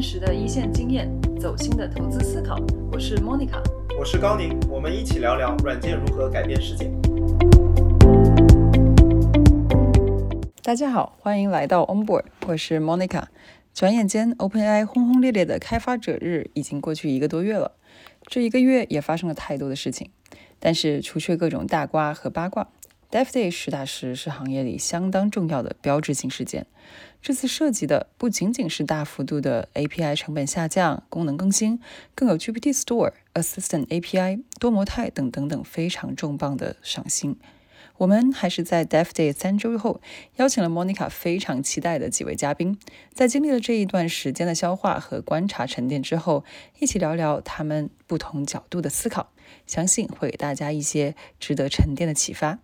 真实的一线经验，走心的投资思考。我是 Monica，我是高宁，我们一起聊聊软件如何改变世界。大家好，欢迎来到 Onboard，我是 Monica。转眼间，OpenAI 轰轰烈烈的开发者日已经过去一个多月了，这一个月也发生了太多的事情。但是，除却各种大瓜和八卦。Dev Day 实打实是行业里相当重要的标志性事件。这次涉及的不仅仅是大幅度的 API 成本下降、功能更新，更有 GPT Store、Assistant API、多模态等等等非常重磅的赏心。我们还是在 Dev Day 三周后邀请了 Monica 非常期待的几位嘉宾，在经历了这一段时间的消化和观察沉淀之后，一起聊聊他们不同角度的思考，相信会给大家一些值得沉淀的启发。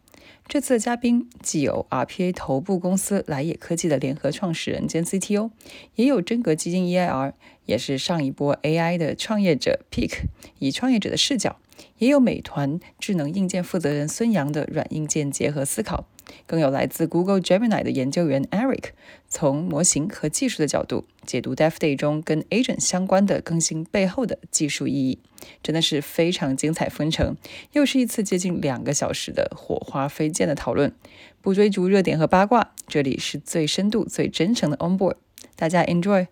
这次的嘉宾既有 RPA 头部公司来野科技的联合创始人兼 CTO，也有真格基金 EIR，也是上一波 AI 的创业者 Peak，以创业者的视角，也有美团智能硬件负责人孙杨的软硬件结合思考。更有来自 Google Gemini 的研究员 Eric，从模型和技术的角度解读 Dev Day 中跟 Agent 相关的更新背后的技术意义，真的是非常精彩纷呈。又是一次接近两个小时的火花飞溅的讨论。不追逐热点和八卦，这里是最深度、最真诚的 On Board，大家 Enjoy。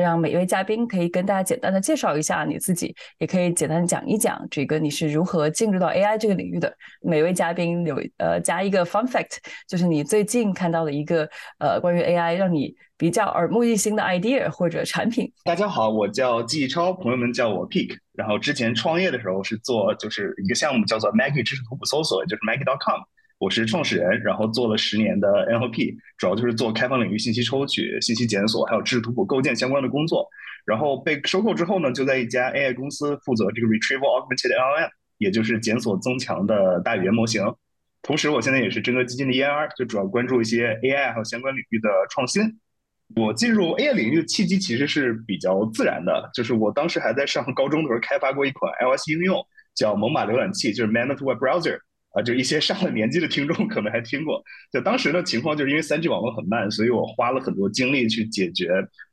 让每位嘉宾可以跟大家简单的介绍一下你自己，也可以简单讲一讲这个你是如何进入到 AI 这个领域的。每位嘉宾有呃加一个 fun fact，就是你最近看到的一个呃关于 AI 让你比较耳目一新的 idea 或者产品。大家好，我叫季超，朋友们叫我 Peak。然后之前创业的时候是做就是一个项目叫做 Maggie 知识图谱搜索，就是 Maggie.com。我是创始人，然后做了十年的 NLP，主要就是做开放领域信息抽取、信息检索，还有知识图谱构建相关的工作。然后被收购之后呢，就在一家 AI 公司负责这个 Retrieval Augmented LLM，也就是检索增强的大语言模型。同时，我现在也是真格基金的 EIR，就主要关注一些 AI 还有相关领域的创新。我进入 AI 领域的契机其实是比较自然的，就是我当时还在上高中的时候开发过一款 iOS 应用，叫猛犸浏览器，就是 Man Web Browser。啊，就一些上了年纪的听众可能还听过。就当时的情况，就是因为三 G 网络很慢，所以我花了很多精力去解决，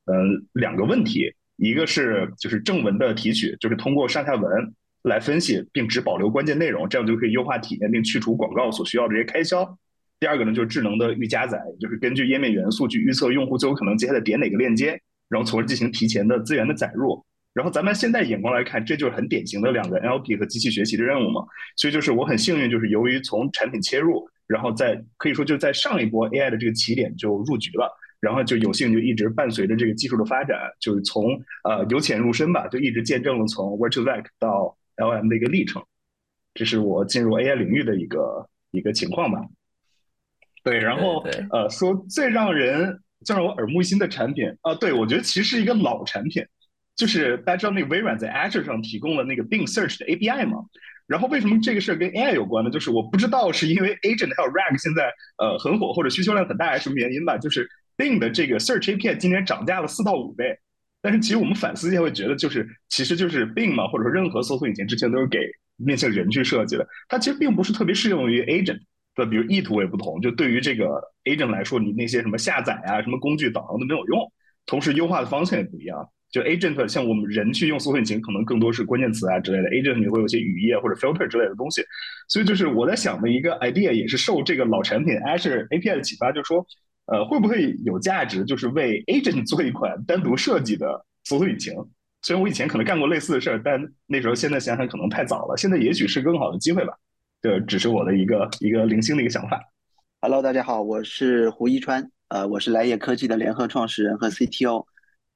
嗯，两个问题。一个是就是正文的提取，就是通过上下文来分析，并只保留关键内容，这样就可以优化体验并去除广告所需要的这些开销。第二个呢，就是智能的预加载，就是根据页面元素去预测用户最有可能接下来点哪个链接，然后从而进行提前的资源的载入。然后咱们现在眼光来看，这就是很典型的两个 NLP 和机器学习的任务嘛。所以就是我很幸运，就是由于从产品切入，然后在可以说就在上一波 AI 的这个起点就入局了，然后就有幸就一直伴随着这个技术的发展，就是从呃由浅入深吧，就一直见证了从 Virtual Vec 到 LM 的一个历程。这是我进入 AI 领域的一个一个情况吧。对，然后呃说最让人最让我耳目一新的产品啊，对我觉得其实是一个老产品。就是大家知道那个微软在 Azure 上提供了那个 Bing Search 的 API 吗？然后为什么这个事儿跟 AI 有关呢？就是我不知道是因为 Agent 还有 RAG 现在呃很火，或者需求量很大，还是什么原因吧？就是 Bing 的这个 Search API 今年涨价了四到五倍。但是其实我们反思一下会觉得，就是其实就是 Bing 嘛，或者说任何搜索引擎之前都是给面向人去设计的，它其实并不是特别适用于 Agent 的，比如意图也不同。就对于这个 Agent 来说，你那些什么下载啊、什么工具导航都没有用，同时优化的方向也不一样。就 agent 像我们人去用搜索引擎，可能更多是关键词啊之类的，agent 你会有些语义或者 filter 之类的东西，所以就是我在想的一个 idea，也是受这个老产品 Azure API 的启发，就是说，呃，会不会有价值，就是为 agent 做一款单独设计的搜索引擎？虽然我以前可能干过类似的事儿，但那时候现在想想可能太早了，现在也许是更好的机会吧。这只是我的一个一个零星的一个想法。Hello，大家好，我是胡一川，呃，我是来野科技的联合创始人和 CTO。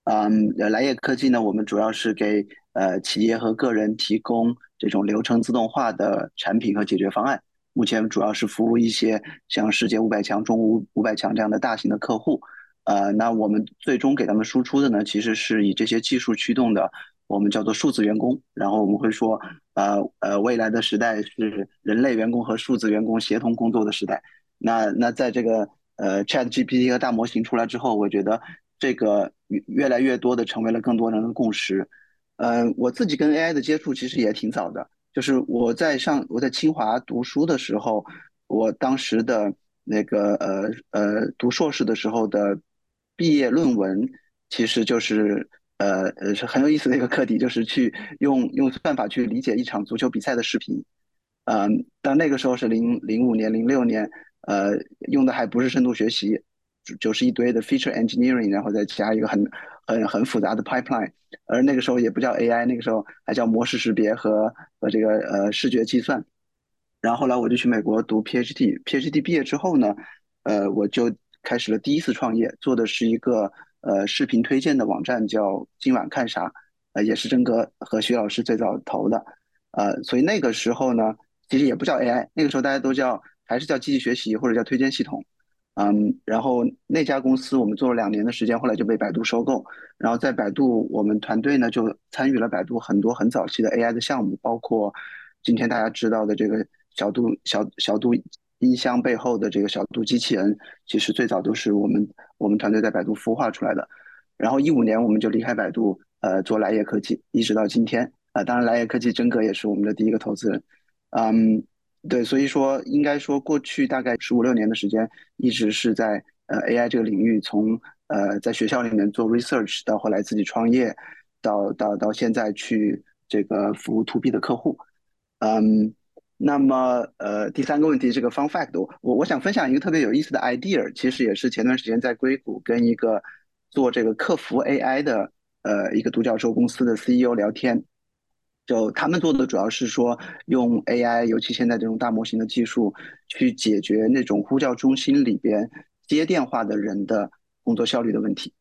嗯，来也科技呢，我们主要是给呃企业和个人提供这种流程自动化的产品和解决方案。目前主要是服务一些像世界五百强、中五五百强这样的大型的客户。呃，那我们最终给他们输出的呢，其实是以这些技术驱动的，我们叫做数字员工。然后我们会说，呃呃，未来的时代是人类员工和数字员工协同工作的时代。那那在这个呃 Chat GPT 和大模型出来之后，我觉得。这个越越来越多的成为了更多人的共识。呃，我自己跟 AI 的接触其实也挺早的，就是我在上我在清华读书的时候，我当时的那个呃呃读硕士的时候的毕业论文，其实就是呃呃是很有意思的一个课题，就是去用用算法去理解一场足球比赛的视频。嗯，但那个时候是零零五年、零六年，呃，用的还不是深度学习，就是一堆的 feature engineering，然后再加一个很很很复杂的 pipeline。而那个时候也不叫 AI，那个时候还叫模式识别和和这个呃视觉计算。然后后来我就去美国读 PhD，PhD 毕业之后呢，呃，我就开始了第一次创业，做的是一个呃视频推荐的网站，叫今晚看啥，呃，也是真哥和徐老师最早投的，呃，所以那个时候呢，其实也不叫 AI，那个时候大家都叫还是叫机器学习或者叫推荐系统，嗯，然后那家公司我们做了两年的时间，后来就被百度收购，然后在百度我们团队呢就参与了百度很多很早期的 AI 的项目，包括今天大家知道的这个。小度小小度音箱背后的这个小度机器人，其实最早都是我们我们团队在百度孵化出来的。然后一五年我们就离开百度，呃，做来叶科技，一直到今天。呃，当然来叶科技真格也是我们的第一个投资人。嗯，对，所以说应该说过去大概十五六年的时间，一直是在呃 AI 这个领域，从呃在学校里面做 research，到后来自己创业，到到到现在去这个服务 to B 的客户。嗯。那么，呃，第三个问题，这个 fun fact，我我想分享一个特别有意思的 idea，其实也是前段时间在硅谷跟一个做这个客服 AI 的，呃，一个独角兽公司的 CEO 聊天，就他们做的主要是说用 AI，尤其现在这种大模型的技术，去解决那种呼叫中心里边接电话的人的工作效率的问题。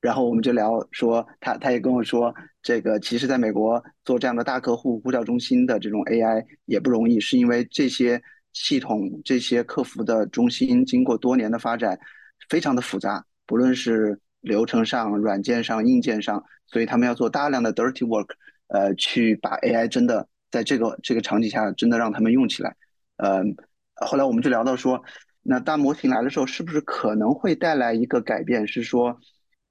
然后我们就聊说，他他也跟我说，这个其实在美国做这样的大客户呼叫中心的这种 AI 也不容易，是因为这些系统、这些客服的中心经过多年的发展，非常的复杂，不论是流程上、软件上、硬件上，所以他们要做大量的 dirty work，呃，去把 AI 真的在这个这个场景下真的让他们用起来。呃，后来我们就聊到说，那大模型来的时候，是不是可能会带来一个改变，是说？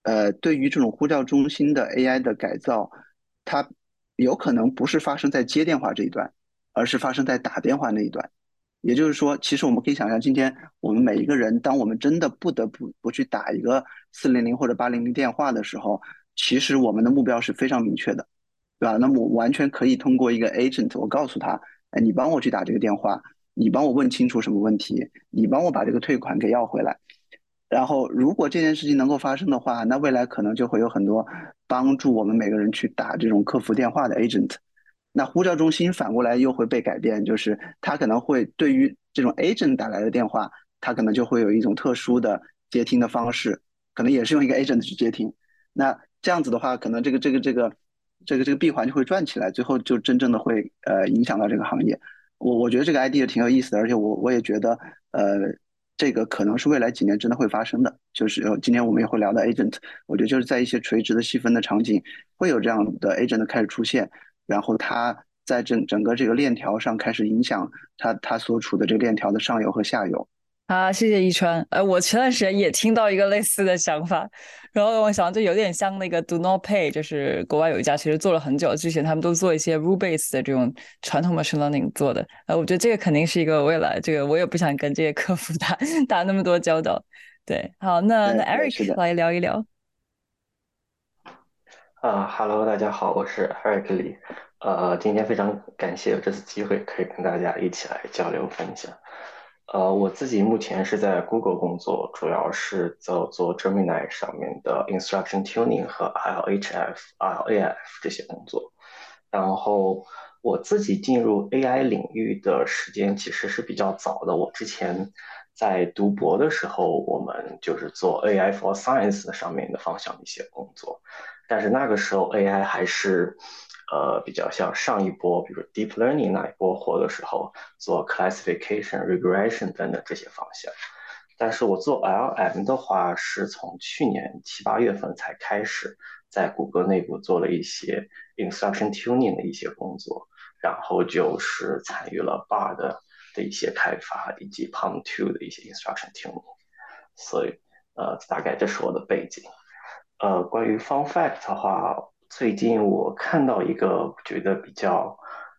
呃，对于这种呼叫中心的 AI 的改造，它有可能不是发生在接电话这一段，而是发生在打电话那一段。也就是说，其实我们可以想象，今天我们每一个人，当我们真的不得不不去打一个四零零或者八零零电话的时候，其实我们的目标是非常明确的，对吧？那么我完全可以通过一个 agent，我告诉他，哎，你帮我去打这个电话，你帮我问清楚什么问题，你帮我把这个退款给要回来。然后，如果这件事情能够发生的话，那未来可能就会有很多帮助我们每个人去打这种客服电话的 agent。那呼叫中心反过来又会被改变，就是它可能会对于这种 agent 打来的电话，它可能就会有一种特殊的接听的方式，可能也是用一个 agent 去接听。那这样子的话，可能这个这个这个这个这个闭环就会转起来，最后就真正的会呃影响到这个行业。我我觉得这个 idea 挺有意思的，而且我我也觉得呃。这个可能是未来几年真的会发生的，就是今天我们也会聊到 agent，我觉得就是在一些垂直的细分的场景，会有这样的 agent 开始出现，然后它在整整个这个链条上开始影响它它所处的这个链条的上游和下游。啊，谢谢一川。呃，我前段时间也听到一个类似的想法，然后我想就有点像那个 Do Not Pay，就是国外有一家其实做了很久，之前他们都做一些 rule based 的这种传统 machine learning 做的。呃，我觉得这个肯定是一个未来，这个我也不想跟这些客服 打打那么多交道。对，好，那那 Eric 来聊一聊。啊，Hello，大家好，我是 Eric 李。呃，今天非常感谢有这次机会可以跟大家一起来交流分享。呃，我自己目前是在 Google 工作，主要是做做 Gemini 上面的 Instruction Tuning 和 LHF、LAF 这些工作。然后我自己进入 AI 领域的时间其实是比较早的。我之前在读博的时候，我们就是做 AI for Science 上面的方向的一些工作，但是那个时候 AI 还是。呃，比较像上一波，比如 deep learning 那一波火的时候，做 classification、regression 等等这些方向。但是我做 LM 的话，是从去年七八月份才开始在谷歌内部做了一些 instruction tuning 的一些工作，然后就是参与了 Bard 的一些开发，以及 PaLM2 的一些 instruction tuning。所以，呃，大概这是我的背景。呃，关于 fun fact 的话。最近我看到一个觉得比较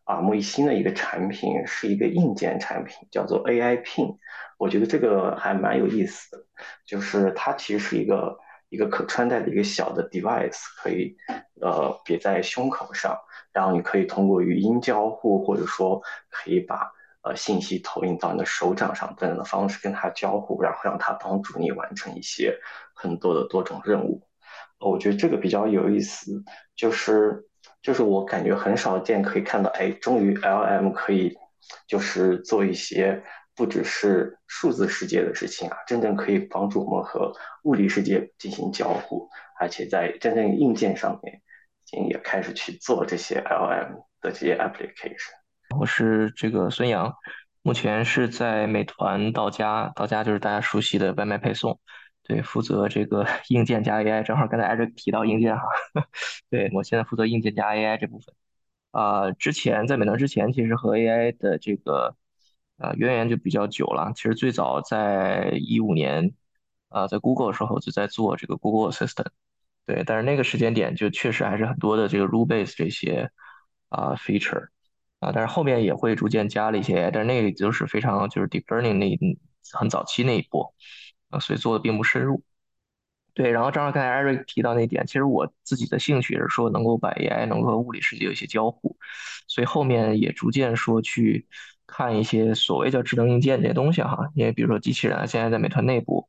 耳目一新的一个产品，是一个硬件产品，叫做 AI Pin。我觉得这个还蛮有意思的，就是它其实是一个一个可穿戴的一个小的 device，可以呃别在胸口上，然后你可以通过语音交互，或者说可以把呃信息投影到你的手掌上等等的方式跟它交互，然后让它帮助你完成一些很多的多种任务。我觉得这个比较有意思，就是就是我感觉很少见可以看到，哎，终于 LM 可以就是做一些。不只是数字世界的事情啊，真正可以帮助我们和物理世界进行交互，而且在真正硬件上面，已经也开始去做这些 LM 的这些 application。我是这个孙杨，目前是在美团到家，到家就是大家熟悉的外卖配送，对，负责这个 硬件加 AI。正好刚才艾瑞提到硬件哈，对我现在负责硬件加 AI 这部分。啊，之前在美团之前，其实和 AI 的这个。啊，渊源就比较久了。其实最早在一五年，啊，在 Google 的时候就在做这个 Google Assistant，对。但是那个时间点就确实还是很多的这个 rule base 这些啊 feature，啊，但是后面也会逐渐加了一些，但是那个就是非常就是 deep learning 那很早期那一波，啊，所以做的并不深入。对，然后正好刚才 Eric 提到那点，其实我自己的兴趣是说能够把 AI 能够和物理世界有一些交互，所以后面也逐渐说去。看一些所谓叫智能硬件这些东西哈，因为比如说机器人，现在在美团内部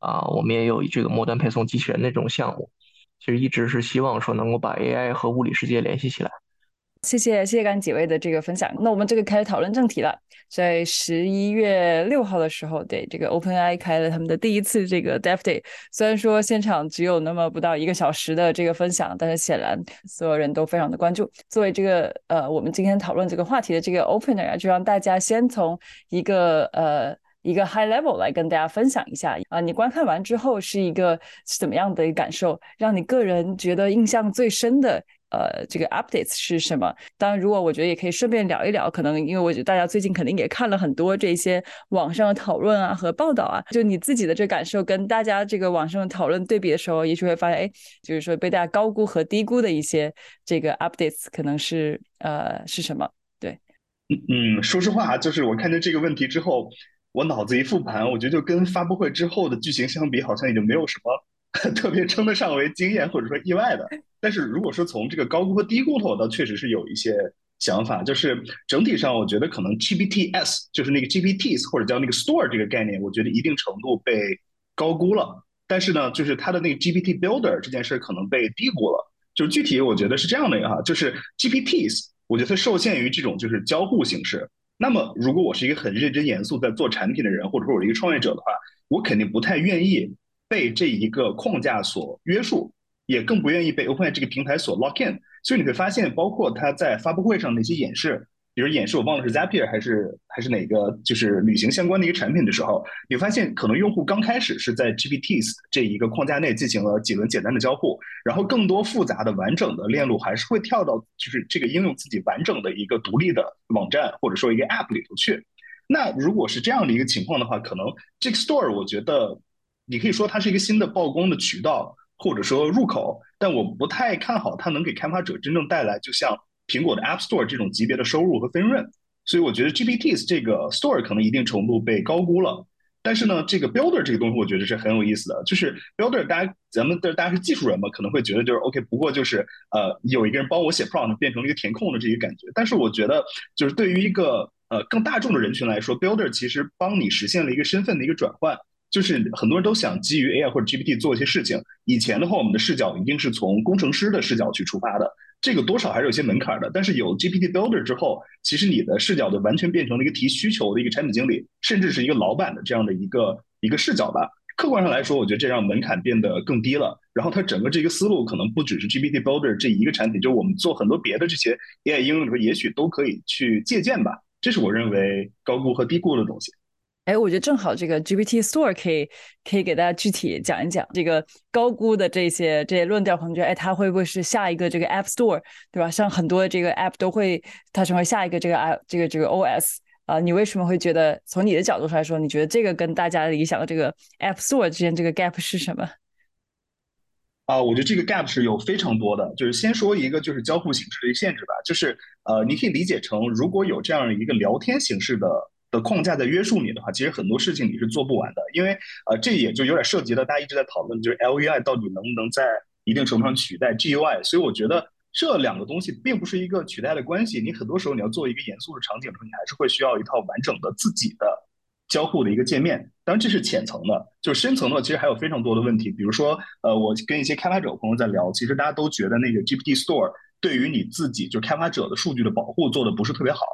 啊，我们也有这个末端配送机器人那种项目，其实一直是希望说能够把 AI 和物理世界联系起来。谢谢谢谢刚几位的这个分享。那我们这个开始讨论正题了。在十一月六号的时候，对这个 OpenAI 开了他们的第一次这个 Dev Day。虽然说现场只有那么不到一个小时的这个分享，但是显然所有人都非常的关注。作为这个呃，我们今天讨论这个话题的这个 Opener，啊就让大家先从一个呃一个 High Level 来跟大家分享一下啊，你观看完之后是一个怎么样的一个感受？让你个人觉得印象最深的？呃，这个 updates 是什么？当然，如果我觉得也可以顺便聊一聊，可能因为我觉得大家最近肯定也看了很多这些网上的讨论啊和报道啊，就你自己的这感受跟大家这个网上的讨论对比的时候，也许会发现，哎，就是说被大家高估和低估的一些这个 updates 可能是呃是什么？对，嗯嗯，说实话，就是我看见这个问题之后，我脑子一复盘，我觉得就跟发布会之后的剧情相比，好像已经没有什么 特别称得上为惊艳或者说意外的。但是如果说从这个高估和低估的话，倒确实是有一些想法。就是整体上，我觉得可能 GPTs 就是那个 GPTs 或者叫那个 Store 这个概念，我觉得一定程度被高估了。但是呢，就是它的那个 GPT Builder 这件事可能被低估了。就是具体我觉得是这样的哈，就是 GPTs，我觉得它受限于这种就是交互形式。那么如果我是一个很认真严肃在做产品的人，或者说我是一个创业者的话，我肯定不太愿意被这一个框架所约束。也更不愿意被 OpenAI 这个平台所 lock in，所以你会发现，包括他在发布会上那些演示，比如演示我忘了是 Zapier 还是还是哪个，就是旅行相关的一个产品的时候，你发现可能用户刚开始是在 GPTs 这一个框架内进行了几轮简单的交互，然后更多复杂的完整的链路还是会跳到就是这个应用自己完整的一个独立的网站或者说一个 App 里头去。那如果是这样的一个情况的话，可能这个 Store 我觉得你可以说它是一个新的曝光的渠道。或者说入口，但我不太看好它能给开发者真正带来，就像苹果的 App Store 这种级别的收入和分润。所以我觉得 GPTs 这个 Store 可能一定程度被高估了。但是呢，这个 Builder 这个东西，我觉得是很有意思的。就是 Builder，大家咱们的大家是技术人嘛，可能会觉得就是 OK，不过就是呃有一个人帮我写 prompt，变成了一个填空的这个感觉。但是我觉得，就是对于一个呃更大众的人群来说，Builder 其实帮你实现了一个身份的一个转换。就是很多人都想基于 AI 或者 GPT 做一些事情。以前的话，我们的视角一定是从工程师的视角去出发的，这个多少还是有些门槛的。但是有 GPT Builder 之后，其实你的视角就完全变成了一个提需求的一个产品经理，甚至是一个老板的这样的一个一个视角吧。客观上来说，我觉得这让门槛变得更低了。然后它整个这个思路可能不只是 GPT Builder 这一个产品，就我们做很多别的这些 AI 应用里边，也许都可以去借鉴吧。这是我认为高估和低估的东西。哎，我觉得正好这个 GPT Store 可以可以给大家具体讲一讲这个高估的这些这些论调，可能觉得哎，它会不会是下一个这个 App Store，对吧？像很多这个 App 都会它成为下一个这个 App 这个这个 OS 啊，你为什么会觉得从你的角度上来说，你觉得这个跟大家理想的这个 App Store 之间这个 gap 是什么？啊，我觉得这个 gap 是有非常多的，就是先说一个就是交互形式的一个限制吧，就是呃，你可以理解成如果有这样一个聊天形式的。的框架在约束你的话，其实很多事情你是做不完的。因为呃，这也就有点涉及到大家一直在讨论，就是 LUI 到底能不能在一定程度上取代 GUI。所以我觉得这两个东西并不是一个取代的关系。你很多时候你要做一个严肃的场景的时候，你还是会需要一套完整的自己的交互的一个界面。当然这是浅层的，就是深层的，其实还有非常多的问题。比如说，呃，我跟一些开发者朋友在聊，其实大家都觉得那个 GPT Store 对于你自己就开发者的数据的保护做的不是特别好。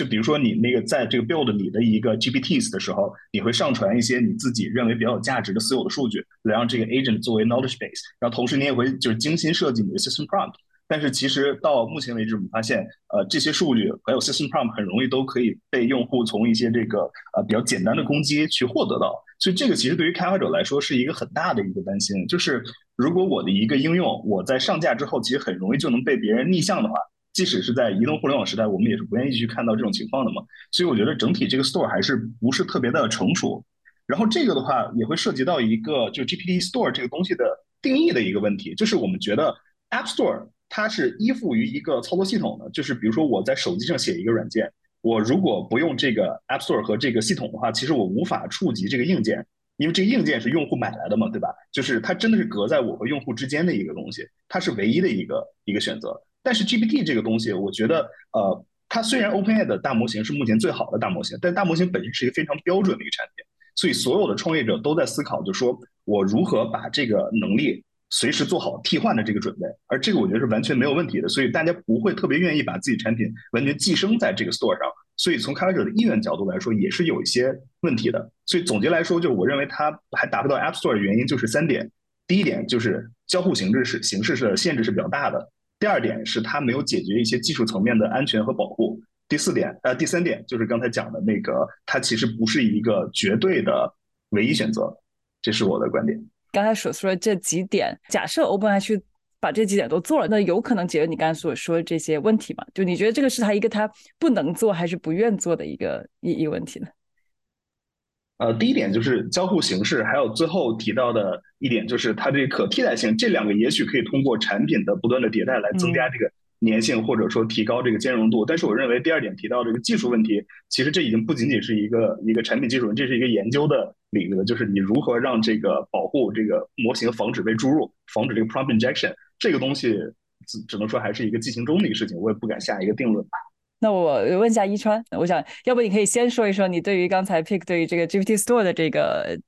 就比如说你那个在这个 build 你的一个 GPTs 的时候，你会上传一些你自己认为比较有价值的私有的数据，来让这个 agent 作为 knowledge base，然后同时你也会就是精心设计你的 system prompt。但是其实到目前为止，我们发现，呃，这些数据还有 system prompt 很容易都可以被用户从一些这个呃比较简单的攻击去获得到。所以这个其实对于开发者来说是一个很大的一个担心，就是如果我的一个应用我在上架之后，其实很容易就能被别人逆向的话。即使是在移动互联网时代，我们也是不愿意去看到这种情况的嘛。所以我觉得整体这个 store 还是不是特别的成熟。然后这个的话也会涉及到一个就 GPT Store 这个东西的定义的一个问题，就是我们觉得 App Store 它是依附于一个操作系统的，就是比如说我在手机上写一个软件，我如果不用这个 App Store 和这个系统的话，其实我无法触及这个硬件，因为这个硬件是用户买来的嘛，对吧？就是它真的是隔在我和用户之间的一个东西，它是唯一的一个一个选择。但是 GPT 这个东西，我觉得，呃，它虽然 OpenAI 的大模型是目前最好的大模型，但大模型本身是一个非常标准的一个产品，所以所有的创业者都在思考，就说我如何把这个能力随时做好替换的这个准备，而这个我觉得是完全没有问题的，所以大家不会特别愿意把自己产品完全寄生在这个 Store 上，所以从开发者的意愿角度来说，也是有一些问题的。所以总结来说，就是我认为它还达不到 App Store 的原因就是三点，第一点就是交互形式是形式的限制是比较大的。第二点是它没有解决一些技术层面的安全和保护。第四点，呃，第三点就是刚才讲的那个，它其实不是一个绝对的唯一选择。这是我的观点。刚才所说的这几点，假设 OpenAI 去把这几点都做了，那有可能解决你刚才所说的这些问题吗？就你觉得这个是他一个他不能做还是不愿做的一个一一问题呢？呃，第一点就是交互形式，还有最后提到的一点就是它这个可替代性，这两个也许可以通过产品的不断的迭代来增加这个粘性，或者说提高这个兼容度。但是我认为第二点提到这个技术问题，其实这已经不仅仅是一个一个产品技术，这是一个研究的领域，就是你如何让这个保护这个模型防止被注入，防止这个 prompt injection，这个东西只只能说还是一个进行中的一个事情，我也不敢下一个定论吧。那我问一下一川，我想要不你可以先说一说你对于刚才 Pick 对于这个 GPT Store 的这个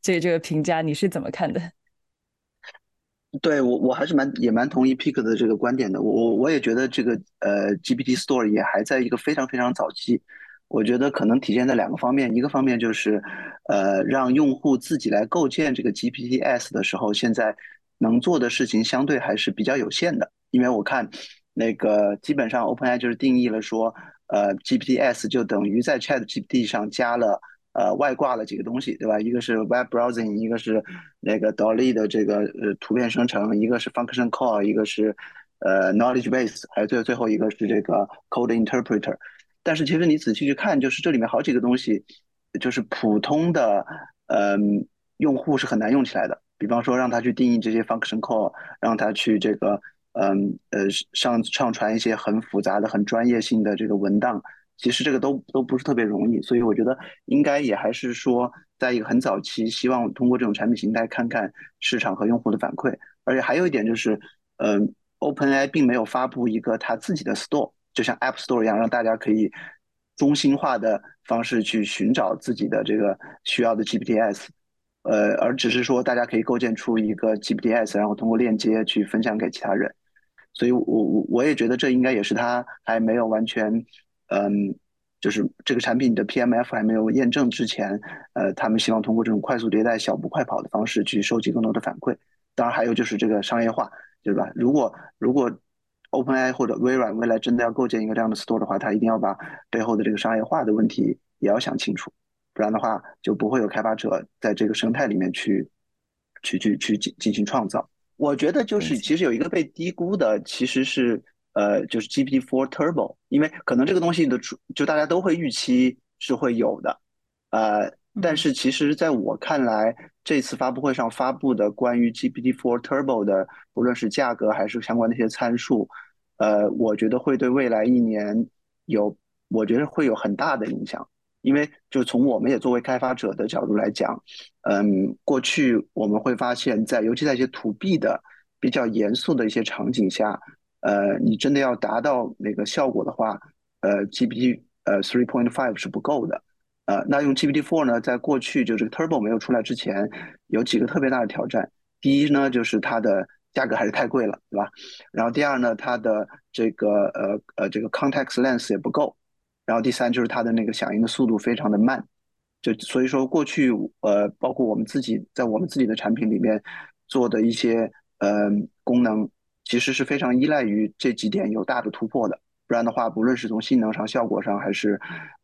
这这个评价你是怎么看的？对我我还是蛮也蛮同意 Pick 的这个观点的。我我我也觉得这个呃 GPT Store 也还在一个非常非常早期。我觉得可能体现在两个方面，一个方面就是呃让用户自己来构建这个 GPTs 的时候，现在能做的事情相对还是比较有限的，因为我看。那个基本上 OpenAI 就是定义了说，呃，GPTs 就等于在 ChatGPT 上加了呃外挂了几个东西，对吧？一个是 Web Browsing，一个是那个 Dolly 的这个呃图片生成，一个是 Function Call，一个是呃 Knowledge Base，还有最最后一个是这个 Code Interpreter。但是其实你仔细去看，就是这里面好几个东西，就是普通的嗯用户是很难用起来的。比方说让他去定义这些 Function Call，让他去这个。嗯呃上上传一些很复杂的、很专业性的这个文档，其实这个都都不是特别容易，所以我觉得应该也还是说，在一个很早期，希望通过这种产品形态看看市场和用户的反馈。而且还有一点就是，嗯，OpenAI 并没有发布一个它自己的 Store，就像 App Store 一样，让大家可以中心化的方式去寻找自己的这个需要的 GPTs，呃，而只是说大家可以构建出一个 GPTs，然后通过链接去分享给其他人。所以，我我我也觉得这应该也是他还没有完全，嗯，就是这个产品的 PMF 还没有验证之前，呃，他们希望通过这种快速迭代、小步快跑的方式去收集更多的反馈。当然，还有就是这个商业化，对吧？如果如果 OpenAI 或者微软未来真的要构建一个这样的 Store 的话，它一定要把背后的这个商业化的问题也要想清楚，不然的话就不会有开发者在这个生态里面去去去去进进行创造。我觉得就是其实有一个被低估的，其实是呃，就是 G P T Four Turbo，因为可能这个东西的出就大家都会预期是会有的，呃，但是其实在我看来，这次发布会上发布的关于 G P T Four Turbo 的，不论是价格还是相关的一些参数，呃，我觉得会对未来一年有，我觉得会有很大的影响。因为就从我们也作为开发者的角度来讲，嗯，过去我们会发现，在尤其在一些 to B 的比较严肃的一些场景下，呃，你真的要达到那个效果的话，呃，GPT 呃 three point five 是不够的。呃，那用 GPT four 呢，在过去就这个 Turbo 没有出来之前，有几个特别大的挑战。第一呢，就是它的价格还是太贵了，对吧？然后第二呢，它的这个呃呃这个 context length 也不够。然后第三就是它的那个响应的速度非常的慢。就所以说过去呃，包括我们自己在我们自己的产品里面做的一些呃功能，其实是非常依赖于这几点有大的突破的。不然的话，不论是从性能上、效果上，还是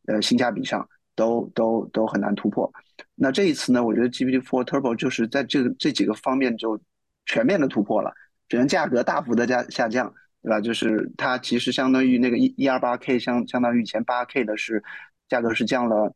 呃性价比上，都都都很难突破。那这一次呢，我觉得 GPT Four Turbo 就是在这个这几个方面就全面的突破了，只能价格大幅的加下降，对吧？就是它其实相当于那个一一二八 K 相相当于以前八 K 的是价格是降了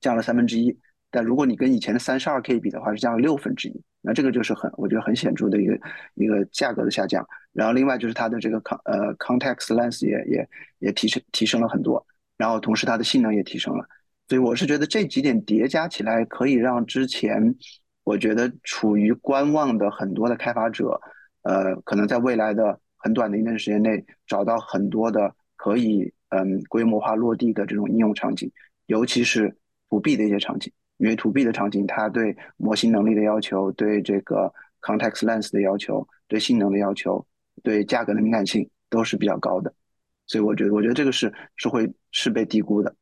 降了三分之一，但如果你跟以前的三十二 K 比的话，是降了六分之一。那这个就是很我觉得很显著的一个一个价格的下降。然后另外就是它的这个康呃 context Lens 也也也提升提升了很多，然后同时它的性能也提升了。所以我是觉得这几点叠加起来，可以让之前我觉得处于观望的很多的开发者，呃，可能在未来的很短的一段时间内，找到很多的可以嗯规模化落地的这种应用场景，尤其是 to B 的一些场景，因为 to B 的场景，它对模型能力的要求，对这个 context lens 的要求，对性能的要求，对价格的敏感性都是比较高的，所以我觉得，我觉得这个是是会是被低估的。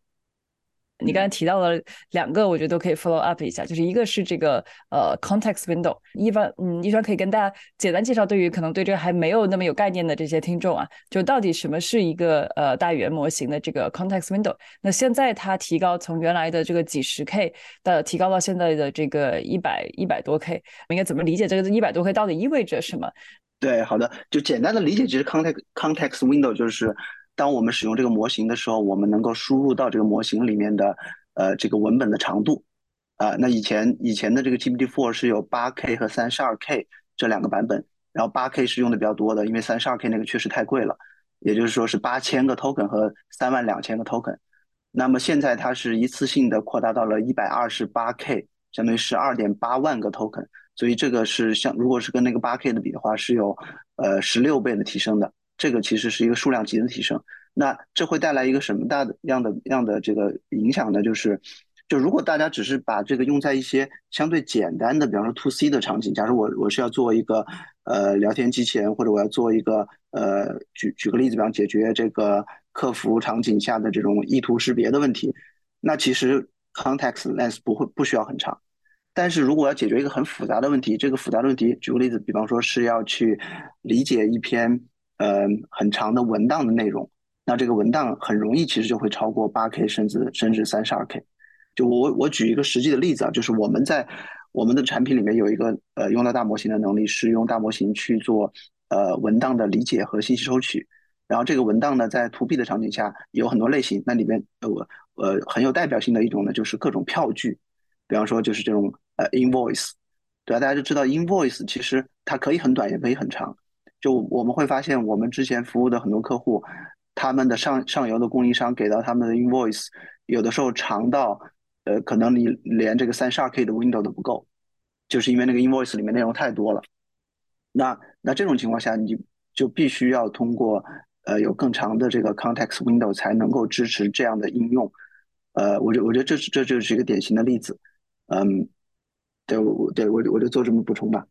你刚才提到了两个，我觉得都可以 follow up 一下，就是一个是这个呃 context window，一般嗯，一川可以跟大家简单介绍，对于可能对这个还没有那么有概念的这些听众啊，就到底什么是一个呃大语言模型的这个 context window？那现在它提高从原来的这个几十 K 的提高到现在的这个一百一百多 K，我应该怎么理解这个一百多 K 到底意味着什么？对，好的，就简单的理解，其实 context context window 就是。当我们使用这个模型的时候，我们能够输入到这个模型里面的呃这个文本的长度啊。那以前以前的这个 GPT-4 是有八 K 和三十二 K 这两个版本，然后八 K 是用的比较多的，因为三十二 K 那个确实太贵了，也就是说是八千个 token 和三万两千个 token。那么现在它是一次性的扩大到了一百二十八 K，相当于十二点八万个 token，所以这个是像如果是跟那个八 K 的比的话，是有呃十六倍的提升的。这个其实是一个数量级的提升，那这会带来一个什么大的样的样的这个影响呢？就是，就如果大家只是把这个用在一些相对简单的，比方说 to C 的场景，假如我我是要做一个呃聊天机器人，或者我要做一个呃举举个例子，比方解决这个客服场景下的这种意图识别的问题，那其实 context length 不会不需要很长。但是如果要解决一个很复杂的问题，这个复杂的问题，举个例子，比方说是要去理解一篇。呃，很长的文档的内容，那这个文档很容易其实就会超过八 K，甚至甚至三十二 K。就我我举一个实际的例子啊，就是我们在我们的产品里面有一个呃用到大模型的能力，是用大模型去做呃文档的理解和信息收取。然后这个文档呢，在 To B 的场景下有很多类型，那里面呃呃很有代表性的一种呢，就是各种票据，比方说就是这种呃 invoice，对吧？大家就知道 invoice 其实它可以很短，也可以很长。就我们会发现，我们之前服务的很多客户，他们的上上游的供应商给到他们的 invoice，有的时候长到，呃，可能你连这个三十二 K 的 window 都不够，就是因为那个 invoice 里面内容太多了。那那这种情况下，你就必须要通过呃有更长的这个 context window 才能够支持这样的应用。呃，我觉我觉得这是这就是一个典型的例子。嗯，对，我对我我就做这么补充吧。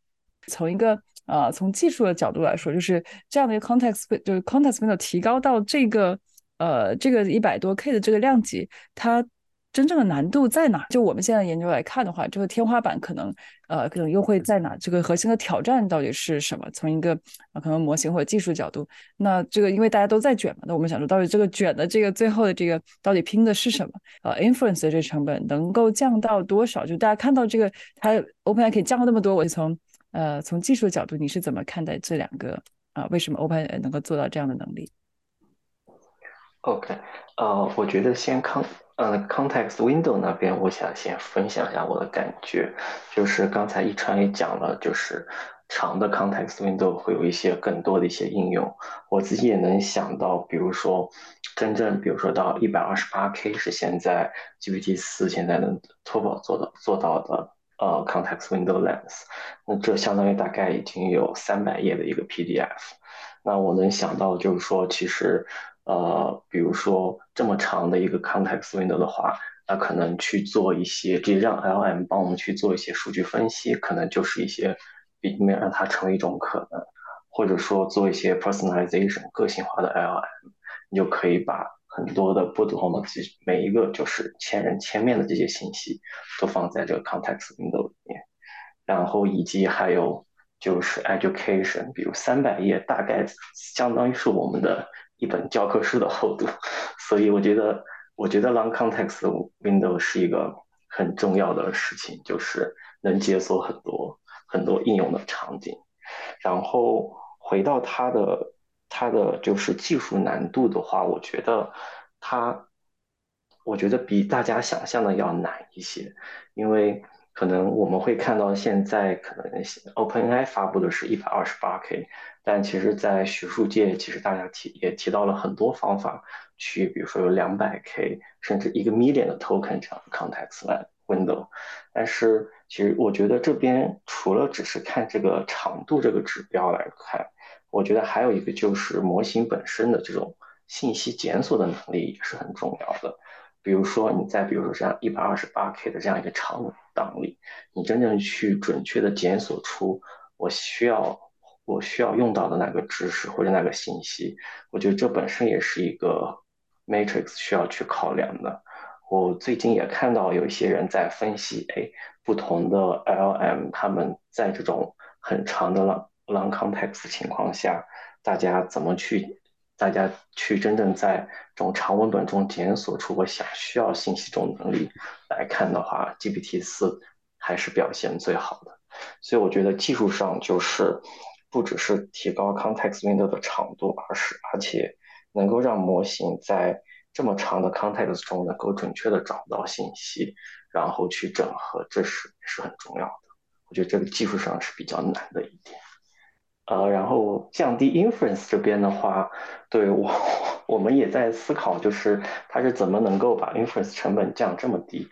从一个呃，从技术的角度来说，就是这样的一个 context，就是 context window 提高到这个呃这个一百多 K 的这个量级，它真正的难度在哪？就我们现在研究来看的话，这个天花板可能呃可能又会在哪？这个核心的挑战到底是什么？从一个呃可能模型或者技术角度，那这个因为大家都在卷嘛，那我们想说到底这个卷的这个最后的这个到底拼的是什么？呃，inference 的这成本能够降到多少？就大家看到这个它 OpenAI 可以降到那么多，我就从呃，从技术角度，你是怎么看待这两个啊？为什么 Open 能够做到这样的能力？OK，呃，我觉得先 con 呃 context window 那边，我想先分享一下我的感觉，就是刚才一川也讲了，就是长的 context window 会有一些更多的一些应用。我自己也能想到，比如说真正，比如说到一百二十八 K 是现在 GPT 四现在能淘宝做到做到的呃 context window length，那这相当于大概已经有三百页的一个 PDF。那我能想到就是说，其实呃，比如说这么长的一个 context window 的话。那可能去做一些，就让 LM 帮我们去做一些数据分析，可能就是一些，避免让它成为一种可能，或者说做一些 personalization 个性化的 LM，你就可以把很多的不同的每一个就是千人千面的这些信息都放在这个 context window 里面，然后以及还有就是 education，比如三百页大概相当于是我们的一本教科书的厚度，所以我觉得。我觉得 long context window 是一个很重要的事情，就是能解锁很多很多应用的场景。然后回到它的它的就是技术难度的话，我觉得它我觉得比大家想象的要难一些，因为可能我们会看到现在可能 OpenAI 发布的是一百二十八 K，但其实，在学术界其实大家提也提到了很多方法。去，比如说有两百 K 甚至一个 million 的 token 这样的 context window，但是其实我觉得这边除了只是看这个长度这个指标来看，我觉得还有一个就是模型本身的这种信息检索的能力也是很重要的。比如说你在比如说这样一百二十八 K 的这样一个长档里，你真正去准确的检索出我需要我需要用到的那个知识或者那个信息，我觉得这本身也是一个。Matrix 需要去考量的。我最近也看到有一些人在分析，哎，不同的 LM，他们在这种很长的了 long context 情况下，大家怎么去，大家去真正在这种长文本中检索出我想需要信息这种能力来看的话，GPT 四还是表现最好的。所以我觉得技术上就是不只是提高 context window 的长度，而是而且。能够让模型在这么长的 context 中能够准确的找到信息，然后去整合，这是是很重要的。我觉得这个技术上是比较难的一点。呃，然后降低 inference 这边的话，对我 我们也在思考，就是它是怎么能够把 inference 成本降这么低。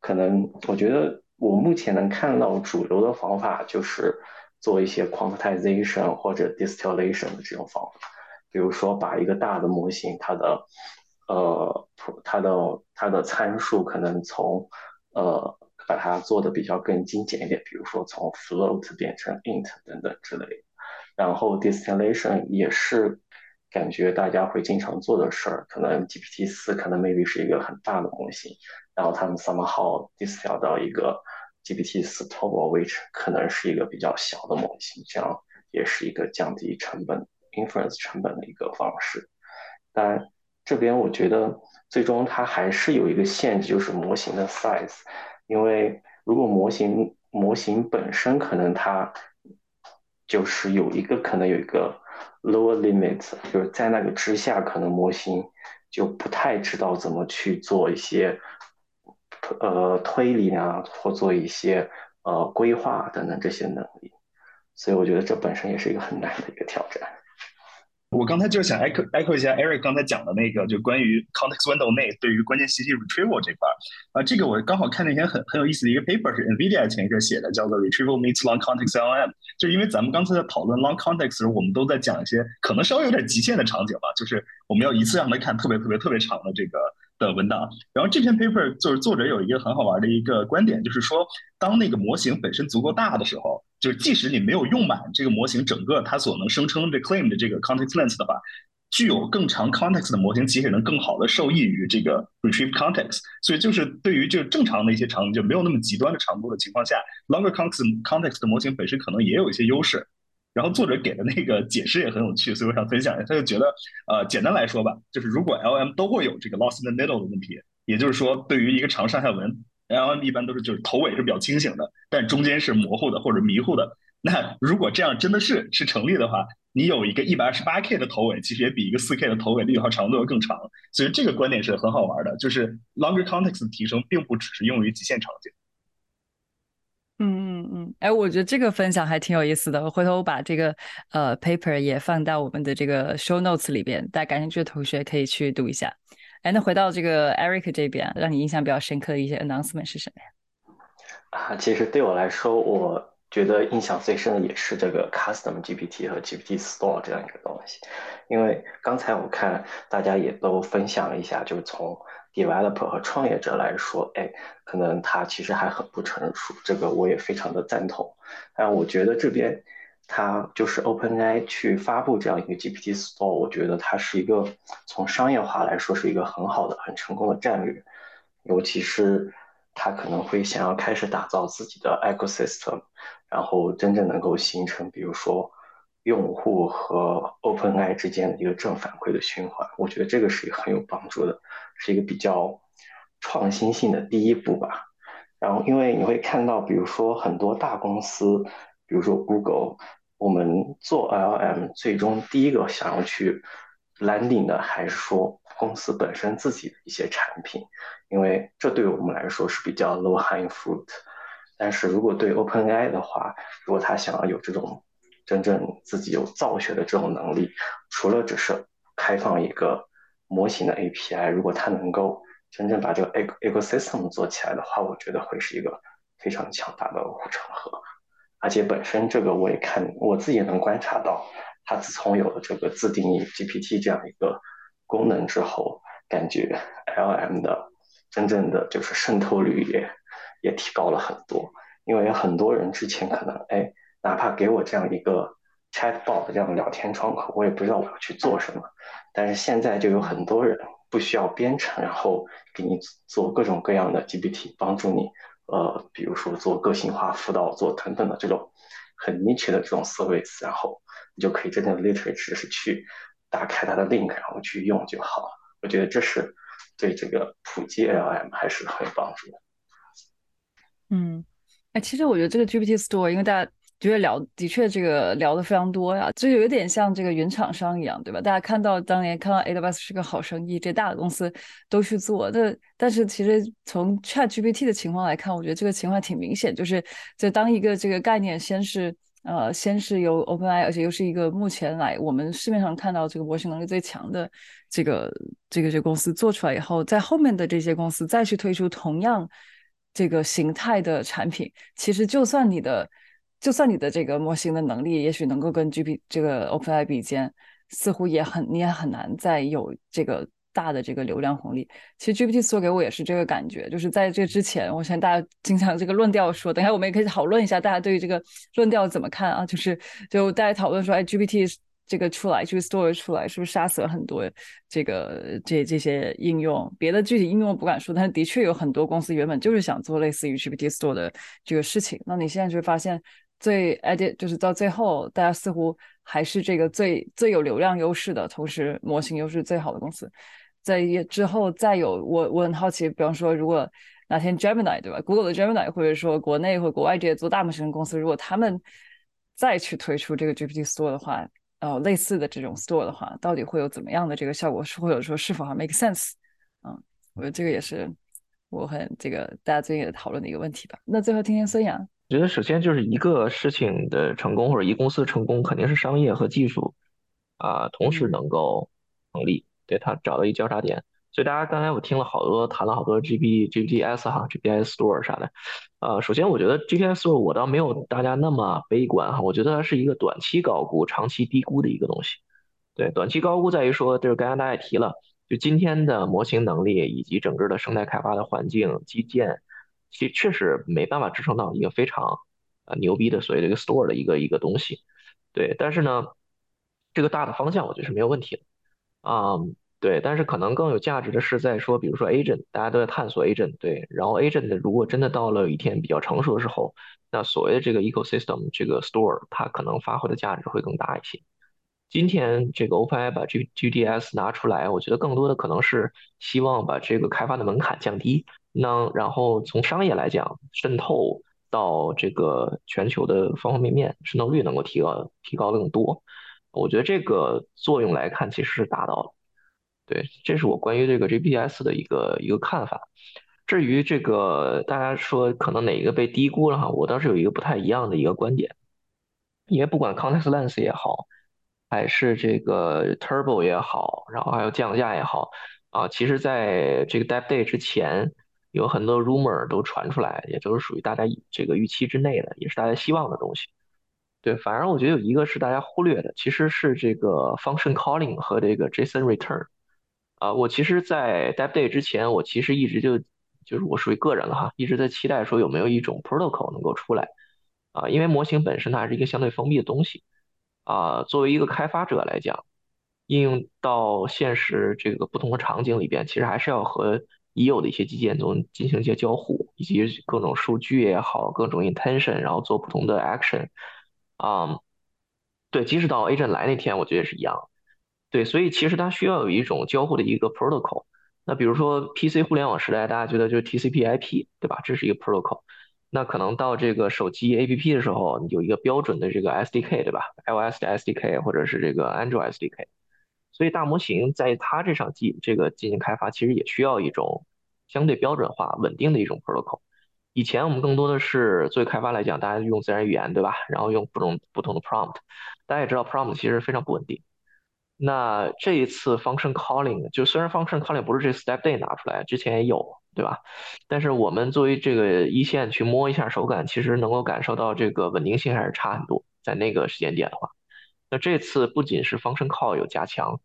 可能我觉得我目前能看到主流的方法就是做一些 quantization 或者 distillation 的这种方法。比如说，把一个大的模型，它的呃，它的它的参数可能从呃，把它做的比较更精简一点，比如说从 float 变成 int 等等之类。然后 distillation 也是感觉大家会经常做的事儿，可能 GPT 四可能 maybe 是一个很大的模型，然后他们 somehow distill 到一个 GPT 四 Turbo，which 可能是一个比较小的模型，这样也是一个降低成本。inference 成本的一个方式，但这边我觉得最终它还是有一个限制，就是模型的 size。因为如果模型模型本身可能它就是有一个可能有一个 lower limit，就是在那个之下，可能模型就不太知道怎么去做一些呃推理啊，或做一些呃规划等等这些能力。所以我觉得这本身也是一个很难的一个挑战。我刚才就想 echo echo 一下 Eric 刚才讲的那个，就关于 context window 内对于关键信息 retrieval 这块儿啊，这个我刚好看了一篇很很有意思的一个 paper 是 NVIDIA 前一阵写的，叫做 retrieval meets long context LM。就因为咱们刚才在讨论 long context 时候，我们都在讲一些可能稍微有点极限的场景吧，就是我们要一次让他看特别特别特别长的这个。的文档，然后这篇 paper 就是作者有一个很好玩的一个观点，就是说，当那个模型本身足够大的时候，就是即使你没有用满这个模型整个它所能声称的 claim 的这个 context length 的话，具有更长 context 的模型其实能更好的受益于这个 retrieve context。所以就是对于就正常的一些场景，就没有那么极端的长度的情况下，longer context context 的模型本身可能也有一些优势。然后作者给的那个解释也很有趣，所以我想分享一下。他就觉得，呃，简单来说吧，就是如果 L M 都会有这个 lost in the middle 的问题，也就是说，对于一个长上下文，L M 一般都是就是头尾是比较清醒的，但中间是模糊的或者迷糊的。那如果这样真的是是成立的话，你有一个一百二十八 K 的头尾，其实也比一个四 K 的头尾的语号长度要更长。所以这个观点是很好玩的，就是 longer context 的提升并不只是用于极限场景。嗯嗯嗯，哎，我觉得这个分享还挺有意思的。回头我把这个呃 paper 也放到我们的这个 show notes 里边，大家感兴趣的同学可以去读一下。哎，那回到这个 Eric 这边，让你印象比较深刻的一些 announcement 是什么呀？啊，其实对我来说，我觉得印象最深的也是这个 Custom GPT 和 GPT Store 这样一个东西，因为刚才我看大家也都分享了一下，就是从 developer 和创业者来说，哎，可能它其实还很不成熟，这个我也非常的赞同。但我觉得这边它就是 OpenAI 去发布这样一个 GPT Store，我觉得它是一个从商业化来说是一个很好的、很成功的战略，尤其是它可能会想要开始打造自己的 ecosystem，然后真正能够形成，比如说。用户和 OpenAI 之间的一个正反馈的循环，我觉得这个是很有帮助的，是一个比较创新性的第一步吧。然后，因为你会看到，比如说很多大公司，比如说 Google，我们做 LM 最终第一个想要去 landing 的还是说公司本身自己的一些产品，因为这对我们来说是比较 low hanging fruit。但是如果对 OpenAI 的话，如果他想要有这种真正自己有造血的这种能力，除了只是开放一个模型的 API，如果它能够真正把这个 ecosystem 做起来的话，我觉得会是一个非常强大的护城河。而且本身这个我也看，我自己也能观察到，它自从有了这个自定义 GPT 这样一个功能之后，感觉 LM 的真正的就是渗透率也也提高了很多。因为很多人之前可能哎。哪怕给我这样一个 chatbot 这样的聊天窗口，我也不知道我要去做什么。但是现在就有很多人不需要编程，然后给你做各种各样的 GPT，帮助你，呃，比如说做个性化辅导，做等等的这种很 niche 的这种 service，然后你就可以真正 literally 只是去打开它的 link，然后去用就好了。我觉得这是对这个普及 LM 还是很有帮助的。嗯，哎，其实我觉得这个 GPT Store，因为大家。觉得聊的确这个聊的非常多呀，就有点像这个云厂商一样，对吧？大家看到当年看到 AWS 是个好生意，这大的公司都去做。那但是其实从 ChatGPT 的情况来看，我觉得这个情况挺明显，就是就当一个这个概念先是呃先是由 OpenAI，而且又是一个目前来我们市面上看到这个模型能力最强的这个这个这个公司做出来以后，在后面的这些公司再去推出同样这个形态的产品，其实就算你的。就算你的这个模型的能力，也许能够跟 GPT 这个 OpenAI 比肩，似乎也很你也很难再有这个大的这个流量红利。其实 GPT Store 给我也是这个感觉，就是在这之前，我想大家经常这个论调说，等下我们也可以讨论一下，大家对于这个论调怎么看啊？就是就大家讨论说，哎，GPT 这个出来，，GPT Store 出来，是不是杀死了很多这个这这些应用？别的具体应用我不敢说，但是的确有很多公司原本就是想做类似于 GPT Store 的这个事情。那你现在就会发现。最 edit 就是到最后，大家似乎还是这个最最有流量优势的，同时模型优势最好的公司。在之后再有，我我很好奇，比方说，如果哪天 Gemini 对吧，Google 的 Gemini，或者说国内或国外这些做大模型的公司，如果他们再去推出这个 GPT Store 的话，呃，类似的这种 Store 的话，到底会有怎么样的这个效果？是或者说是否还 make sense？嗯，我觉得这个也是我很这个大家最近也讨论的一个问题吧。那最后听听孙杨。觉得首先就是一个事情的成功或者一公司成功，肯定是商业和技术啊同时能够成立，对它找到一交叉点。所以大家刚才我听了好多谈了好多 G B G P S 哈 G P S Store 啥的，呃，首先我觉得 G P S Store 我倒没有大家那么悲观哈，我觉得它是一个短期高估、长期低估的一个东西。对，短期高估在于说，就是刚才大家也提了，就今天的模型能力以及整个的生态开发的环境、基建。其实确实没办法支撑到一个非常呃牛逼的所谓的一个 store 的一个一个东西，对。但是呢，这个大的方向我觉得是没有问题的，啊，对。但是可能更有价值的是在说，比如说 agent，大家都在探索 agent，对。然后 agent 如果真的到了一天比较成熟的时候，那所谓的这个 ecosystem 这个 store 它可能发挥的价值会更大一些。今天这个 OpenAI 把 G GDS 拿出来，我觉得更多的可能是希望把这个开发的门槛降低。那然后从商业来讲，渗透到这个全球的方方面面，渗透率能够提高，提高更多。我觉得这个作用来看，其实是达到了。对，这是我关于这个 GPS 的一个一个看法。至于这个大家说可能哪一个被低估了哈，我倒是有一个不太一样的一个观点，因为不管 context lens 也好，还是这个 turbo 也好，然后还有降价也好，啊，其实在这个 dev day 之前，有很多 rumor 都传出来，也都是属于大家这个预期之内的，也是大家希望的东西。对，反而我觉得有一个是大家忽略的，其实是这个 function calling 和这个 JSON return。啊，我其实，在 dev day 之前，我其实一直就就是我属于个人了哈，一直在期待说有没有一种 protocol 能够出来。啊，因为模型本身它是一个相对封闭的东西。啊，作为一个开发者来讲，应用到现实这个不同的场景里边，其实还是要和已有的一些基建中进行一些交互，以及各种数据也好，各种 intention，然后做不同的 action。啊，对，即使到 agent 来那天，我觉得也是一样。对，所以其实它需要有一种交互的一个 protocol。那比如说 PC 互联网时代，大家觉得就是 TCP/IP，对吧？这是一个 protocol。那可能到这个手机 APP 的时候，有一个标准的这个 SDK，对吧？iOS 的 SDK 或者是这个 Android SDK。所以大模型在它这上进这个进行开发，其实也需要一种相对标准化、稳定的一种 protocol。以前我们更多的是作为开发来讲，大家用自然语言，对吧？然后用不同不同的 prompt，大家也知道 prompt 其实非常不稳定。那这一次 function calling 就虽然 function calling 不是这 step day 拿出来，之前也有，对吧？但是我们作为这个一线去摸一下手感，其实能够感受到这个稳定性还是差很多。在那个时间点的话，那这次不仅是 function call 有加强，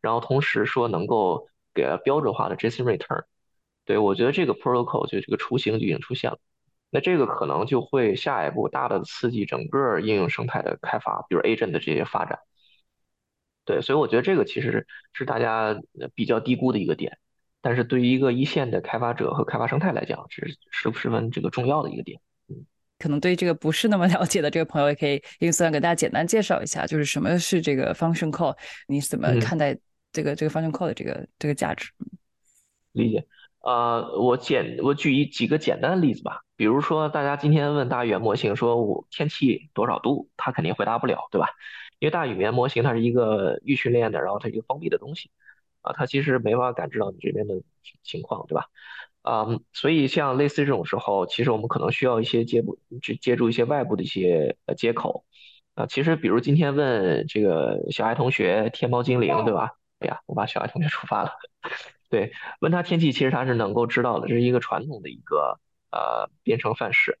然后同时说能够给标准化的 JSON return。对，我觉得这个 protocol 就这个雏形就已经出现了，那这个可能就会下一步大的刺激整个应用生态的开发，比如 agent 的这些发展。对，所以我觉得这个其实是大家比较低估的一个点，但是对于一个一线的开发者和开发生态来讲，是十十分这个重要的一个点。嗯，可能对这个不是那么了解的这个朋友，也可以用思给大家简单介绍一下，就是什么是这个 function call，你怎么看待这个这个 function call 的这个这个价值？理解。呃，我简我举一几个简单的例子吧，比如说大家今天问大语言模型说我天气多少度，它肯定回答不了，对吧？因为大语言模型它是一个预训练的，然后它一个封闭的东西，啊，它其实没法感知到你这边的情况，对吧？啊，所以像类似这种时候，其实我们可能需要一些接不接接住一些外部的一些呃接口，啊，其实比如今天问这个小爱同学天猫精灵，对吧？哎呀，我把小爱同学 触发了。对，问他天气，其实他是能够知道的，这是一个传统的一个呃编程范式。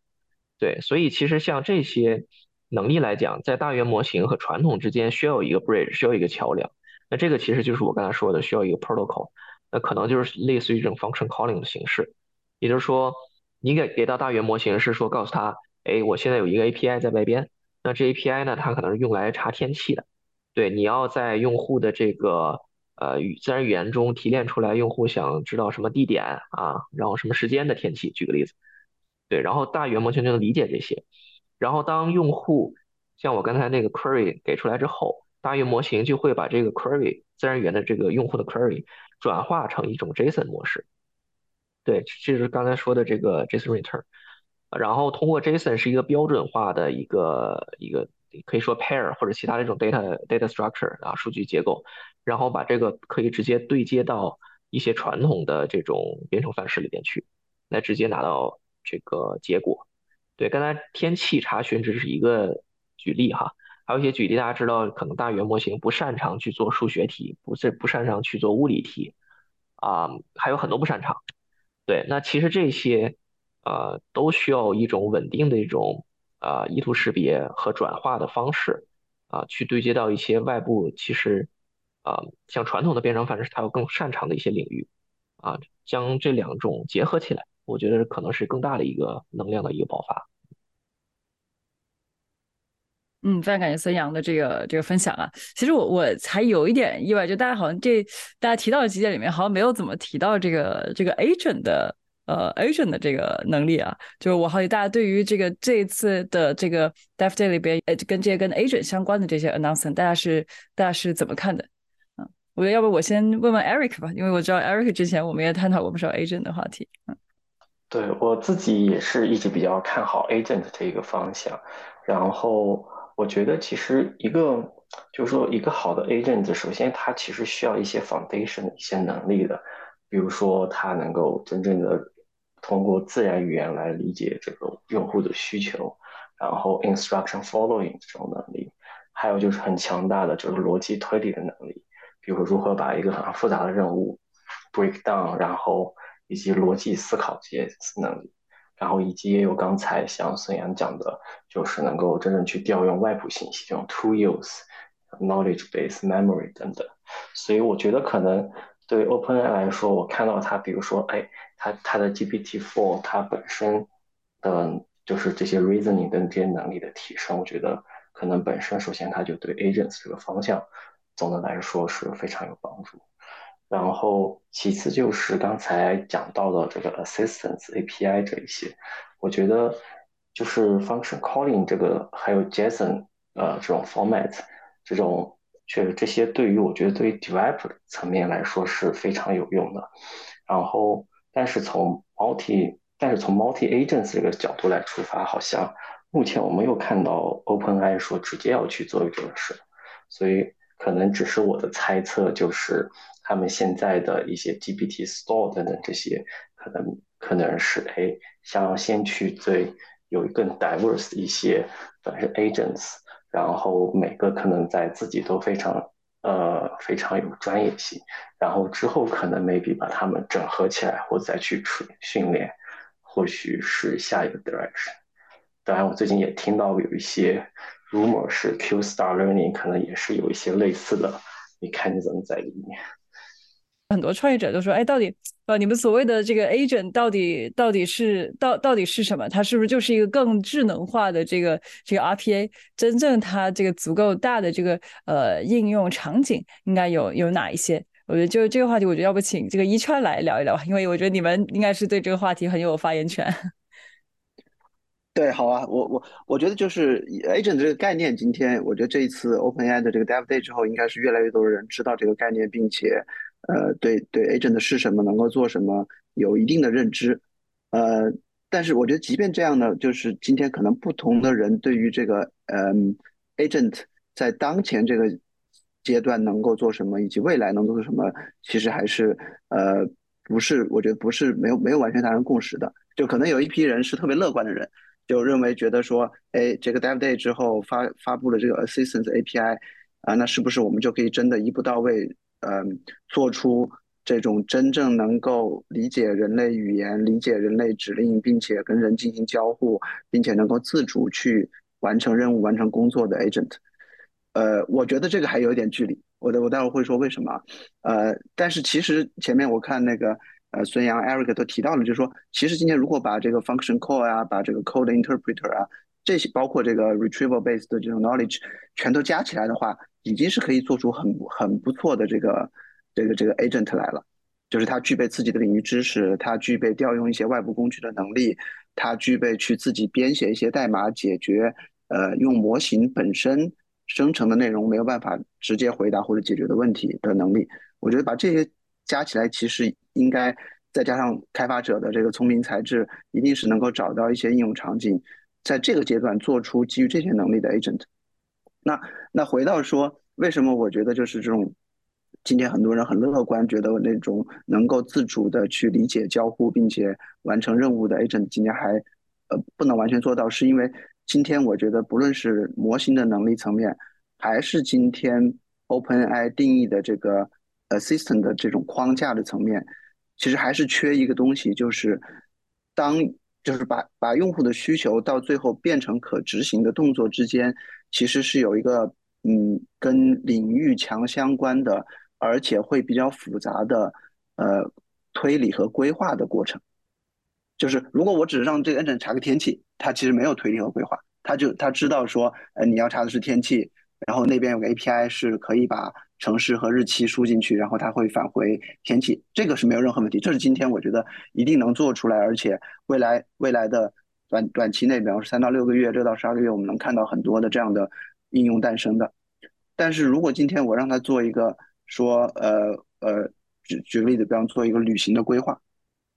对，所以其实像这些能力来讲，在大语言模型和传统之间需要一个 bridge，需要一个桥梁。那这个其实就是我刚才说的，需要一个 protocol。那可能就是类似于这种 function calling 的形式，也就是说，你给给到大语言模型是说告诉他，哎，我现在有一个 API 在外边，那这 API 呢，它可能是用来查天气的。对，你要在用户的这个。呃，语自然语言中提炼出来，用户想知道什么地点啊，然后什么时间的天气，举个例子，对，然后大语言模型就能理解这些，然后当用户像我刚才那个 query 给出来之后，大语言模型就会把这个 query 自然语言的这个用户的 query 转化成一种 JSON 模式，对，这是刚才说的这个 JSON return，然后通过 JSON 是一个标准化的一个一个可以说 pair 或者其他的一种 data data structure 啊数据结构。然后把这个可以直接对接到一些传统的这种编程范式里边去，来直接拿到这个结果。对，刚才天气查询只是一个举例哈，还有一些举例，大家知道，可能大语言模型不擅长去做数学题，不是不擅长去做物理题，啊，还有很多不擅长。对，那其实这些呃都需要一种稳定的一种啊意图识别和转化的方式啊，去对接到一些外部其实。啊，像传统的编程范式，它有更擅长的一些领域，啊，将这两种结合起来，我觉得可能是更大的一个能量的一个爆发。嗯，非常感谢孙杨的这个这个分享啊。其实我我还有一点意外，就大家好像这大家提到的几点里面，好像没有怎么提到这个这个 agent 的呃 agent 的这个能力啊。就是我好奇大家对于这个这一次的这个 Dev Day 里边，呃，跟这些跟 agent 相关的这些 announcement，大家是大家是怎么看的？我觉得要不我先问问 Eric 吧，因为我知道 Eric 之前我们也探讨过不少 agent 的话题。嗯，对我自己也是一直比较看好 agent 这一个方向。然后我觉得其实一个就是说一个好的 agent，首先它其实需要一些 foundation 的一些能力的，比如说它能够真正的通过自然语言来理解这个用户的需求，然后 instruction following 这种能力，还有就是很强大的这个逻辑推理的能力，比如说如何把一个很复杂的任务 break down，然后以及逻辑思考这些能力，然后以及也有刚才像孙杨讲的，就是能够真正去调用外部信息这种 to use knowledge base memory 等等，所以我觉得可能对 OpenAI 来说，我看到它，比如说，哎，它它的 GPT-4 它本身的就是这些 reasoning 等这些能力的提升，我觉得可能本身首先它就对 agents 这个方向，总的来说是非常有帮助。然后其次就是刚才讲到的这个 assistance API 这一些，我觉得就是 function calling 这个还有 JSON 呃这种 format 这种，确实这些对于我觉得对于 developer 层面来说是非常有用的。然后但是从 multi 但是从 multi agents 这个角度来出发，好像目前我没有看到 OpenAI 说直接要去做这个事，所以可能只是我的猜测，就是他们现在的一些 GPT Store 等等这些，可能可能是哎想要先去最有更 diverse 一些，算是 agents，然后每个可能在自己都非常呃非常有专业性，然后之后可能 maybe 把它们整合起来，或再去训训练。或许是下一个 direction。当然，我最近也听到有一些 rumor 是 Q Star Learning 可能也是有一些类似的你看你怎么在里面。很多创业者都说：“哎，到底呃，你们所谓的这个 agent 到底到底是到到底是什么？它是不是就是一个更智能化的这个这个 RPA？真正它这个足够大的这个呃应用场景应该有有哪一些？”我觉得就这个话题，我觉得要不请这个一川来聊一聊，因为我觉得你们应该是对这个话题很有发言权。对，好啊，我我我觉得就是 agent 这个概念，今天我觉得这一次 OpenAI 的这个 Dev Day 之后，应该是越来越多的人知道这个概念，并且呃对对 agent 是什么，能够做什么有一定的认知。呃，但是我觉得即便这样呢，就是今天可能不同的人对于这个嗯 agent 在当前这个。阶段能够做什么，以及未来能做什么，其实还是呃不是，我觉得不是没有没有完全达成共识的。就可能有一批人是特别乐观的人，就认为觉得说，哎，这个 Dev Day 之后发发布了这个 Assistance API 啊，那是不是我们就可以真的一步到位，嗯，做出这种真正能够理解人类语言、理解人类指令，并且跟人进行交互，并且能够自主去完成任务、完成工作的 Agent？呃，我觉得这个还有一点距离，我的我待会儿会说为什么。呃，但是其实前面我看那个呃孙杨、Eric 都提到了，就是说，其实今天如果把这个 function call 啊，把这个 code interpreter 啊，这些包括这个 retrieval based 的这种 knowledge 全都加起来的话，已经是可以做出很很不错的这个这个这个 agent 来了。就是它具备自己的领域知识，它具备调用一些外部工具的能力，它具备去自己编写一些代码解决呃用模型本身。生成的内容没有办法直接回答或者解决的问题的能力，我觉得把这些加起来，其实应该再加上开发者的这个聪明才智，一定是能够找到一些应用场景，在这个阶段做出基于这些能力的 agent。那那回到说，为什么我觉得就是这种今天很多人很乐观，觉得那种能够自主的去理解交互并且完成任务的 agent 今天还呃不能完全做到，是因为。今天我觉得，不论是模型的能力层面，还是今天 OpenAI 定义的这个 Assistant 的这种框架的层面，其实还是缺一个东西，就是当就是把把用户的需求到最后变成可执行的动作之间，其实是有一个嗯跟领域强相关的，而且会比较复杂的呃推理和规划的过程。就是如果我只是让这个 agent 查个天气，它其实没有推理和规划，它就它知道说，呃，你要查的是天气，然后那边有个 API 是可以把城市和日期输进去，然后它会返回天气，这个是没有任何问题。这是今天我觉得一定能做出来，而且未来未来的短短期内，比方说三到六个月、六到十二个月，我们能看到很多的这样的应用诞生的。但是如果今天我让他做一个说，呃呃，举举个例子，比方做一个旅行的规划。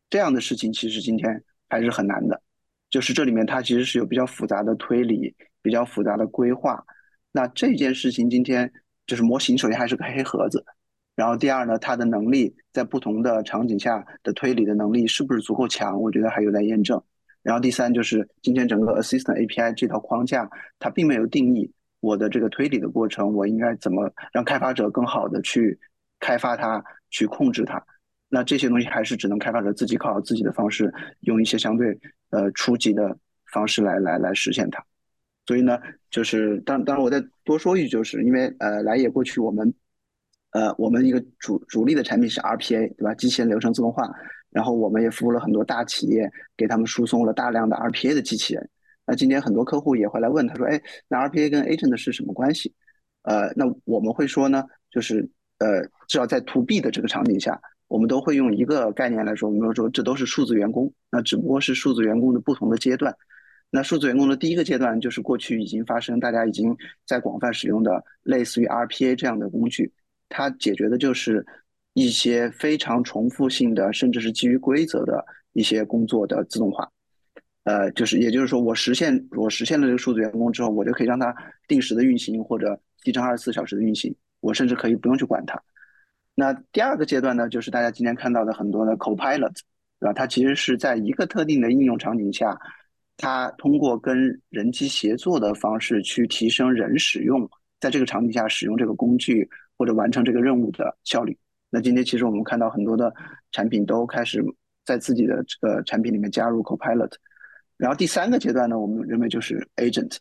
这样的事情其实今天还是很难的，就是这里面它其实是有比较复杂的推理、比较复杂的规划。那这件事情今天就是模型首先还是个黑盒子，然后第二呢，它的能力在不同的场景下的推理的能力是不是足够强？我觉得还有待验证。然后第三就是今天整个 Assistant API 这套框架，它并没有定义我的这个推理的过程，我应该怎么让开发者更好的去开发它，去控制它。那这些东西还是只能开发者自己靠自己的方式，用一些相对呃初级的方式来来来实现它。所以呢，就是当当然我再多说一句，就是因为呃来也过去我们。呃，我们一个主主力的产品是 RPA，对吧？机器人流程自动化。然后我们也服务了很多大企业，给他们输送了大量的 RPA 的机器人。那今天很多客户也会来问，他说：“哎，那 RPA 跟 Agent 是什么关系？”呃，那我们会说呢，就是呃，至少在 To B 的这个场景下，我们都会用一个概念来说，我们说这都是数字员工。那只不过是数字员工的不同的阶段。那数字员工的第一个阶段就是过去已经发生，大家已经在广泛使用的类似于 RPA 这样的工具。它解决的就是一些非常重复性的，甚至是基于规则的一些工作的自动化。呃，就是也就是说，我实现我实现了这个数字员工之后，我就可以让它定时的运行或者七乘二十四小时的运行，我甚至可以不用去管它。那第二个阶段呢，就是大家今天看到的很多的 Copilot，对吧？它其实是在一个特定的应用场景下，它通过跟人机协作的方式去提升人使用在这个场景下使用这个工具。或者完成这个任务的效率。那今天其实我们看到很多的产品都开始在自己的这个产品里面加入 Copilot。然后第三个阶段呢，我们认为就是 Agent，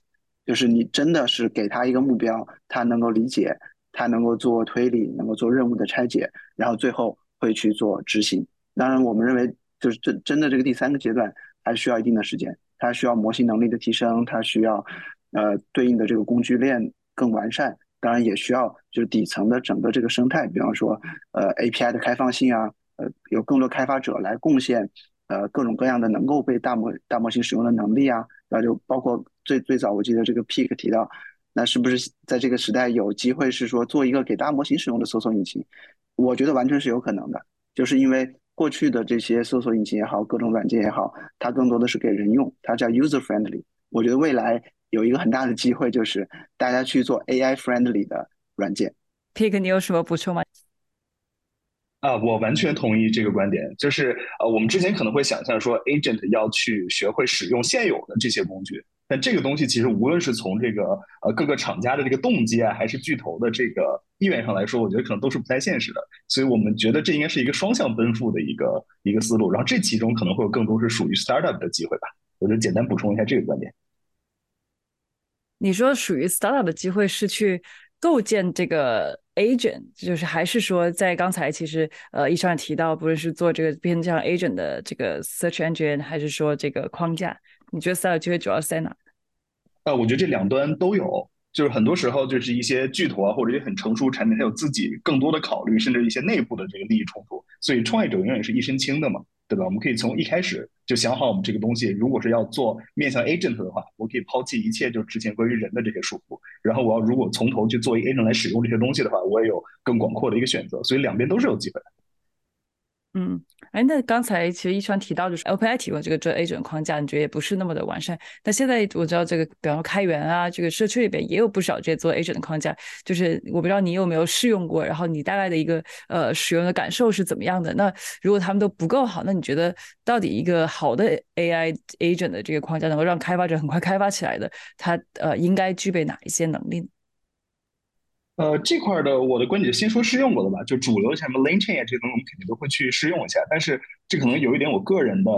就是你真的是给他一个目标，他能够理解，他能够做推理，能够做任务的拆解，然后最后会去做执行。当然，我们认为就是真真的这个第三个阶段还需要一定的时间，它需要模型能力的提升，它需要呃对应的这个工具链更完善。当然也需要就是底层的整个这个生态，比方说呃 API 的开放性啊，呃有更多开发者来贡献呃各种各样的能够被大模大模型使用的能力啊，那就包括最最早我记得这个 Peak 提到，那是不是在这个时代有机会是说做一个给大模型使用的搜索引擎？我觉得完全是有可能的，就是因为过去的这些搜索引擎也好，各种软件也好，它更多的是给人用，它叫 user friendly。我觉得未来。有一个很大的机会，就是大家去做 AI friendly 的软件。Pick，你有什么补充吗？啊，我完全同意这个观点。就是呃，我们之前可能会想象说，agent 要去学会使用现有的这些工具，但这个东西其实无论是从这个呃各个厂家的这个动机啊，还是巨头的这个意愿上来说，我觉得可能都是不太现实的。所以我们觉得这应该是一个双向奔赴的一个一个思路。然后这其中可能会有更多是属于 startup 的机会吧。我就简单补充一下这个观点。你说属于 startup 的机会是去构建这个 agent，就是还是说在刚才其实呃，一上提到，不论是做这个偏向 agent 的这个 search engine，还是说这个框架，你觉得 startup 机会主要是在哪？呃，我觉得这两端都有，就是很多时候就是一些巨头啊，或者一些很成熟产品，它有自己更多的考虑，甚至一些内部的这个利益冲突，所以创业者永远是一身轻的嘛。对吧？我们可以从一开始就想好，我们这个东西如果是要做面向 agent 的话，我可以抛弃一切就之前关于人的这些束缚。然后我要如果从头去做一个 agent 来使用这些东西的话，我也有更广阔的一个选择。所以两边都是有机会的。嗯，哎，那刚才其实一川提到就是 OpenAI 提供这个做 agent 框架，你觉得也不是那么的完善。但现在我知道这个，比方说开源啊，这个社区里边也有不少这些做 agent 的框架。就是我不知道你有没有试用过，然后你大概的一个呃使用的感受是怎么样的？那如果他们都不够好，那你觉得到底一个好的 AI agent 的这个框架能够让开发者很快开发起来的，它呃应该具备哪一些能力？呃，这块的我的观点先说试用过的吧，就主流像什么 LangChain 啊这些东西，我们肯定都会去试用一下。但是这可能有一点我个人的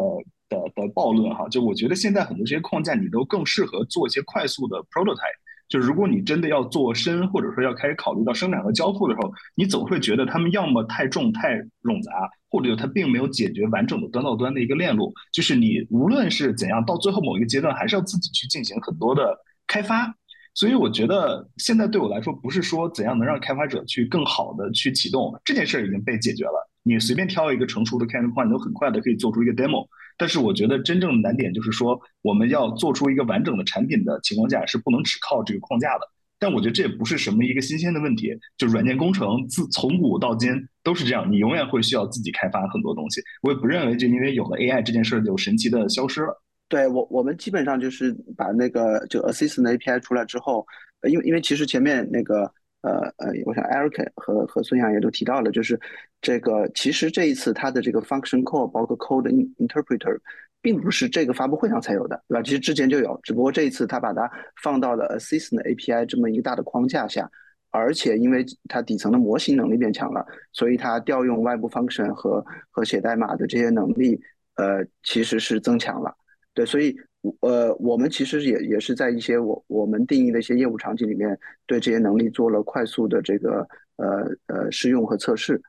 的的暴论哈，就我觉得现在很多这些框架你都更适合做一些快速的 prototype。就如果你真的要做深，或者说要开始考虑到生产和交付的时候，你总会觉得他们要么太重太冗杂，或者它并没有解决完整的端到端的一个链路。就是你无论是怎样，到最后某一个阶段，还是要自己去进行很多的开发。所以我觉得现在对我来说，不是说怎样能让开发者去更好的去启动这件事已经被解决了。你随便挑一个成熟的开源框，你都很快的可以做出一个 demo。但是我觉得真正的难点就是说，我们要做出一个完整的产品的情况下，是不能只靠这个框架的。但我觉得这也不是什么一个新鲜的问题，就软件工程自从古到今都是这样，你永远会需要自己开发很多东西。我也不认为就因为有了 AI 这件事就神奇的消失了。对我，我们基本上就是把那个就 Assistant API 出来之后，因为因为其实前面那个呃呃，我想 Eric 和和孙杨也都提到了，就是这个其实这一次它的这个 function call 包括 code interpreter，并不是这个发布会上才有的，对吧？其实之前就有，只不过这一次它把它放到了 Assistant API 这么一个大的框架下，而且因为它底层的模型能力变强了，所以它调用外部 function 和和写代码的这些能力，呃，其实是增强了。对，所以。呃，我们其实也也是在一些我我们定义的一些业务场景里面，对这些能力做了快速的这个呃呃试用和测试。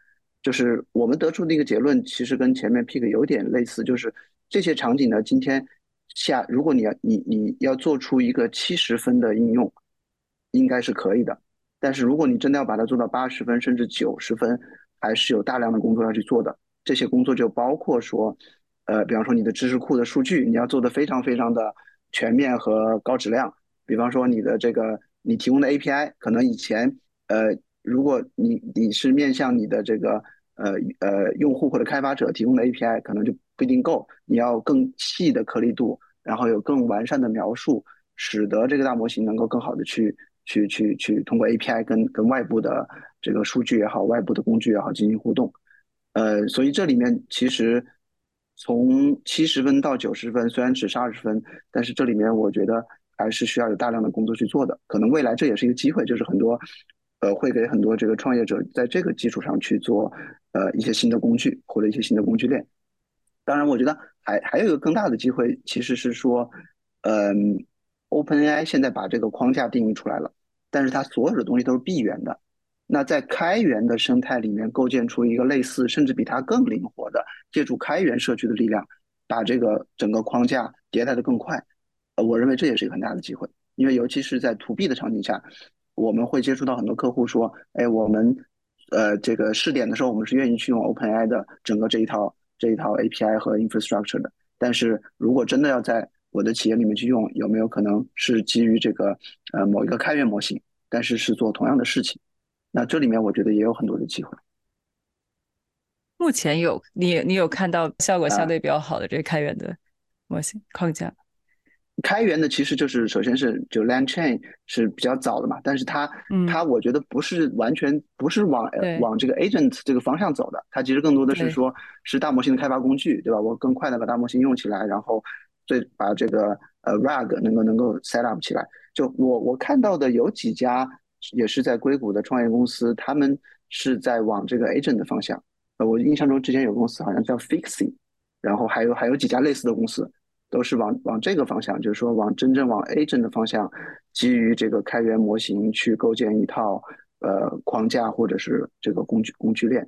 就是我们得出的一个结论，其实跟前面 pick 有点类似，就是这些场景呢，今天下如果你要你你要做出一个七十分的应用，应该是可以的。但是如果你真的要把它做到八十分甚至九十分，还是有大量的工作要去做的。这些工作就包括说。呃，比方说你的知识库的数据，你要做的非常非常的全面和高质量。比方说你的这个你提供的 API，可能以前呃，如果你你是面向你的这个呃呃用户或者开发者提供的 API，可能就不一定够。你要更细的颗粒度，然后有更完善的描述，使得这个大模型能够更好的去去去去通过 API 跟跟外部的这个数据也好，外部的工具也好进行互动。呃，所以这里面其实。从七十分到九十分，虽然只是二十分，但是这里面我觉得还是需要有大量的工作去做的。可能未来这也是一个机会，就是很多，呃，会给很多这个创业者在这个基础上去做，呃，一些新的工具或者一些新的工具链。当然，我觉得还还有一个更大的机会，其实是说，嗯，OpenAI 现在把这个框架定义出来了，但是它所有的东西都是闭源的。那在开源的生态里面构建出一个类似，甚至比它更灵活的，借助开源社区的力量，把这个整个框架迭代的更快。呃，我认为这也是一个很大的机会，因为尤其是在 To B 的场景下，我们会接触到很多客户说，哎，我们呃这个试点的时候，我们是愿意去用 OpenAI 的整个这一套这一套 API 和 infrastructure 的。但是如果真的要在我的企业里面去用，有没有可能是基于这个呃某一个开源模型，但是是做同样的事情？那这里面我觉得也有很多的机会。目前有你，你有看到效果相对比较好的这个开源的模型框架？开源的其实就是首先是就 LangChain 是比较早的嘛，但是它它我觉得不是完全不是往往这个 agent 这个方向走的，它其实更多的是说是大模型的开发工具，对吧？我更快的把大模型用起来，然后最把这个呃 RAG 能够能够 set up 起来。就我我看到的有几家。也是在硅谷的创业公司，他们是在往这个 agent 的方向。呃，我印象中之前有公司好像叫 Fixie，然后还有还有几家类似的公司，都是往往这个方向，就是说往真正往 agent 的方向，基于这个开源模型去构建一套呃框架或者是这个工具工具链。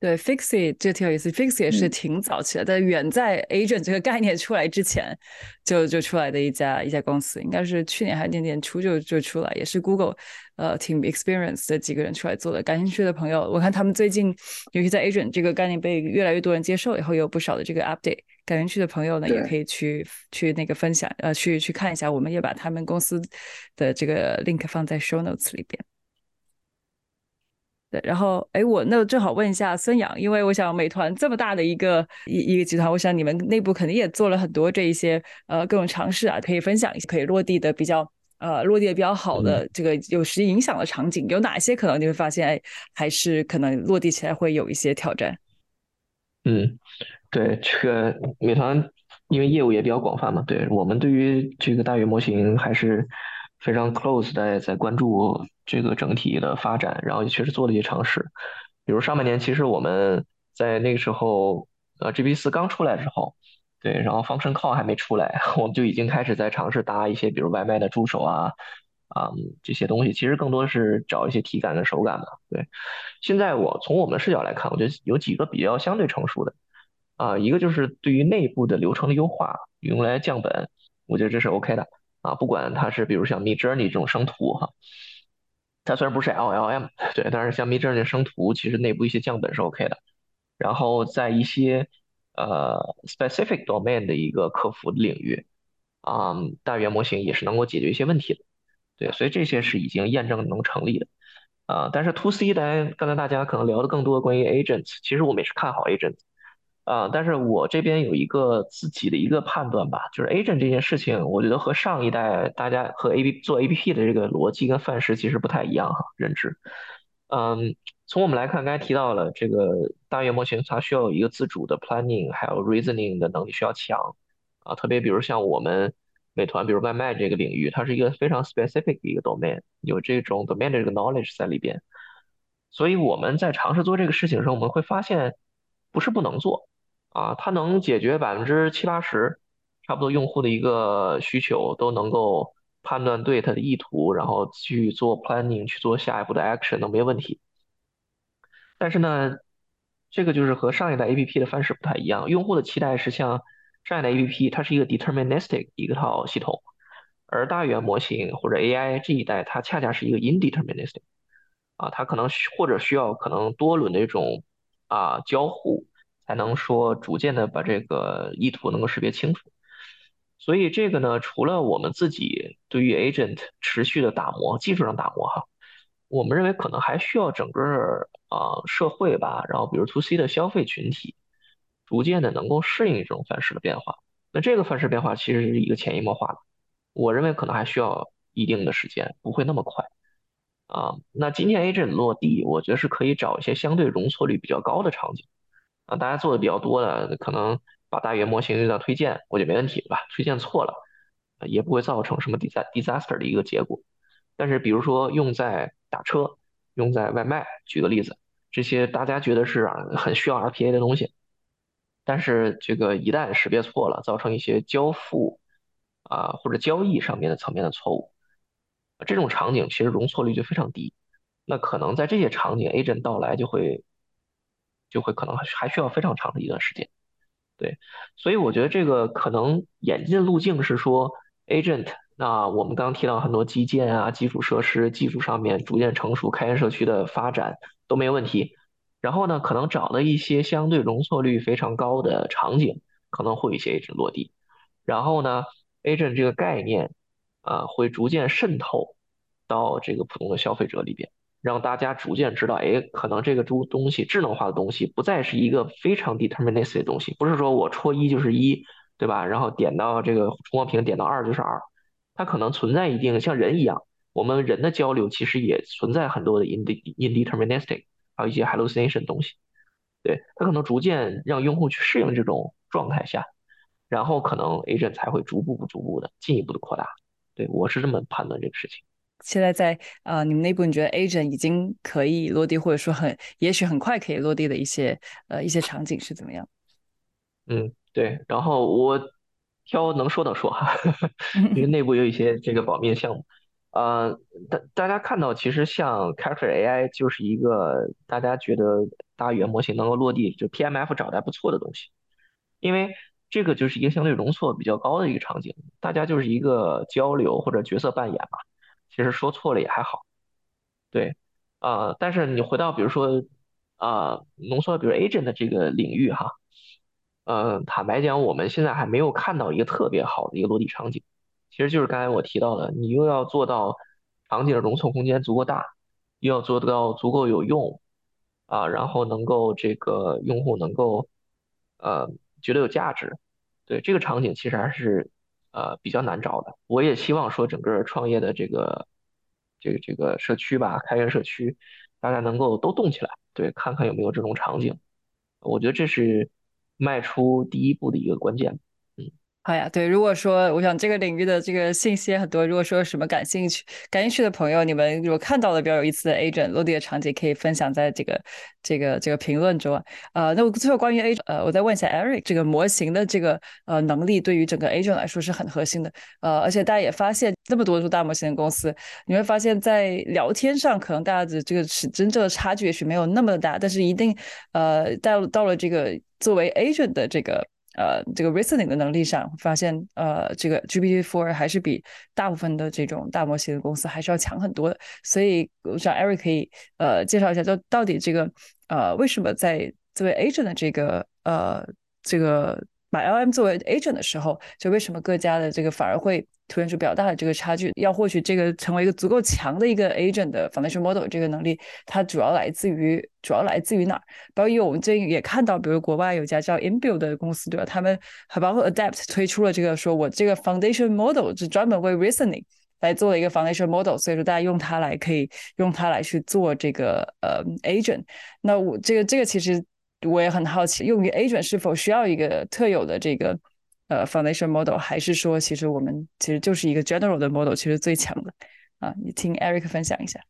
对，Fixie 这挺有意思，Fixie 也是挺早期的，但远在 agent 这个概念出来之前，就就出来的一家一家公司，应该是去年还是年年初就就出来，也是 Google 呃 Team Experience 的几个人出来做的。感兴趣的朋友，我看他们最近，尤其在 agent 这个概念被越来越多人接受以后，有不少的这个 update。感兴趣的朋友呢，也可以去去那个分享，呃，去去看一下。我们也把他们公司的这个 link 放在 show notes 里边。然后，哎，我那正好问一下孙杨，因为我想美团这么大的一个一一个集团，我想你们内部肯定也做了很多这一些呃各种尝试啊，可以分享一些可以落地的比较呃落地的比较好的这个有实际影响的场景，有哪些可能你会发现，哎，还是可能落地起来会有一些挑战？嗯，对，这个美团因为业务也比较广泛嘛，对我们对于这个大语模型还是。非常 close 的在关注这个整体的发展，然后也确实做了一些尝试，比如上半年其实我们在那个时候，呃，G P 四刚出来之后，对，然后 Function Call 还没出来，我们就已经开始在尝试搭一些比如外卖的助手啊，啊这些东西，其实更多是找一些体感跟手感嘛，对。现在我从我们视角来看，我觉得有几个比较相对成熟的，啊，一个就是对于内部的流程的优化，用来降本，我觉得这是 OK 的。啊，不管它是比如像 Midjourney 这种生图哈，它虽然不是 LLM，对，但是像 Midjourney 生图，其实内部一些降本是 OK 的。然后在一些呃 specific domain 的一个客服领域，啊，大语言模型也是能够解决一些问题的。对，所以这些是已经验证能成立的。啊，但是 To C 呢，刚才大家可能聊的更多关于 agents，其实我们也是看好 agents。啊，但是我这边有一个自己的一个判断吧，就是 agent 这件事情，我觉得和上一代大家和 A P 做 A P P 的这个逻辑跟范式其实不太一样哈，认知。嗯，从我们来看，刚才提到了这个大语言模型，它需要有一个自主的 planning，还有 reasoning 的能力需要强啊，特别比如像我们美团，比如外卖这个领域，它是一个非常 specific 的一个 domain，有这种 domain 的这个 knowledge 在里边，所以我们在尝试做这个事情的时候，我们会发现不是不能做。啊，它能解决百分之七八十，差不多用户的一个需求都能够判断对它的意图，然后去做 planning，去做下一步的 action 都没问题。但是呢，这个就是和上一代 APP 的范式不太一样，用户的期待是像上一代 APP，它是一个 deterministic 一个套系统，而大语言模型或者 AI 这一代，它恰恰是一个 indeterministic，啊，它可能或者需要可能多轮的一种啊交互。才能说逐渐的把这个意图能够识别清楚，所以这个呢，除了我们自己对于 agent 持续的打磨，技术上打磨哈，我们认为可能还需要整个啊社会吧，然后比如 to C 的消费群体，逐渐的能够适应这种范式的变化。那这个范式变化其实是一个潜移默化的，我认为可能还需要一定的时间，不会那么快啊。那今天 agent 落地，我觉得是可以找一些相对容错率比较高的场景。啊，大家做的比较多的，可能把大语言模型用到推荐，我觉得没问题，对吧？推荐错了，也不会造成什么 disaster 的一个结果。但是，比如说用在打车、用在外卖，举个例子，这些大家觉得是很需要 RPA 的东西，但是这个一旦识别错了，造成一些交付啊或者交易上面的层面的错误，这种场景其实容错率就非常低。那可能在这些场景，agent 到来就会。就会可能还需要非常长的一段时间，对，所以我觉得这个可能演进路径是说，agent，那我们刚刚提到很多基建啊、基础设施、技术上面逐渐成熟，开源社区的发展都没问题。然后呢，可能找了一些相对容错率非常高的场景，可能会有一些落地。然后呢，agent 这个概念啊，会逐渐渗透到这个普通的消费者里边。让大家逐渐知道，哎，可能这个东东西智能化的东西不再是一个非常 deterministic 的东西，不是说我戳一就是一，对吧？然后点到这个触摸屏点到二就是二，它可能存在一定像人一样，我们人的交流其实也存在很多的 indeterministic，还有一些 hallucination 东西，对，它可能逐渐让用户去适应这种状态下，然后可能 agent 才会逐步逐步的进一步的扩大，对我是这么判断这个事情。现在在啊，你们内部你觉得 agent 已经可以落地，或者说很也许很快可以落地的一些呃一些场景是怎么样？嗯，对。然后我挑能说的说哈，因为内部有一些这个保密的项目。呃，大大家看到其实像 Character AI 就是一个大家觉得大语言模型能够落地，就 PMF 找的还不错的东西，因为这个就是一个相对容错比较高的一个场景，大家就是一个交流或者角色扮演嘛。其实说错了也还好，对，啊，但是你回到比如说啊，浓缩比如 agent 的这个领域哈，嗯，坦白讲，我们现在还没有看到一个特别好的一个落地场景。其实就是刚才我提到的，你又要做到场景的容错空间足够大，又要做到足够有用啊，然后能够这个用户能够呃觉得有价值，对这个场景其实还是。呃，比较难找的。我也希望说，整个创业的这个这个这个社区吧，开源社区，大家能够都动起来，对，看看有没有这种场景。我觉得这是迈出第一步的一个关键。好呀，对，如果说我想这个领域的这个信息很多，如果说什么感兴趣、感兴趣的朋友，你们如果看到了比较有意思的 agent 落地的场景，可以分享在这个这个这个评论中。呃，那我最后关于 agent，呃，我再问一下 Eric，这个模型的这个呃能力对于整个 agent 来说是很核心的。呃，而且大家也发现，那么多做大模型的公司，你会发现在聊天上，可能大家的这个是真正的差距也许没有那么大，但是一定呃到到了这个作为 agent 的这个。呃，这个 reasoning 的能力上，发现呃，这个 GPT four 还是比大部分的这种大模型的公司还是要强很多的。所以，我想 Eric 可以呃介绍一下，就到底这个呃为什么在作为 agent 的这个呃这个把 LM 作为 agent 的时候，就为什么各家的这个反而会突现出比较大的这个差距？要获取这个成为一个足够强的一个 agent 的 foundation model 这个能力，它主要来自于主要来自于哪儿？包括我们最近也看到，比如国外有家叫 Inbuild 的公司，对吧？他们还包括 Adapt 推出了这个，说我这个 foundation model 是专门为 reasoning 来做了一个 foundation model，所以说大家用它来可以用它来去做这个呃 agent。那我这个这个其实。我也很好奇，用于 agent 是否需要一个特有的这个呃 foundation model，还是说其实我们其实就是一个 general 的 model，其实最强的啊？你听 Eric 分享一下。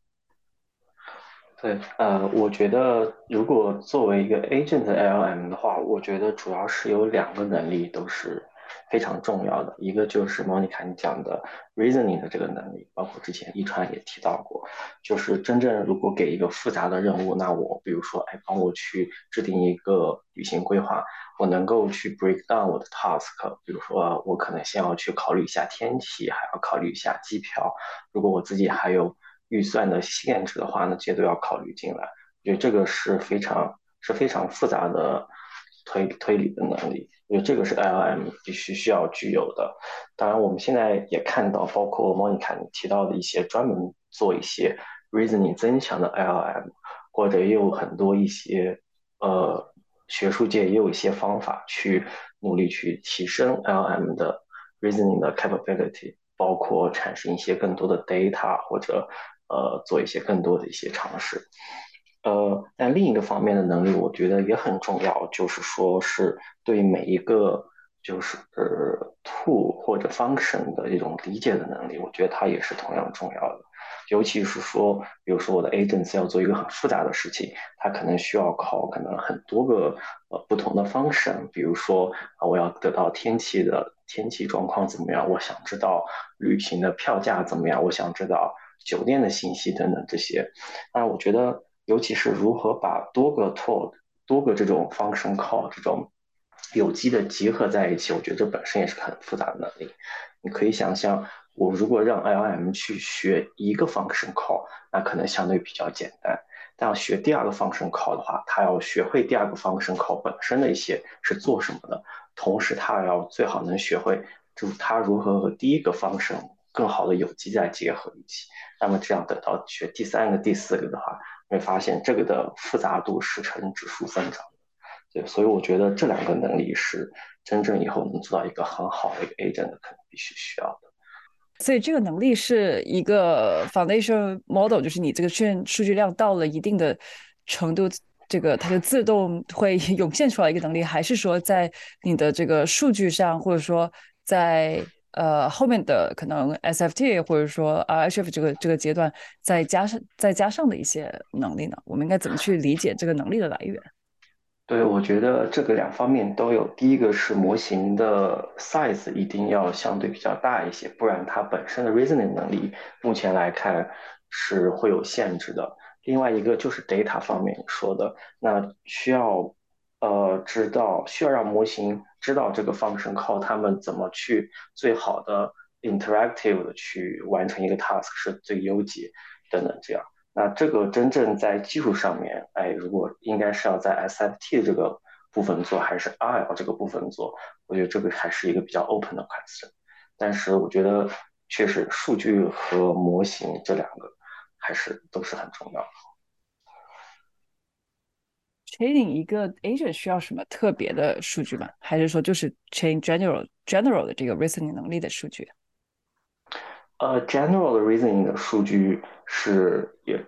对，呃，我觉得如果作为一个 agent LM 的话，我觉得主要是有两个能力都是。非常重要的。一个就是 Monica 你讲的 reasoning 的这个能力，包括之前一川也提到过，就是真正如果给一个复杂的任务，那我比如说，哎，帮我去制定一个旅行规划，我能够去 break down 我的 task，比如说我可能先要去考虑一下天气，还要考虑一下机票，如果我自己还有预算的限制的话，那这些都要考虑进来。我觉得这个是非常是非常复杂的推推理的能力。因为这个是 LM 必须需要具有的。当然，我们现在也看到，包括 Monica 你提到的一些专门做一些 reasoning 增强的 LM，或者也有很多一些呃学术界也有一些方法去努力去提升 LM 的 reasoning 的 capability，包括产生一些更多的 data，或者呃做一些更多的一些尝试。呃，但另一个方面的能力，我觉得也很重要，就是说是对每一个就是呃 to 或者 function 的一种理解的能力，我觉得它也是同样重要的。尤其是说，比如说我的 agents 要做一个很复杂的事情，它可能需要考可能很多个呃不同的 function，比如说啊，我要得到天气的天气状况怎么样，我想知道旅行的票价怎么样，我想知道酒店的信息等等这些。那我觉得。尤其是如何把多个 tool、多个这种 function call 这种有机的结合在一起，我觉得这本身也是很复杂的能力。你可以想象，我如果让 LM 去学一个 function call，那可能相对比较简单；但要学第二个 function call 的话，他要学会第二个 function call 本身的一些是做什么的，同时他要最好能学会，就是他如何和第一个 function 更好的有机再结合一起。那么这样等到学第三个、第四个的话，会发现这个的复杂度是呈指数增长的，对，所以我觉得这两个能力是真正以后能做到一个很好的一个 agent 可能必须需要的。所以这个能力是一个 foundation model，就是你这个训练数据量到了一定的程度，这个它就自动会涌现出来一个能力，还是说在你的这个数据上，或者说在呃，后面的可能 SFT 或者说 RHF 这个这个阶段，再加上再加上的一些能力呢，我们应该怎么去理解这个能力的来源？对，我觉得这个两方面都有。第一个是模型的 size 一定要相对比较大一些，不然它本身的 reasoning 能力目前来看是会有限制的。另外一个就是 data 方面说的，那需要呃知道需要让模型。知道这个 function call 他们怎么去最好的 interactive 的去完成一个 task 是最优解等等这样。那这个真正在技术上面，哎，如果应该是要在 SFT 这个部分做，还是 RL 这个部分做，我觉得这个还是一个比较 open 的 question。但是我觉得确实数据和模型这两个还是都是很重要的。Training 一个 agent 需要什么特别的数据吗？还是说就是 train general general 的这个 reasoning 能力的数据？呃，general 的 reasoning 的数据是也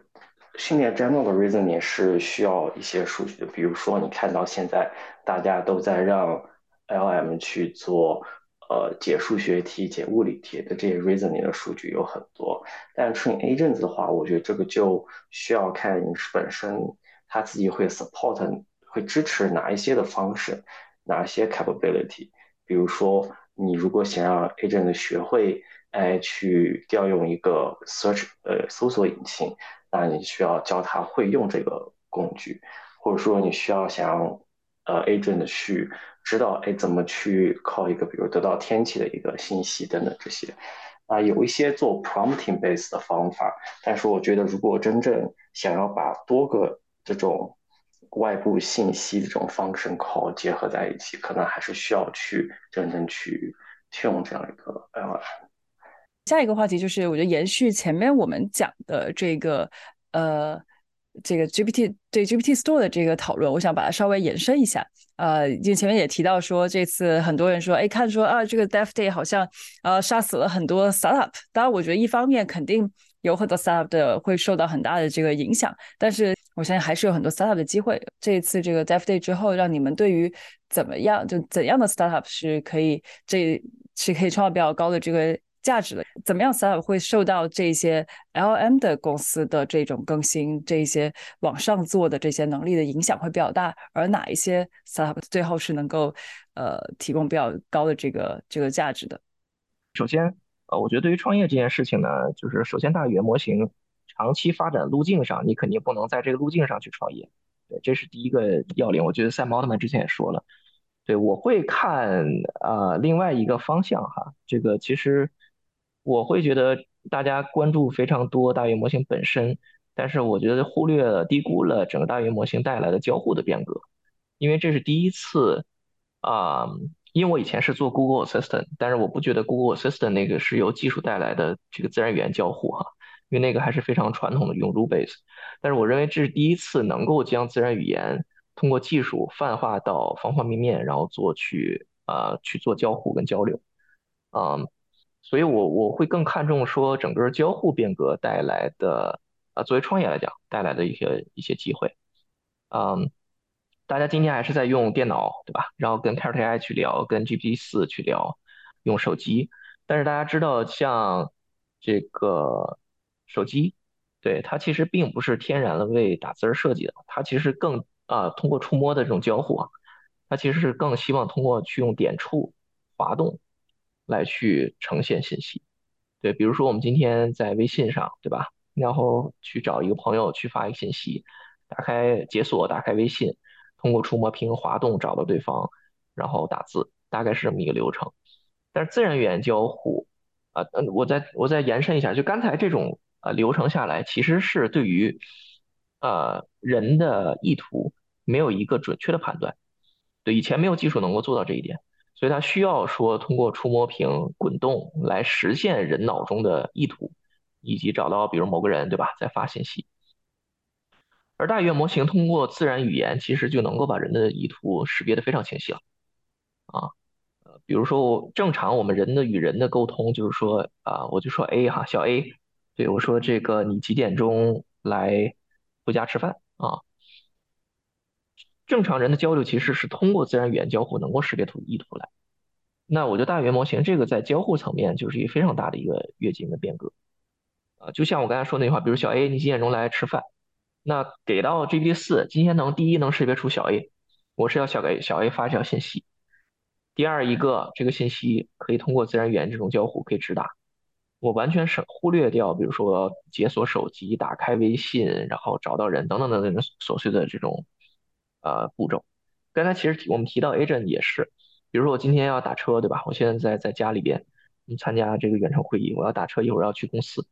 训练 general 的 reasoning 是需要一些数据的。比如说，你看到现在大家都在让 LM 去做呃解数学题、解物理题的这些 reasoning 的数据有很多，但 train agents 的话，我觉得这个就需要看你本身。他自己会 support，会支持哪一些的方式，哪些 capability。比如说，你如果想让 agent 学会，哎，去调用一个 search，呃，搜索引擎，那你需要教他会用这个工具，或者说你需要想让，呃，agent 去知道，哎，怎么去靠一个，比如得到天气的一个信息等等这些。啊，有一些做 prompting base 的方法，但是我觉得如果真正想要把多个这种外部信息的这种 function call 结合在一起，可能还是需要去真正去 tune 这样一个 LLM。下一个话题就是，我觉得延续前面我们讲的这个呃。这个 GPT 对 GPT Store 的这个讨论，我想把它稍微延伸一下。呃，因为前面也提到说，这次很多人说，哎，看说啊，这个 Death Day 好像呃杀死了很多 Startup。当然，我觉得一方面肯定有很多 Startup 的会受到很大的这个影响，但是我相信还是有很多 Startup 的机会。这一次这个 Dev Day 之后，让你们对于怎么样就怎样的 Startup 是可以这是可以创造比较高的这个。价值的怎么样？startup 会受到这些 LM 的公司的这种更新，这些往上做的这些能力的影响会比较大。而哪一些 startup 最后是能够呃提供比较高的这个这个价值的？首先，呃，我觉得对于创业这件事情呢，就是首先大语言模型长期发展路径上，你肯定不能在这个路径上去创业。对，这是第一个要领。我觉得赛博奥特曼之前也说了，对我会看啊另外一个方向哈，这个其实。我会觉得大家关注非常多大语言模型本身，但是我觉得忽略了、低估了整个大语言模型带来的交互的变革，因为这是第一次啊。因为我以前是做 Google Assistant，但是我不觉得 Google Assistant 那个是由技术带来的这个自然语言交互哈，因为那个还是非常传统的用 Rubase。但是我认为这是第一次能够将自然语言通过技术泛化到方方面面，然后做去啊去做交互跟交流，嗯。所以，我我会更看重说整个交互变革带来的，啊，作为创业来讲带来的一些一些机会。嗯，大家今天还是在用电脑，对吧？然后跟 Character AI 去聊，跟 GPT 四去聊，用手机。但是大家知道，像这个手机，对它其实并不是天然的为打字而设计的，它其实更啊通过触摸的这种交互啊，它其实是更希望通过去用点触滑动。来去呈现信息，对，比如说我们今天在微信上，对吧？然后去找一个朋友去发一个信息，打开解锁，打开微信，通过触摸屏滑动找到对方，然后打字，大概是这么一个流程。但是自然语言交互，啊，嗯，我再我再延伸一下，就刚才这种呃流程下来，其实是对于呃人的意图没有一个准确的判断，对，以前没有技术能够做到这一点。所以它需要说通过触摸屏滚动来实现人脑中的意图，以及找到比如某个人对吧在发信息，而大语言模型通过自然语言其实就能够把人的意图识别的非常清晰了，啊，呃，比如说正常我们人的与人的沟通就是说啊，我就说 A 哈小 A，对我说这个你几点钟来回家吃饭啊？正常人的交流其实是通过自然语言交互能够识别出意图来，那我觉得大语言模型这个在交互层面就是一个非常大的一个跃进的变革，啊，就像我刚才说那句话，比如小 A 你几点钟来吃饭，那给到 GPT 四今天能第一能识别出小 A，我是要小 A 小 A 发一条信息，第二一个这个信息可以通过自然语言这种交互可以直达，我完全省忽略掉比如说解锁手机、打开微信，然后找到人等等等等琐碎的这种。呃，步骤，刚才其实我们提到 agent 也是，比如说我今天要打车，对吧？我现在在在家里边，参加这个远程会议，我要打车，一会儿要去公司。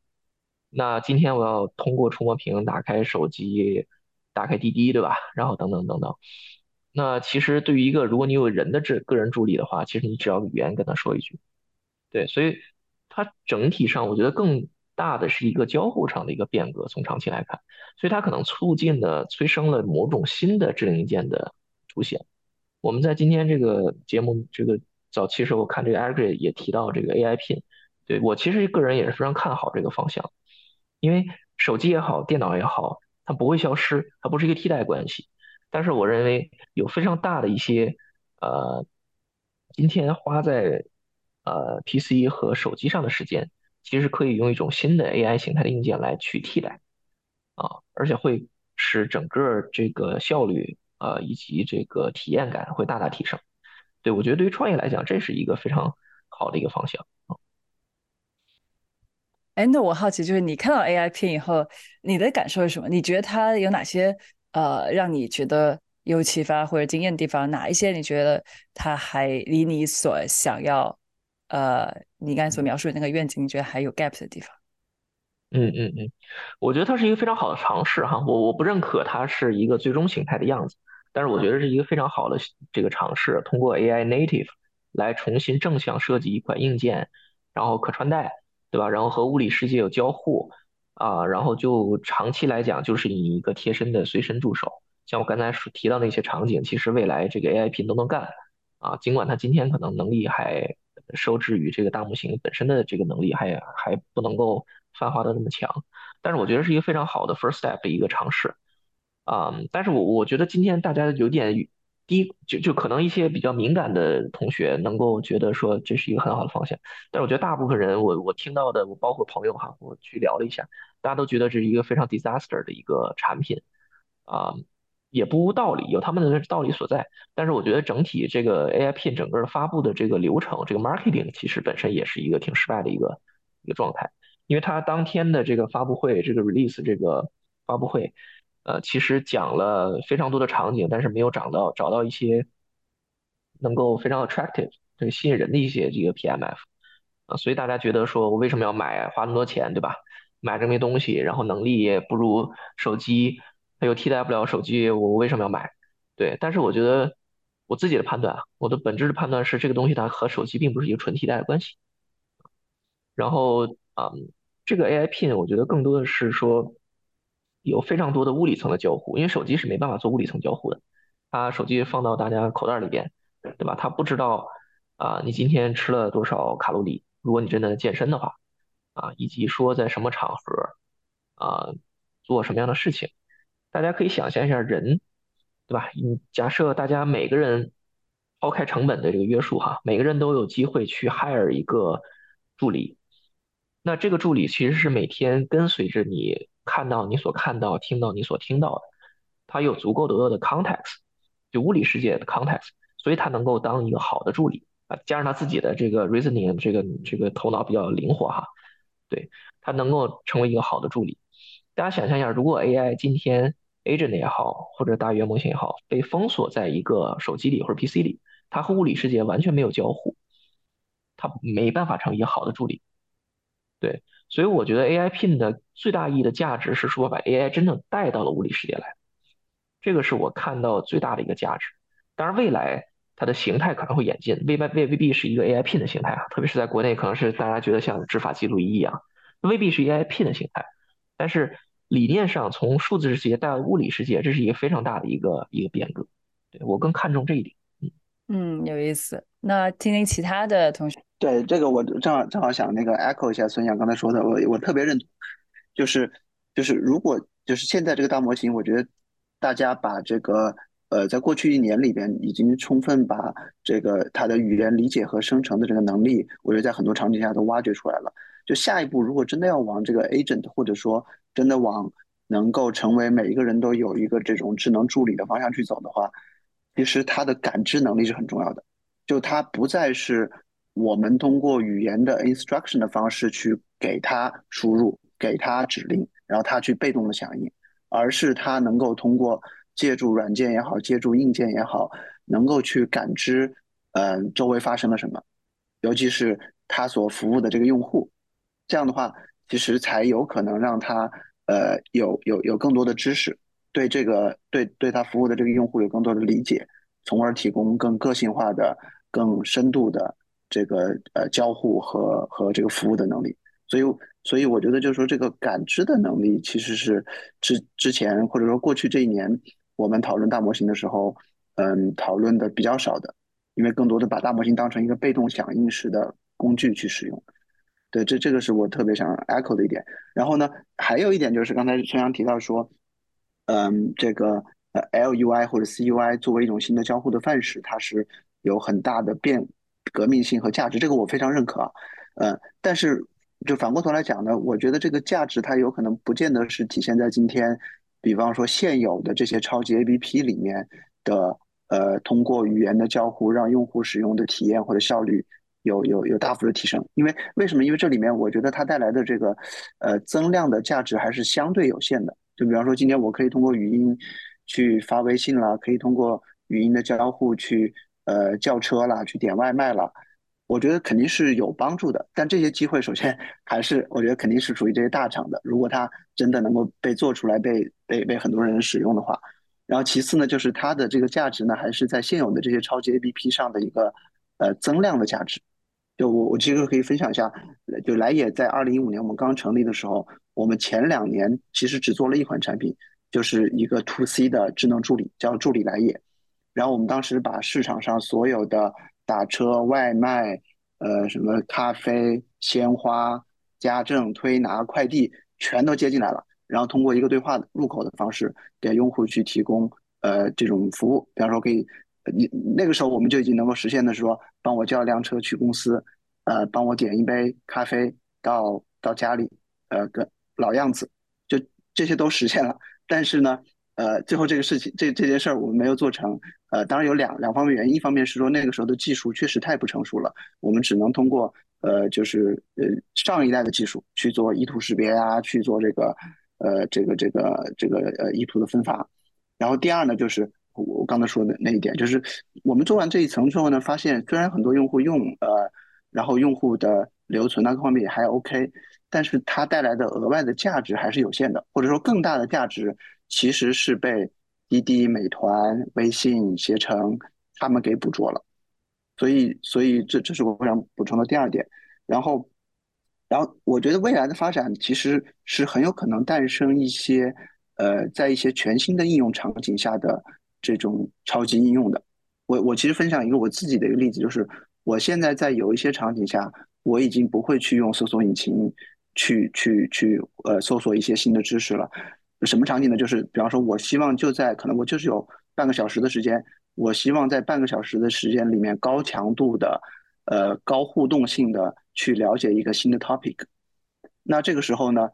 那今天我要通过触摸屏打开手机，打开滴滴，对吧？然后等等等等。那其实对于一个如果你有人的这个人助理的话，其实你只要语言跟他说一句，对，所以它整体上我觉得更。大的是一个交互上的一个变革，从长期来看，所以它可能促进的催生了某种新的智能硬件的出现。我们在今天这个节目这个早期时候看这个 Eric 也提到这个 AI Pin，对我其实个人也是非常看好这个方向，因为手机也好，电脑也好，它不会消失，它不是一个替代关系。但是我认为有非常大的一些呃，今天花在呃 PC 和手机上的时间。其实可以用一种新的 AI 形态的硬件来去替代，啊，而且会使整个这个效率啊以及这个体验感会大大提升。对我觉得对于创业来讲，这是一个非常好的一个方向啊。哎，那我好奇就是你看到 AI 片以后，你的感受是什么？你觉得它有哪些呃让你觉得有启发或者惊艳的地方？哪一些你觉得它还离你所想要？呃，你刚才所描述的那个愿景，你觉得还有 gap 的地方？嗯嗯嗯，我觉得它是一个非常好的尝试哈，我我不认可它是一个最终形态的样子，但是我觉得是一个非常好的这个尝试，通过 AI native 来重新正向设计一款硬件，然后可穿戴，对吧？然后和物理世界有交互啊，然后就长期来讲就是你一个贴身的随身助手，像我刚才说提到那些场景，其实未来这个 AI Pin 都能干啊，尽管它今天可能能力还受制于这个大模型本身的这个能力还还不能够。泛化的那么强，但是我觉得是一个非常好的 first step 一个尝试，啊，但是我我觉得今天大家有点低，就就可能一些比较敏感的同学能够觉得说这是一个很好的方向，但是我觉得大部分人，我我听到的，我包括朋友哈，我去聊了一下，大家都觉得这是一个非常 disaster 的一个产品，啊，也不无道理，有他们的道理所在，但是我觉得整体这个 AI Pin 整个发布的这个流程，这个 marketing 其实本身也是一个挺失败的一个一个状态。因为它当天的这个发布会，这个 release 这个发布会，呃，其实讲了非常多的场景，但是没有找到找到一些能够非常 attractive 对吸引人的一些这个 PMF 啊，所以大家觉得说我为什么要买花那么多钱，对吧？买这么些东西，然后能力也不如手机，它又替代不了手机，我为什么要买？对，但是我觉得我自己的判断，我的本质的判断是这个东西它和手机并不是一个纯替代的关系，然后。啊，这个 AI Pin 我觉得更多的是说有非常多的物理层的交互，因为手机是没办法做物理层交互的。它手机放到大家口袋里边，对吧？它不知道啊，你今天吃了多少卡路里，如果你真的健身的话，啊，以及说在什么场合啊做什么样的事情，大家可以想象一下人，对吧？你假设大家每个人抛开成本的这个约束哈，每个人都有机会去 hire 一个助理。那这个助理其实是每天跟随着你看到你所看到、听到你所听到的，他有足够多的 context，就物理世界的 context，所以他能够当一个好的助理啊，加上他自己的这个 reasoning，这个这个头脑比较灵活哈，对他能够成为一个好的助理。大家想象一下，如果 AI 今天 agent 也好，或者大语言模型也好，被封锁在一个手机里或者 PC 里，它和物理世界完全没有交互，它没办法成为一个好的助理。对，所以我觉得 AI Pin 的最大意义的价值是说把 AI 真正带到了物理世界来，这个是我看到最大的一个价值。当然，未来它的形态可能会演进，未必未未必是一个 AI Pin 的形态啊，特别是在国内，可能是大家觉得像执法记录仪一样，未必是 AI Pin 的形态。但是理念上，从数字世界带到物理世界，这是一个非常大的一个一个变革。对我更看重这一点。嗯，有意思。那听听其他的同学。对这个，我正好正好想那个 echo 一下孙杨刚才说的，我我特别认同，就是就是如果就是现在这个大模型，我觉得大家把这个呃，在过去一年里边已经充分把这个它的语言理解和生成的这个能力，我觉得在很多场景下都挖掘出来了。就下一步，如果真的要往这个 agent，或者说真的往能够成为每一个人都有一个这种智能助理的方向去走的话，其实它的感知能力是很重要的，就它不再是。我们通过语言的 instruction 的方式去给他输入，给他指令，然后他去被动的响应，而是他能够通过借助软件也好，借助硬件也好，能够去感知，嗯，周围发生了什么，尤其是他所服务的这个用户，这样的话，其实才有可能让他，呃，有有有更多的知识，对这个对对他服务的这个用户有更多的理解，从而提供更个性化的、更深度的。这个呃交互和和这个服务的能力，所以所以我觉得就是说这个感知的能力其实是之之前或者说过去这一年我们讨论大模型的时候，嗯讨论的比较少的，因为更多的把大模型当成一个被动响应式的工具去使用。对，这这个是我特别想 echo 的一点。然后呢，还有一点就是刚才陈阳提到说，嗯，这个呃 LUI 或者 CUI 作为一种新的交互的范式，它是有很大的变。革命性和价值，这个我非常认可啊，呃，但是就反过头来讲呢，我觉得这个价值它有可能不见得是体现在今天，比方说现有的这些超级 APP 里面的，呃，通过语言的交互让用户使用的体验或者效率有有有大幅的提升。因为为什么？因为这里面我觉得它带来的这个呃增量的价值还是相对有限的。就比方说今天我可以通过语音去发微信啦，可以通过语音的交互去。呃，叫车啦，去点外卖了，我觉得肯定是有帮助的。但这些机会，首先 还是我觉得肯定是属于这些大厂的。如果它真的能够被做出来，被被被很多人使用的话，然后其次呢，就是它的这个价值呢，还是在现有的这些超级 APP 上的一个呃增量的价值。就我我其实可以分享一下，就来也在二零一五年我们刚成立的时候，我们前两年其实只做了一款产品，就是一个 To C 的智能助理，叫助理来也。然后我们当时把市场上所有的打车、外卖、呃什么咖啡、鲜花、家政、推拿、快递全都接进来了，然后通过一个对话入口的方式给用户去提供呃这种服务，比方说可以，你那个时候我们就已经能够实现的是说，帮我叫辆车去公司，呃帮我点一杯咖啡到到家里，呃跟老样子，就这些都实现了，但是呢。呃，最后这个事情，这这件事儿我们没有做成。呃，当然有两两方面原因，一方面是说那个时候的技术确实太不成熟了，我们只能通过呃，就是呃上一代的技术去做意图识别呀，去做这个呃这个这个这个呃意图的分发。然后第二呢，就是我刚才说的那一点，就是我们做完这一层之后呢，发现虽然很多用户用呃，然后用户的留存啊各方面也还 OK，但是它带来的额外的价值还是有限的，或者说更大的价值。其实是被滴滴、美团、微信、携程他们给捕捉了，所以，所以这这是我想补充的第二点。然后，然后我觉得未来的发展其实是很有可能诞生一些，呃，在一些全新的应用场景下的这种超级应用的。我我其实分享一个我自己的一个例子，就是我现在在有一些场景下，我已经不会去用搜索引擎去去去呃搜索一些新的知识了。什么场景呢？就是比方说，我希望就在可能我就是有半个小时的时间，我希望在半个小时的时间里面高强度的、呃高互动性的去了解一个新的 topic。那这个时候呢，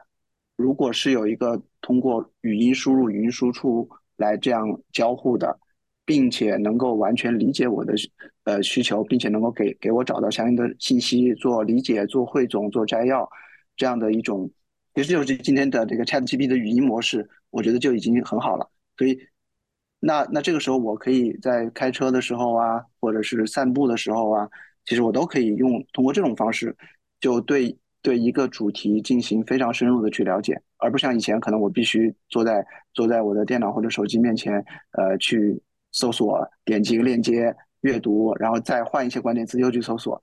如果是有一个通过语音输入、语音输出来这样交互的，并且能够完全理解我的呃需求，并且能够给给我找到相应的信息，做理解、做汇总、做摘要这样的一种。其实就是今天的这个 Chat GPT 的语音模式，我觉得就已经很好了。所以，那那这个时候，我可以在开车的时候啊，或者是散步的时候啊，其实我都可以用通过这种方式，就对对一个主题进行非常深入的去了解，而不像以前可能我必须坐在坐在我的电脑或者手机面前，呃，去搜索，点击一个链接阅读，然后再换一些关键词又去搜索。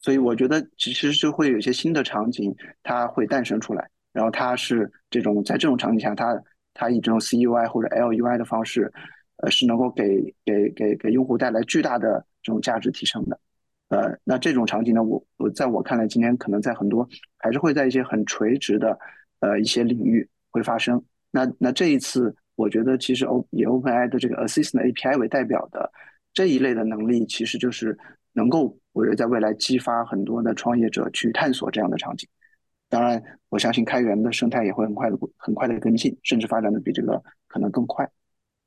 所以我觉得其实就会有一些新的场景，它会诞生出来。然后它是这种在这种场景下，它它以这种 CUI 或者 LUI 的方式，呃，是能够给给给给用户带来巨大的这种价值提升的。呃，那这种场景呢，我我在我看来，今天可能在很多还是会在一些很垂直的呃一些领域会发生。那那这一次，我觉得其实 O 以 OpenAI 的这个 Assistant API 为代表的这一类的能力，其实就是能够。我觉得在未来激发很多的创业者去探索这样的场景，当然，我相信开源的生态也会很快的、很快的跟进，甚至发展的比这个可能更快。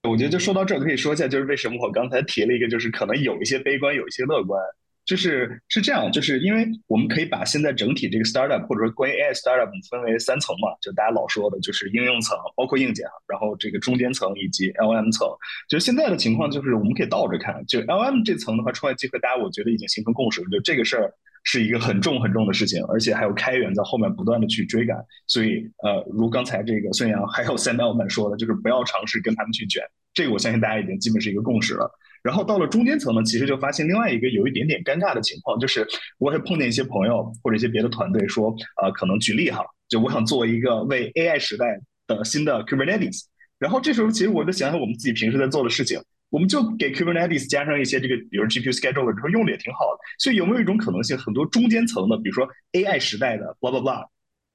我觉得就说到这儿，可以说一下，就是为什么我刚才提了一个，就是可能有一些悲观，有一些乐观。就是是这样，就是因为我们可以把现在整体这个 startup 或者说关于 AI startup 分为三层嘛，就大家老说的，就是应用层，包括硬件，然后这个中间层以及 LM 层。就是现在的情况，就是我们可以倒着看，就 LM 这层的话，创业机会，大家我觉得已经形成共识，就这个事儿是一个很重很重的事情，而且还有开源在后面不断的去追赶。所以，呃，如刚才这个孙杨还有 Sam Altman 说的，就是不要尝试跟他们去卷，这个我相信大家已经基本是一个共识了。然后到了中间层呢，其实就发现另外一个有一点点尴尬的情况，就是我会碰见一些朋友或者一些别的团队说，呃，可能举例哈，就我想做一个为 AI 时代的新的 Kubernetes，然后这时候其实我就想想我们自己平时在做的事情，我们就给 Kubernetes 加上一些这个，比如 GPU scheduler 之后用的也挺好的，所以有没有一种可能性，很多中间层的，比如说 AI 时代的 blah blah blah，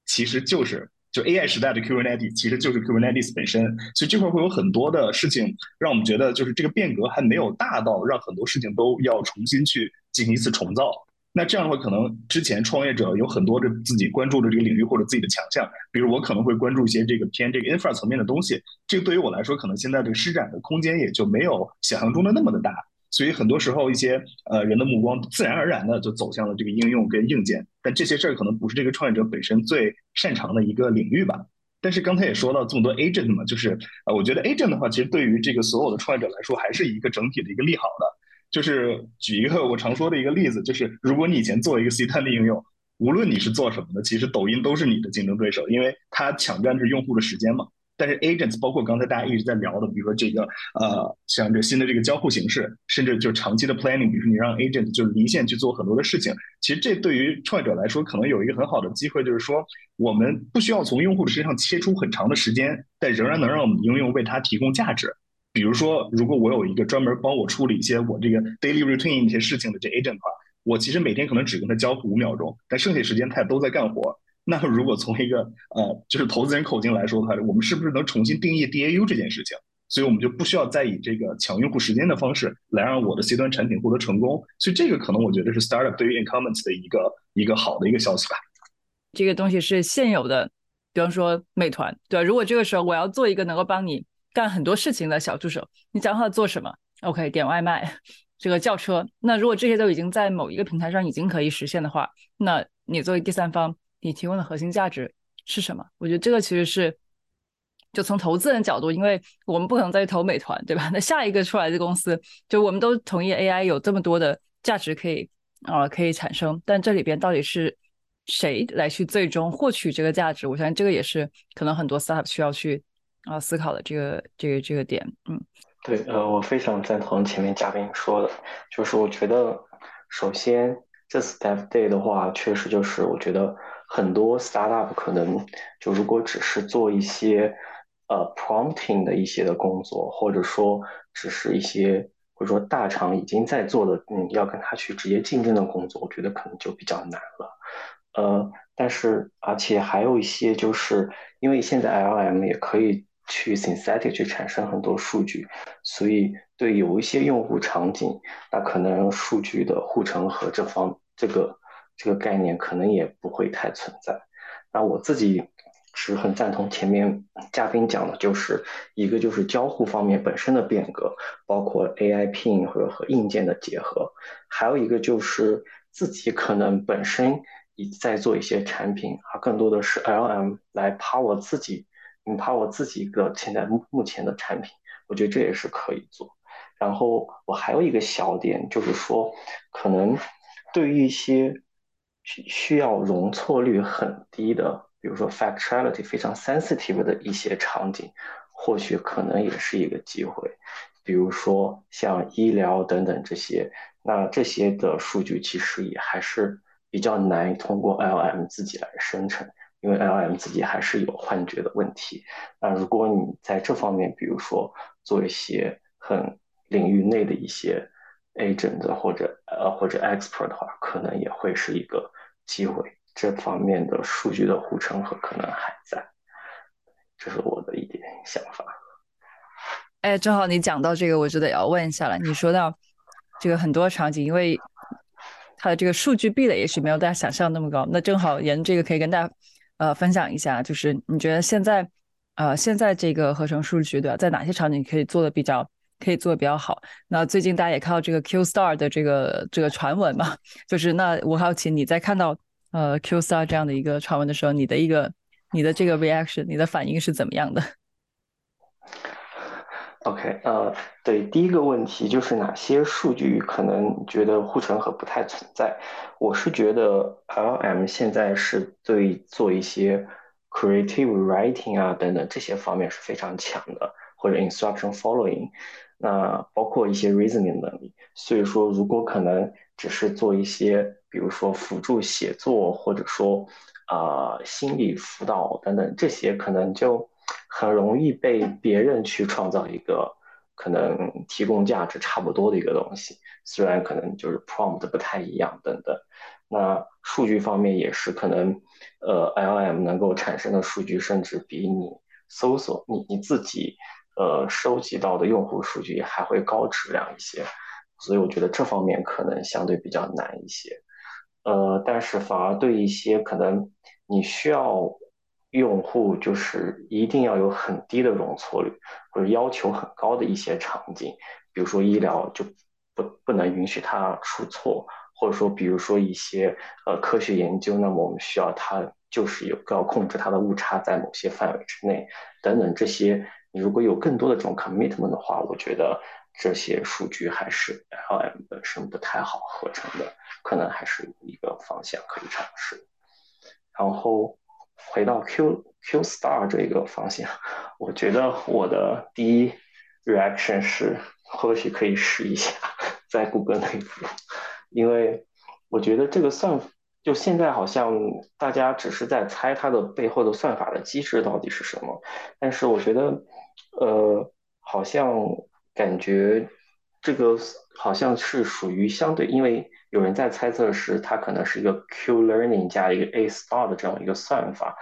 其实就是。就 AI 时代的 Kubernetes 其实就是 Kubernetes 本身，所以这块会有很多的事情让我们觉得，就是这个变革还没有大到让很多事情都要重新去进行一次重造。那这样的话，可能之前创业者有很多的自己关注的这个领域或者自己的强项，比如我可能会关注一些这个偏这个 infra 层面的东西，这个对于我来说，可能现在这个施展的空间也就没有想象中的那么的大。所以很多时候，一些呃人的目光自然而然的就走向了这个应用跟硬件，但这些事儿可能不是这个创业者本身最擅长的一个领域吧。但是刚才也说到这么多 agent 嘛，就是呃，我觉得 agent 的话，其实对于这个所有的创业者来说，还是一个整体的一个利好的。就是举一个我常说的一个例子，就是如果你以前做一个 C 端的应用，无论你是做什么的，其实抖音都是你的竞争对手，因为它抢占着用户的时间嘛。但是 agents 包括刚才大家一直在聊的，比如说这个呃，像这新的这个交互形式，甚至就长期的 planning，比如说你让 agent 就离线去做很多的事情，其实这对于创业者来说，可能有一个很好的机会，就是说我们不需要从用户身上切出很长的时间，但仍然能让我们应用为他提供价值。比如说，如果我有一个专门帮我处理一些我这个 daily routine 一些事情的这 agent 的话，我其实每天可能只跟他交互五秒钟，但剩下时间他也都在干活。那如果从一个呃，就是投资人口径来说的话，我们是不是能重新定义 DAU 这件事情？所以我们就不需要再以这个抢用户时间的方式来让我的 C 端产品获得成功。所以这个可能我觉得是 startup 对于 incumbents 的一个一个好的一个消息吧。这个东西是现有的，比方说美团，对吧？如果这个时候我要做一个能够帮你干很多事情的小助手，你讲话做什么？OK，点外卖，这个叫车。那如果这些都已经在某一个平台上已经可以实现的话，那你作为第三方。你提供的核心价值是什么？我觉得这个其实是，就从投资人角度，因为我们不可能再去投美团，对吧？那下一个出来的公司，就我们都同意 AI 有这么多的价值可以啊可以产生，但这里边到底是谁来去最终获取这个价值？我相信这个也是可能很多 startup 需要去啊思考的这个这个这个点。嗯，对，呃，我非常赞同前面嘉宾说的，就是我觉得首先这次 Dev Day 的话，确实就是我觉得。很多 startup 可能就如果只是做一些呃 prompting 的一些的工作，或者说只是一些或者说大厂已经在做的，嗯，要跟他去直接竞争的工作，我觉得可能就比较难了。呃，但是而且还有一些就是因为现在 LM 也可以去 synthetic 去产生很多数据，所以对有一些用户场景，那可能数据的护城河这方这个。这个概念可能也不会太存在。那我自己是很赞同前面嘉宾讲的，就是一个就是交互方面本身的变革，包括 AI Pin 和和硬件的结合，还有一个就是自己可能本身已在做一些产品，而更多的是 LM 来 power 自己，power 自己一个现在目目前的产品，我觉得这也是可以做。然后我还有一个小点，就是说可能对于一些需需要容错率很低的，比如说 factuality 非常 sensitive 的一些场景，或许可能也是一个机会。比如说像医疗等等这些，那这些的数据其实也还是比较难通过 LM 自己来生成，因为 LM 自己还是有幻觉的问题。那如果你在这方面，比如说做一些很领域内的一些。Agent 或者呃或者 expert 的话，可能也会是一个机会。这方面的数据的护城河可能还在，这是我的一点想法。哎，正好你讲到这个，我就得也要问一下了。你说到这个很多场景，因为它的这个数据壁垒也许没有大家想象那么高。那正好沿这个可以跟大家呃分享一下，就是你觉得现在呃现在这个合成数据对吧，在哪些场景可以做的比较？可以做的比较好。那最近大家也看到这个 Q Star 的这个这个传闻嘛，就是那我好奇你在看到呃 Q Star 这样的一个传闻的时候，你的一个你的这个 reaction，你的反应是怎么样的？OK，呃，对，第一个问题就是哪些数据可能觉得护城河不太存在？我是觉得 LM 现在是对做一些 creative writing 啊等等这些方面是非常强的。或者 instruction following，那包括一些 reasoning 能力。所以说，如果可能只是做一些，比如说辅助写作，或者说啊心理辅导等等，这些可能就很容易被别人去创造一个可能提供价值差不多的一个东西。虽然可能就是 prompt 不太一样等等。那数据方面也是可能，呃，LM 能够产生的数据甚至比你搜索你你自己。呃，收集到的用户数据还会高质量一些，所以我觉得这方面可能相对比较难一些。呃，但是反而对一些可能你需要用户就是一定要有很低的容错率或者要求很高的一些场景，比如说医疗就不不能允许它出错，或者说比如说一些呃科学研究，那么我们需要它就是有要控制它的误差在某些范围之内等等这些。如果有更多的这种 commitment 的话，我觉得这些数据还是 LM 本身不太好合成的，可能还是一个方向可以尝试。然后回到 Q Q Star 这个方向，我觉得我的第一 reaction 是，或许可以试一下在谷歌内部，因为我觉得这个算就现在好像大家只是在猜它的背后的算法的机制到底是什么，但是我觉得呃好像感觉这个好像是属于相对，因为。有人在猜测是它可能是一个 Q learning 加一个 A star 的这样一个算法，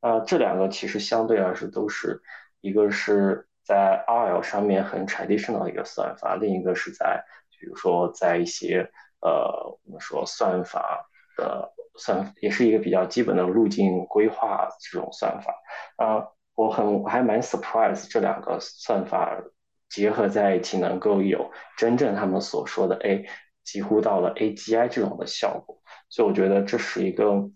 啊，这两个其实相对来说都是一个是在 RL 上面很 traditional 的一个算法，另一个是在比如说在一些呃我们说算法的算也是一个比较基本的路径规划这种算法，啊，我很我还蛮 surprise 这两个算法结合在一起能够有真正他们所说的 A。几乎到了 AGI 这种的效果，所以我觉得这是一个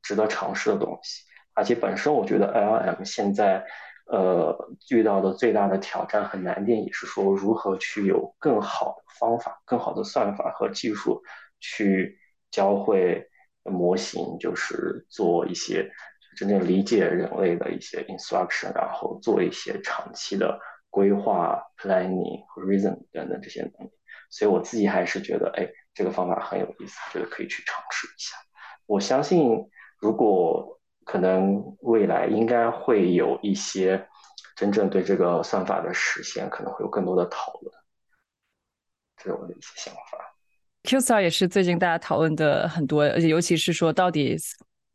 值得尝试的东西。而且本身我觉得 LLM 现在呃遇到的最大的挑战和难点也是说如何去有更好的方法、更好的算法和技术去教会模型，就是做一些真正理解人类的一些 instruction，然后做一些长期的规划、planning reason 等等这些能力。所以我自己还是觉得，哎，这个方法很有意思，觉得可以去尝试一下。我相信，如果可能，未来应该会有一些真正对这个算法的实现，可能会有更多的讨论。这是我的一些想法。Q star 也是最近大家讨论的很多，而且尤其是说，到底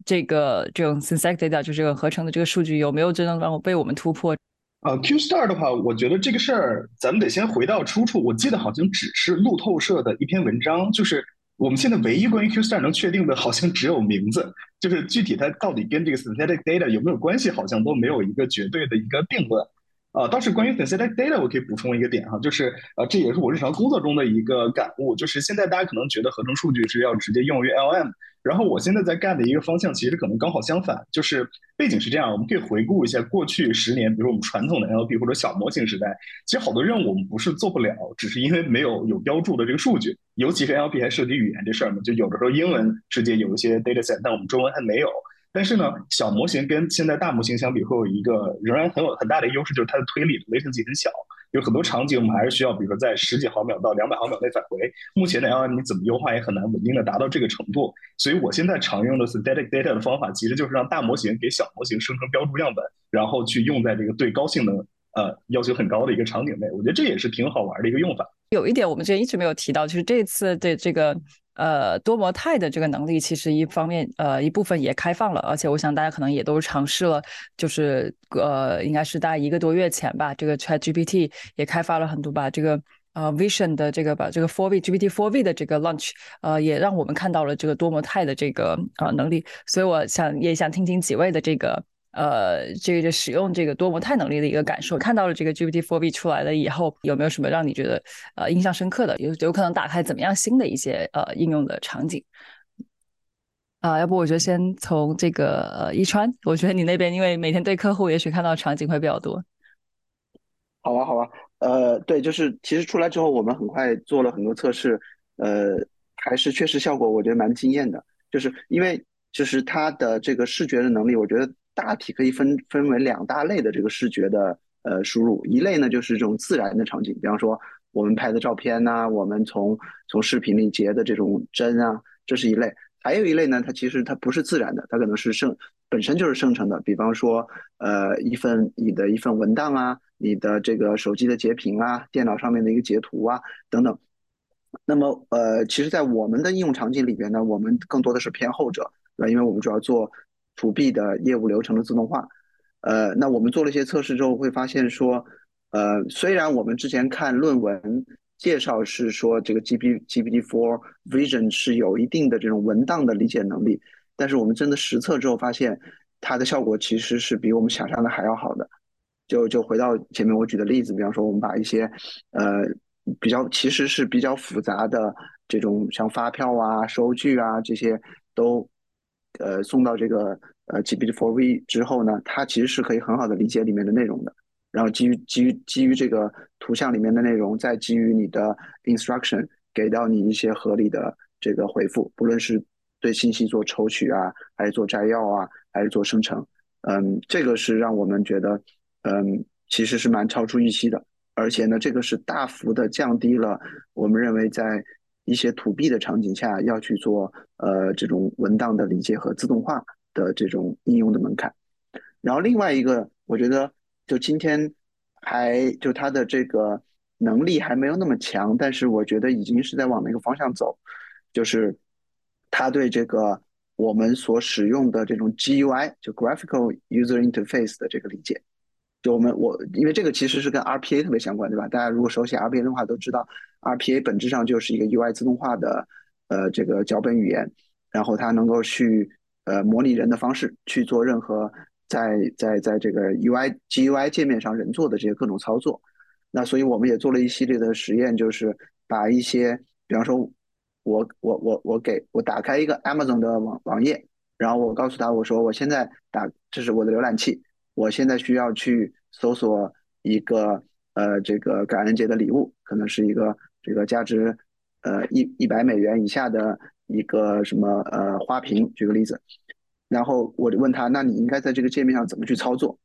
这个这种 synthetic data 就这个合成的这个数据有没有真正让我被我们突破？呃，Q Star 的话，我觉得这个事儿咱们得先回到出处。我记得好像只是路透社的一篇文章，就是我们现在唯一关于 Q Star 能确定的，好像只有名字，就是具体它到底跟这个 synthetic data 有没有关系，好像都没有一个绝对的一个定论。啊，倒是关于 synthetic data，我可以补充一个点哈，就是呃，这也是我日常工作中的一个感悟，就是现在大家可能觉得合成数据是要直接用于 LM。然后我现在在干的一个方向，其实可能刚好相反，就是背景是这样，我们可以回顾一下过去十年，比如我们传统的 L P 或者小模型时代，其实好多任务我们不是做不了，只是因为没有有标注的这个数据，尤其是 L P 还涉及语言这事儿嘛，就有的时候英文世界有一些 dataset，但我们中文还没有。但是呢，小模型跟现在大模型相比，会有一个仍然很有很大的优势，就是它的推理 latency 很小。有很多场景我们还是需要，比如说在十几毫秒到两百毫秒内返回。目前的 LM 你怎么优化也很难稳定的达到这个程度。所以我现在常用的 synthetic data 的方法，其实就是让大模型给小模型生成标注样本，然后去用在这个对高性能呃要求很高的一个场景内。我觉得这也是挺好玩的一个用法。有一点我们之前一直没有提到，就是这次的这个。呃，多模态的这个能力其实一方面，呃，一部分也开放了，而且我想大家可能也都尝试了，就是呃，应该是大概一个多月前吧，这个 Chat GPT 也开发了很多把这个呃 Vision 的这个把这个 Four V GPT Four V 的这个 launch，呃，也让我们看到了这个多模态的这个呃能力，所以我想也想听听几位的这个。呃，这个使用这个多模态能力的一个感受，看到了这个 GPT-4V 出来了以后，有没有什么让你觉得呃印象深刻的？有有可能打开怎么样新的一些呃应用的场景？啊，要不我觉得先从这个呃一川，我觉得你那边因为每天对客户，也许看到场景会比较多。好啊，好啊，呃，对，就是其实出来之后，我们很快做了很多测试，呃，还是确实效果我觉得蛮惊艳的，就是因为就是它的这个视觉的能力，我觉得。大体可以分分为两大类的这个视觉的呃输入，一类呢就是这种自然的场景，比方说我们拍的照片呐，我们从从视频里截的这种帧啊，这是一类；还有一类呢，它其实它不是自然的，它可能是生本身就是生成的，比方说呃一份你的一份文档啊，你的这个手机的截屏啊，电脑上面的一个截图啊等等。那么呃，其实，在我们的应用场景里边呢，我们更多的是偏后者，对？因为我们主要做。To B 的业务流程的自动化，呃，那我们做了一些测试之后，会发现说，呃，虽然我们之前看论文介绍是说这个 G P G P T Four Vision 是有一定的这种文档的理解能力，但是我们真的实测之后发现，它的效果其实是比我们想象的还要好的。就就回到前面我举的例子，比方说我们把一些呃比较其实是比较复杂的这种像发票啊、收据啊这些都。呃，送到这个呃 GPT-4V 之后呢，它其实是可以很好的理解里面的内容的。然后基于基于基于这个图像里面的内容，再基于你的 instruction 给到你一些合理的这个回复，不论是对信息做抽取啊，还是做摘要啊，还是做生成，嗯，这个是让我们觉得，嗯，其实是蛮超出预期的，而且呢，这个是大幅的降低了我们认为在一些 to B 的场景下要去做呃这种文档的理解和自动化的这种应用的门槛。然后另外一个，我觉得。就今天还就它的这个能力还没有那么强，但是我觉得已经是在往那个方向走，就是它对这个我们所使用的这种 GUI 就 Graphical User Interface 的这个理解，就我们我因为这个其实是跟 RPA 特别相关，对吧？大家如果熟悉 RPA 的话，都知道 RPA 本质上就是一个 UI 自动化的呃这个脚本语言，然后它能够去呃模拟人的方式去做任何。在在在这个 UI GUI 界面上人做的这些各种操作，那所以我们也做了一系列的实验，就是把一些，比方说，我我我我给我打开一个 Amazon 的网网页，然后我告诉他我说我现在打这是我的浏览器，我现在需要去搜索一个呃这个感恩节的礼物，可能是一个这个价值呃一一百美元以下的一个什么呃花瓶，举个例子。然后我就问他，那你应该在这个界面上怎么去操作？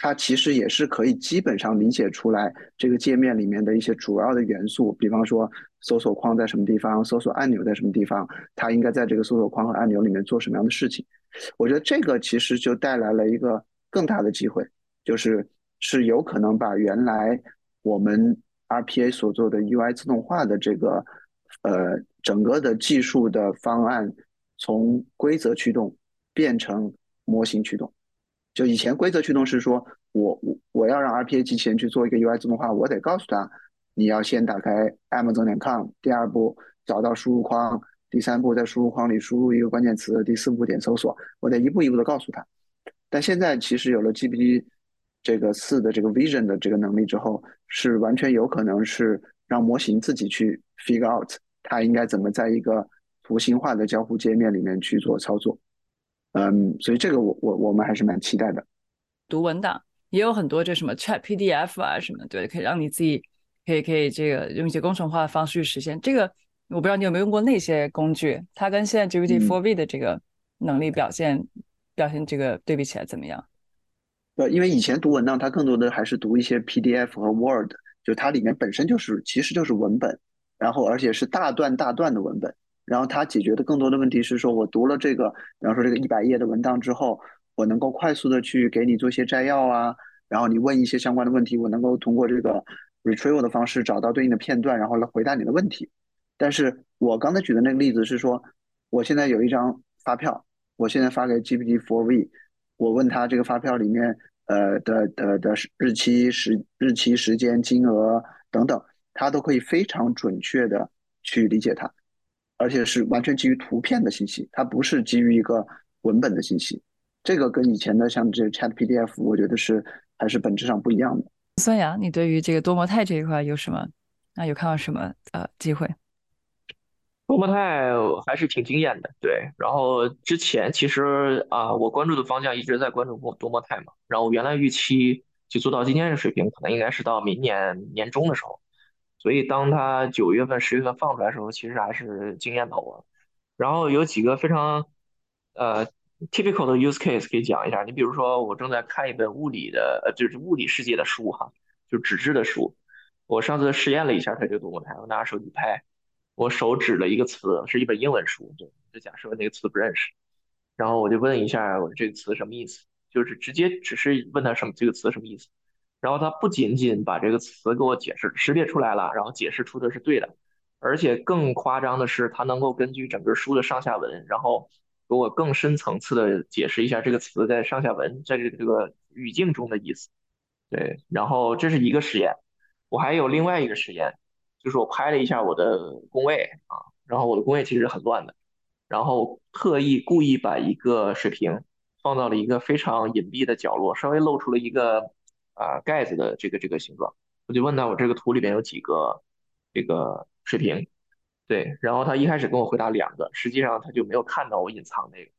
他其实也是可以基本上理解出来这个界面里面的一些主要的元素，比方说搜索框在什么地方，搜索按钮在什么地方，他应该在这个搜索框和按钮里面做什么样的事情。我觉得这个其实就带来了一个更大的机会，就是是有可能把原来我们 RPA 所做的 UI 自动化的这个呃整个的技术的方案从规则驱动。变成模型驱动，就以前规则驱动是说，我我我要让 RPA 机器人去做一个 UI 自动化，我得告诉他，你要先打开 Amazon 点 com，第二步找到输入框，第三步在输入框里输入一个关键词，第四步点搜索，我得一步一步的告诉他。但现在其实有了 GPT 这个四的这个 Vision 的这个能力之后，是完全有可能是让模型自己去 figure out 它应该怎么在一个图形化的交互界面里面去做操作。嗯，所以这个我我我们还是蛮期待的。读文档也有很多这什么 Chat PDF 啊什么，对，可以让你自己可以可以这个用一些工程化的方式去实现。这个我不知道你有没有用过那些工具，它跟现在 GPT 4V 的这个能力表现表现这个对比起来怎么样？呃，因为以前读文档，它更多的还是读一些 PDF 和 Word，就它里面本身就是其实就是文本，然后而且是大段大段的文本。然后它解决的更多的问题是说，我读了这个，比方说这个一百页的文档之后，我能够快速的去给你做一些摘要啊，然后你问一些相关的问题，我能够通过这个 retrieval 的方式找到对应的片段，然后来回答你的问题。但是我刚才举的那个例子是说，我现在有一张发票，我现在发给 GPT-4V，我问他这个发票里面呃的的的日期时日期时间金额等等，他都可以非常准确的去理解它。而且是完全基于图片的信息，它不是基于一个文本的信息。这个跟以前的像这 Chat PDF，我觉得是还是本质上不一样的。孙杨，你对于这个多模态这一块有什么那？有看到什么呃机会？多模态还是挺惊艳的，对。然后之前其实啊，我关注的方向一直在关注多多模态嘛。然后我原来预期就做到今天的水平，可能应该是到明年年中的时候。所以，当他九月份、十月份放出来的时候，其实还是惊艳到我。然后有几个非常呃 typical 的 use case 可以讲一下。你比如说，我正在看一本物理的，呃，就是物理世界的书哈，就纸质的书。我上次试验了一下它这个多模态，我拿手机拍，我手指了一个词，是一本英文书，就就假设那个词不认识，然后我就问一下我这个词什么意思，就是直接只是问他什么这个词什么意思。然后他不仅仅把这个词给我解释识别出来了，然后解释出的是对的，而且更夸张的是，他能够根据整个书的上下文，然后给我更深层次的解释一下这个词在上下文在这个这个语境中的意思。对，然后这是一个实验，我还有另外一个实验，就是我拍了一下我的工位啊，然后我的工位其实很乱的，然后特意故意把一个水瓶放到了一个非常隐蔽的角落，稍微露出了一个。啊，盖子的这个这个形状，我就问他，我这个图里边有几个这个水平？对，然后他一开始跟我回答两个，实际上他就没有看到我隐藏那个，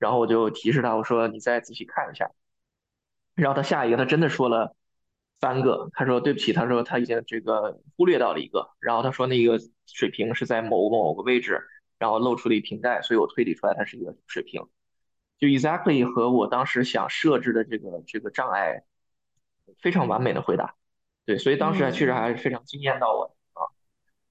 然后我就提示他，我说你再仔细看一下，然后他下一个他真的说了三个，他说对不起，他说他已经这个忽略到了一个，然后他说那个水平是在某某个位置，然后露出了一瓶盖，所以我推理出来它是一个水平，就 exactly 和我当时想设置的这个这个障碍非常完美的回答，对，所以当时还确实还是非常惊艳到我啊，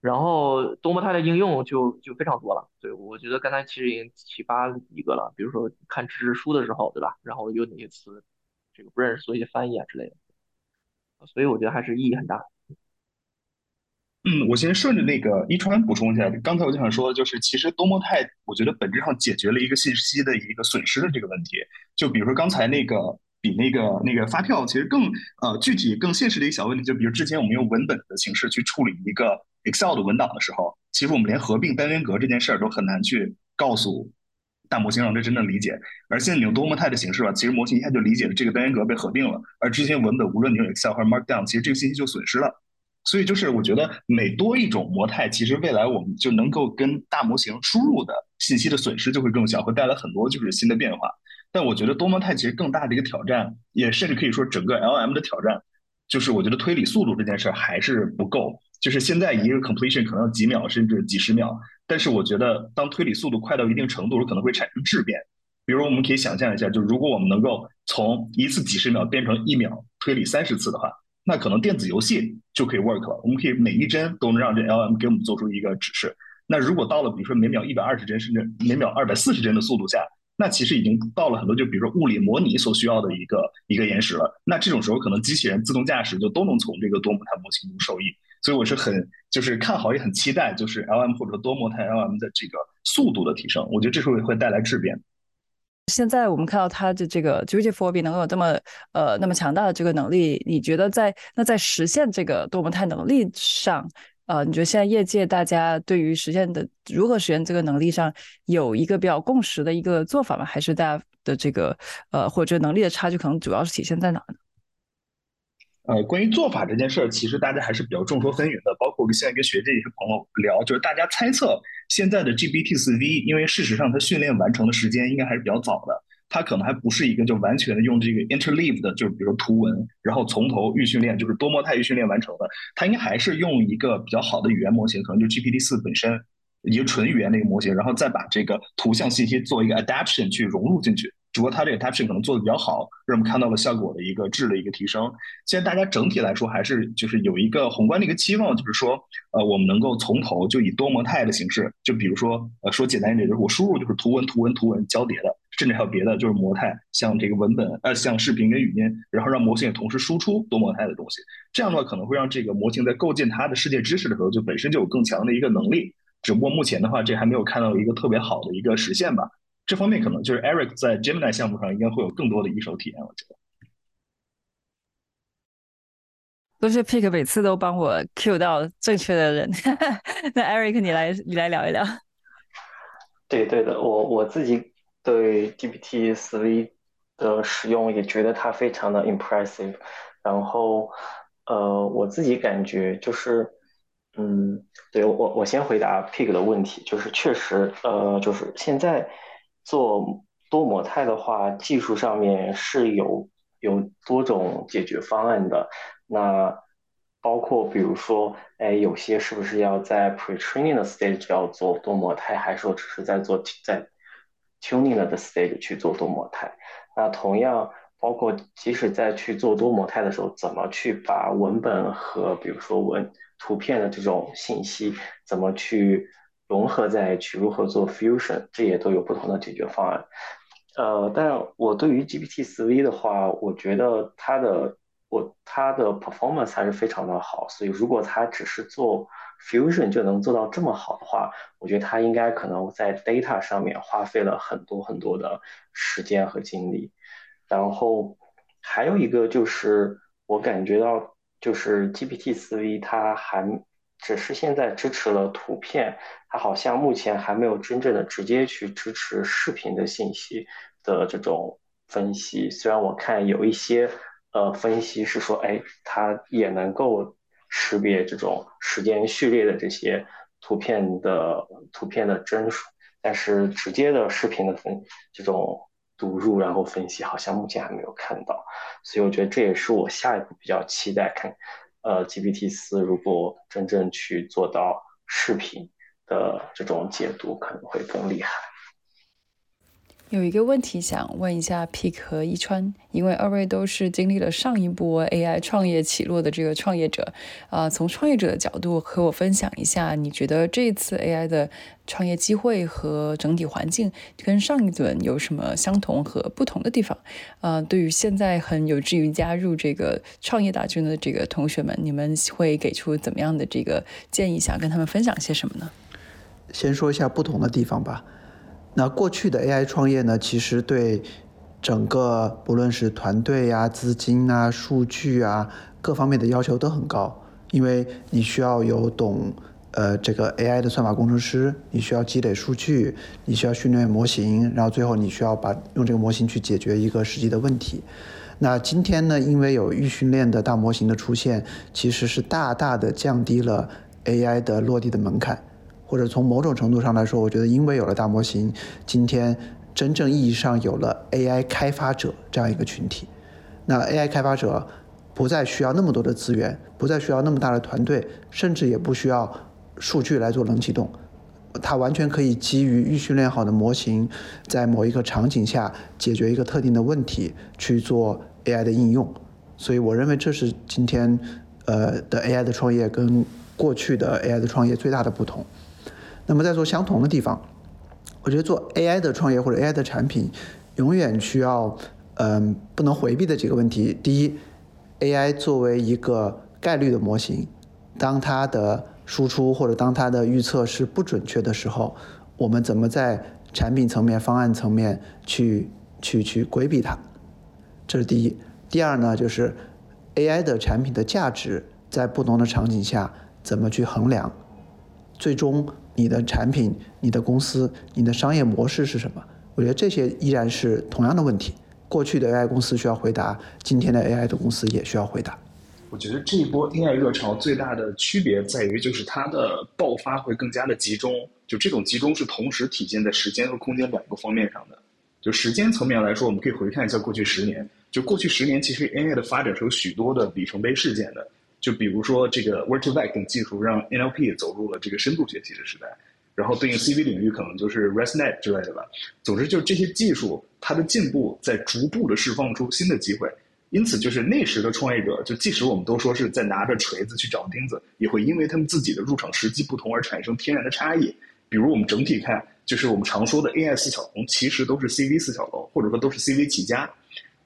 然后多模态的应用就就非常多了，对我觉得刚才其实已经启发一个了，比如说看知识书的时候，对吧？然后有哪些词这个不认识，做一些翻译啊之类的。所以我觉得还是意义很大。嗯，我先顺着那个一川补充一下，刚才我就想说，就是其实多模态，我觉得本质上解决了一个信息的一个损失的这个问题。就比如说刚才那个比那个那个发票，其实更呃具体、更现实的一个小问题，就比如之前我们用文本的形式去处理一个 Excel 的文档的时候，其实我们连合并单元格这件事儿都很难去告诉。大模型让它真正理解，而现在你用多模态的形式吧，其实模型一下就理解了这个单元格被合并了，而之前文本无论你用 Excel 或者 Markdown，其实这个信息就损失了。所以就是我觉得每多一种模态，其实未来我们就能够跟大模型输入的信息的损失就会更小，会带来很多就是新的变化。但我觉得多模态其实更大的一个挑战，也甚至可以说整个 LM 的挑战，就是我觉得推理速度这件事还是不够。就是现在一个 completion 可能要几秒甚至几十秒。但是我觉得，当推理速度快到一定程度，可能会产生质变。比如，我们可以想象一下，就如果我们能够从一次几十秒变成一秒推理三十次的话，那可能电子游戏就可以 work 了。我们可以每一帧都能让这 LM 给我们做出一个指示。那如果到了比如说每秒一百二十帧，甚至每秒二百四十帧的速度下，那其实已经到了很多就比如说物理模拟所需要的一个一个延时了。那这种时候，可能机器人自动驾驶就都能从这个多模态模型中受益。所以我是很就是看好也很期待，就是 L M 或者多模态 L M 的这个速度的提升，我觉得这时候也会带来质变。现在我们看到它的这个 g p t for B 能够有这么呃那么强大的这个能力，你觉得在那在实现这个多模态能力上，呃，你觉得现在业界大家对于实现的如何实现这个能力上有一个比较共识的一个做法吗？还是大家的这个呃或者能力的差距可能主要是体现在哪呢？呃，关于做法这件事儿，其实大家还是比较众说纷纭的。包括我们现在跟学界一些朋友聊，就是大家猜测现在的 GPT 四 V，因为事实上它训练完成的时间应该还是比较早的，它可能还不是一个就完全的用这个 interleave 的，就是比如说图文，然后从头预训练，就是多模态预训练完成的。它应该还是用一个比较好的语言模型，可能就 GPT 四本身一个纯语言的一个模型，然后再把这个图像信息做一个 adaptation 去融入进去。只不过它这个 adaption 可能做的比较好，让我们看到了效果的一个质的一个提升。现在大家整体来说还是就是有一个宏观的一个期望，就是说，呃，我们能够从头就以多模态的形式，就比如说，呃，说简单一点，就是我输入就是图文、图文、图文交叠的，甚至还有别的，就是模态，像这个文本，呃，像视频跟语音，然后让模型也同时输出多模态的东西。这样的话可能会让这个模型在构建它的世界知识的时候，就本身就有更强的一个能力。只不过目前的话，这还没有看到一个特别好的一个实现吧。这方面可能就是 Eric 在 Gemini 项目上应该会有更多的一手体验，我觉得。都是 Pick 每次都帮我 Q 到正确的人，那 Eric 你来你来聊一聊。对对的，我我自己对 GPT 四 V 的使用也觉得它非常的 impressive，然后呃我自己感觉就是。嗯，对我我先回答 pig 的问题，就是确实呃就是现在。做多模态的话，技术上面是有有多种解决方案的。那包括比如说，哎，有些是不是要在 pre-training 的 stage 要做多模态，还是说只是在做在 tuning 的 stage 去做多模态？那同样，包括即使在去做多模态的时候，怎么去把文本和比如说文图片的这种信息怎么去？融合在一起，如何做 fusion，这也都有不同的解决方案。呃，但我对于 GPT 四 V 的话，我觉得它的我它的 performance 还是非常的好。所以如果它只是做 fusion 就能做到这么好的话，我觉得它应该可能在 data 上面花费了很多很多的时间和精力。然后还有一个就是我感觉到，就是 GPT 四 V 它还。只是现在支持了图片，它好像目前还没有真正的直接去支持视频的信息的这种分析。虽然我看有一些呃分析是说，哎，它也能够识别这种时间序列的这些图片的图片的帧数，但是直接的视频的分这种读入然后分析，好像目前还没有看到，所以我觉得这也是我下一步比较期待看，呃，GPT 四如果真正去做到视频的这种解读，可能会更厉害。有一个问题想问一下 Pick 和一川，因为二位都是经历了上一波 AI 创业起落的这个创业者，啊，从创业者的角度和我分享一下，你觉得这次 AI 的创业机会和整体环境跟上一轮有什么相同和不同的地方？啊，对于现在很有志于加入这个创业大军的这个同学们，你们会给出怎么样的这个建议？想跟他们分享些什么呢？先说一下不同的地方吧。那过去的 AI 创业呢，其实对整个不论是团队呀、资金啊、数据啊各方面的要求都很高，因为你需要有懂呃这个 AI 的算法工程师，你需要积累数据，你需要训练模型，然后最后你需要把用这个模型去解决一个实际的问题。那今天呢，因为有预训练的大模型的出现，其实是大大的降低了 AI 的落地的门槛。或者从某种程度上来说，我觉得因为有了大模型，今天真正意义上有了 AI 开发者这样一个群体。那 AI 开发者不再需要那么多的资源，不再需要那么大的团队，甚至也不需要数据来做冷启动，它完全可以基于预训练好的模型，在某一个场景下解决一个特定的问题去做 AI 的应用。所以我认为这是今天呃的 AI 的创业跟过去的 AI 的创业最大的不同。那么在做相同的地方，我觉得做 AI 的创业或者 AI 的产品，永远需要嗯不能回避的几个问题。第一，AI 作为一个概率的模型，当它的输出或者当它的预测是不准确的时候，我们怎么在产品层面、方案层面去去去规避它？这是第一。第二呢，就是 AI 的产品的价值在不同的场景下怎么去衡量？最终。你的产品、你的公司、你的商业模式是什么？我觉得这些依然是同样的问题。过去的 AI 公司需要回答，今天的 AI 的公司也需要回答。我觉得这一波 AI 热潮最大的区别在于，就是它的爆发会更加的集中。就这种集中是同时体现在时间和空间两个方面上的。就时间层面来说，我们可以回看一下过去十年。就过去十年，其实 AI 的发展是有许多的里程碑事件的。就比如说这个 Word2Vec 等技术让 NLP 走入了这个深度学习的时代，然后对应 CV 领域可能就是 ResNet 之类的吧。总之，就这些技术它的进步在逐步的释放出新的机会。因此，就是那时的创业者，就即使我们都说是在拿着锤子去找钉子，也会因为他们自己的入场时机不同而产生天然的差异。比如我们整体看，就是我们常说的 AI 四小龙，其实都是 CV 四小龙，或者说都是 CV 起家。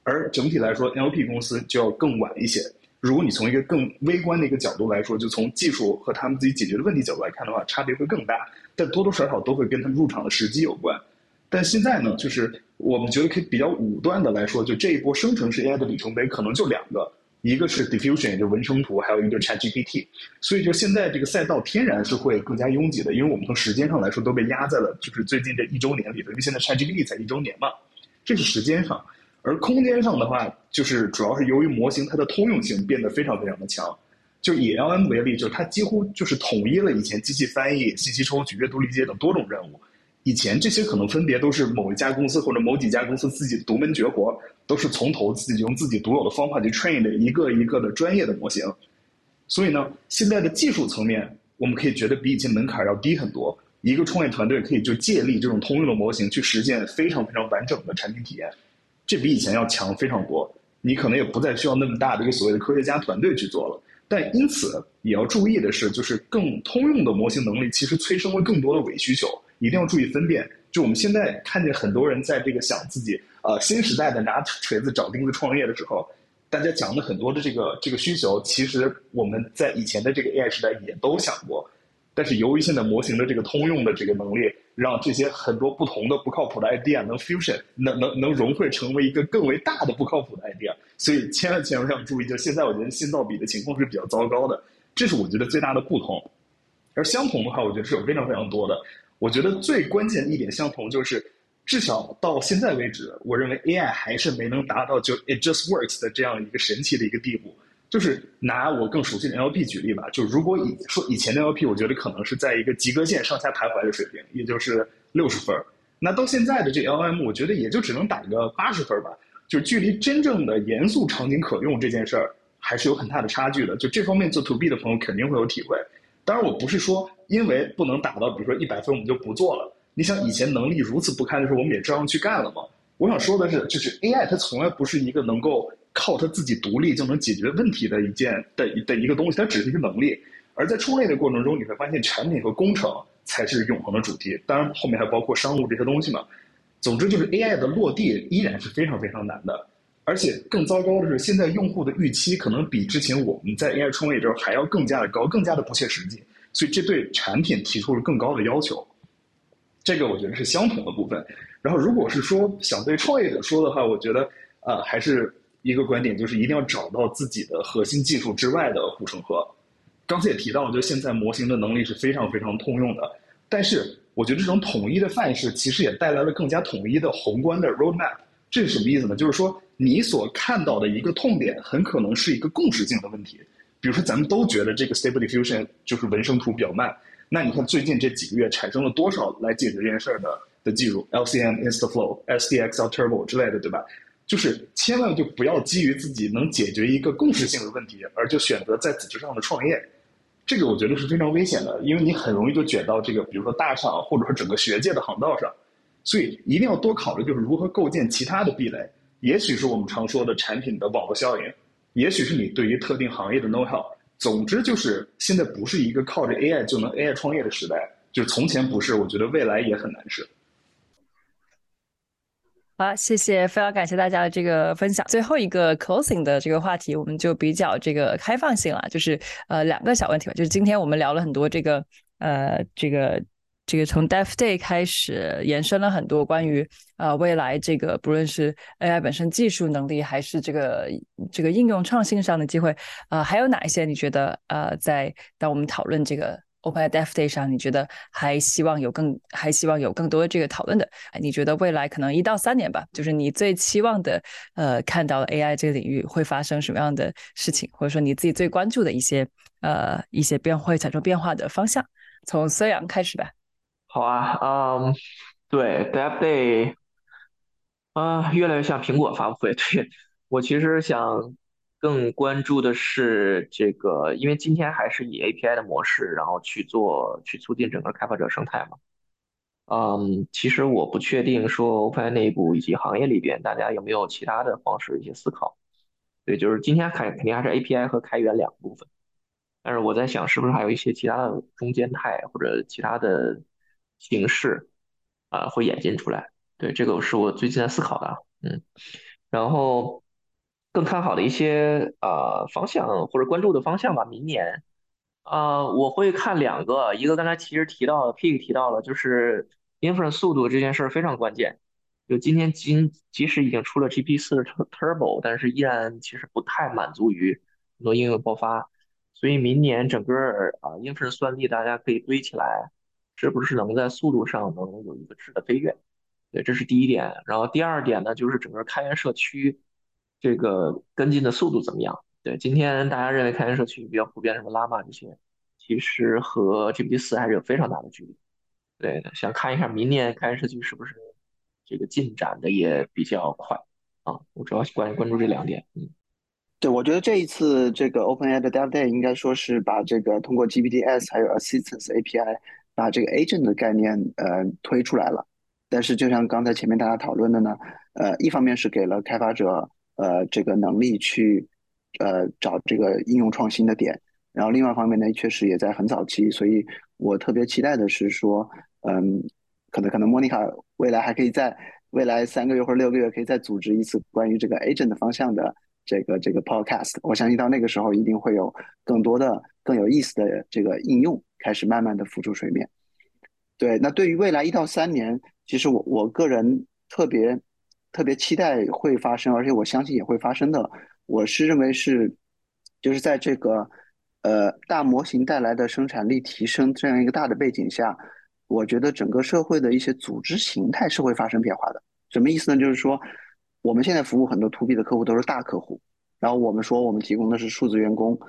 而整体来说，NLP 公司就要更晚一些。如果你从一个更微观的一个角度来说，就从技术和他们自己解决的问题角度来看的话，差别会更大。但多多少少都会跟他们入场的时机有关。但现在呢，就是我们觉得可以比较武断的来说，就这一波生成式 AI 的里程碑可能就两个，一个是 Diffusion，也就文生图，还有一个 ChatGPT。所以就现在这个赛道天然是会更加拥挤的，因为我们从时间上来说都被压在了就是最近这一周年里头，因为现在 ChatGPT 才一周年嘛，这是时间上。而空间上的话，就是主要是由于模型它的通用性变得非常非常的强。就以 L M 为例，就是它几乎就是统一了以前机器翻译、信息抽取、阅读理解等多种任务。以前这些可能分别都是某一家公司或者某几家公司自己独门绝活，都是从头自己用自己独有的方法去 train 的一个一个的专业的模型。所以呢，现在的技术层面，我们可以觉得比以前门槛要低很多。一个创业团队可以就借力这种通用的模型去实现非常非常完整的产品体验。这比以前要强非常多，你可能也不再需要那么大的一个所谓的科学家团队去做了。但因此也要注意的是，就是更通用的模型能力其实催生了更多的伪需求，一定要注意分辨。就我们现在看见很多人在这个想自己呃新时代的拿锤子找钉子创业的时候，大家讲的很多的这个这个需求，其实我们在以前的这个 AI 时代也都想过。但是由于现在模型的这个通用的这个能力，让这些很多不同的不靠谱的 idea 能 fusion，能能能融汇成为一个更为大的不靠谱的 idea，所以千万千万要注意，就现在我觉得信噪比的情况是比较糟糕的，这是我觉得最大的不同。而相同的话，我觉得是有非常非常多的。我觉得最关键的一点相同就是，至少到现在为止，我认为 AI 还是没能达到就 it just works 的这样一个神奇的一个地步。就是拿我更熟悉的 NLP 举例吧，就如果以说以前的 NLP，我觉得可能是在一个及格线上下徘徊的水平，也就是六十分那到现在的这 LM，我觉得也就只能打个八十分吧，就是距离真正的严肃场景可用这件事儿还是有很大的差距的。就这方面做 To B 的朋友肯定会有体会。当然，我不是说因为不能打到比如说一百分我们就不做了。你想以前能力如此不堪的时候，我们也照样去干了吗？我想说的是，就是 AI 它从来不是一个能够靠它自己独立就能解决问题的一件的的一个东西，它只是一个能力。而在创业的过程中，你会发现产品和工程才是永恒的主题。当然，后面还包括商务这些东西嘛。总之，就是 AI 的落地依然是非常非常难的。而且更糟糕的是，现在用户的预期可能比之前我们在 AI 创业时候还要更加的高，更加的不切实际。所以，这对产品提出了更高的要求。这个我觉得是相同的部分。然后，如果是说想对创业者说的话，我觉得呃，还是一个观点，就是一定要找到自己的核心技术之外的护城河。刚才也提到，就现在模型的能力是非常非常通用的，但是我觉得这种统一的范式其实也带来了更加统一的宏观的 roadmap。这是什么意思呢？就是说你所看到的一个痛点，很可能是一个共识性的问题。比如说，咱们都觉得这个 Stable Diffusion 就是文生图比较慢，那你看最近这几个月产生了多少来解决这件事儿的的技术，LCM、InstaFlow、SDX、Turbo 之类的，对吧？就是千万就不要基于自己能解决一个共识性的问题，而就选择在此之上的创业。这个我觉得是非常危险的，因为你很容易就卷到这个，比如说大厂或者说整个学界的航道上，所以一定要多考虑，就是如何构建其他的壁垒。也许是我们常说的产品的网络效应，也许是你对于特定行业的 know how。总之就是现在不是一个靠着 AI 就能 AI 创业的时代，就是从前不是，我觉得未来也很难是。好，谢谢，非常感谢大家的这个分享。最后一个 closing 的这个话题，我们就比较这个开放性了，就是呃两个小问题吧。就是今天我们聊了很多这个呃这个这个从 Dev Day 开始延伸了很多关于呃未来这个不论是 AI 本身技术能力，还是这个这个应用创新上的机会，呃还有哪一些你觉得呃在当我们讨论这个？OpenAI Dev Day 上，你觉得还希望有更还希望有更多的这个讨论的？你觉得未来可能一到三年吧，就是你最期望的呃看到 AI 这个领域会发生什么样的事情，或者说你自己最关注的一些呃一些变会产生变化的方向？从孙杨开始吧。好啊，嗯，对 Dev Day 啊，越来越像苹果发布会。对我其实想。更关注的是这个，因为今天还是以 API 的模式，然后去做去促进整个开发者生态嘛。嗯，其实我不确定说 OpenAI 内部以及行业里边大家有没有其他的方式一些思考。对，就是今天看肯定还是 API 和开源两部分，但是我在想是不是还有一些其他的中间态或者其他的形式啊会演进出来。对，这个是我最近在思考的。嗯，然后。更看好的一些呃方向或者关注的方向吧。明年，啊，我会看两个，一个刚才其实提到，Pig 提到了，就是 inference 速度这件事儿非常关键。就今天今即使已经出了 GP 四 Turbo，但是依然其实不太满足于很多应用爆发。所以明年整个啊 inference 算力大家可以堆起来，是不是能在速度上能有一个质的飞跃？对，这是第一点。然后第二点呢，就是整个开源社区。这个跟进的速度怎么样？对，今天大家认为开源社区比较普遍，什么拉玛这些，其实和 GPT 四还是有非常大的距离。对，想看一下明年开源社区是不是这个进展的也比较快啊？我主要关关注这两点。嗯，对，我觉得这一次这个 OpenAI 的 Dev Day 应该说是把这个通过 GPT S 还有 Assistance API 把这个 Agent 的概念呃推出来了。但是就像刚才前面大家讨论的呢，呃，一方面是给了开发者。呃，这个能力去呃找这个应用创新的点，然后另外一方面呢，确实也在很早期，所以我特别期待的是说，嗯，可能可能莫妮卡未来还可以在未来三个月或者六个月可以再组织一次关于这个 agent 方向的这个这个 podcast，我相信到那个时候一定会有更多的更有意思的这个应用开始慢慢的浮出水面。对，那对于未来一到三年，其实我我个人特别。特别期待会发生，而且我相信也会发生的。我是认为是，就是在这个呃大模型带来的生产力提升这样一个大的背景下，我觉得整个社会的一些组织形态是会发生变化的。什么意思呢？就是说，我们现在服务很多 to B 的客户都是大客户，然后我们说我们提供的是数字员工，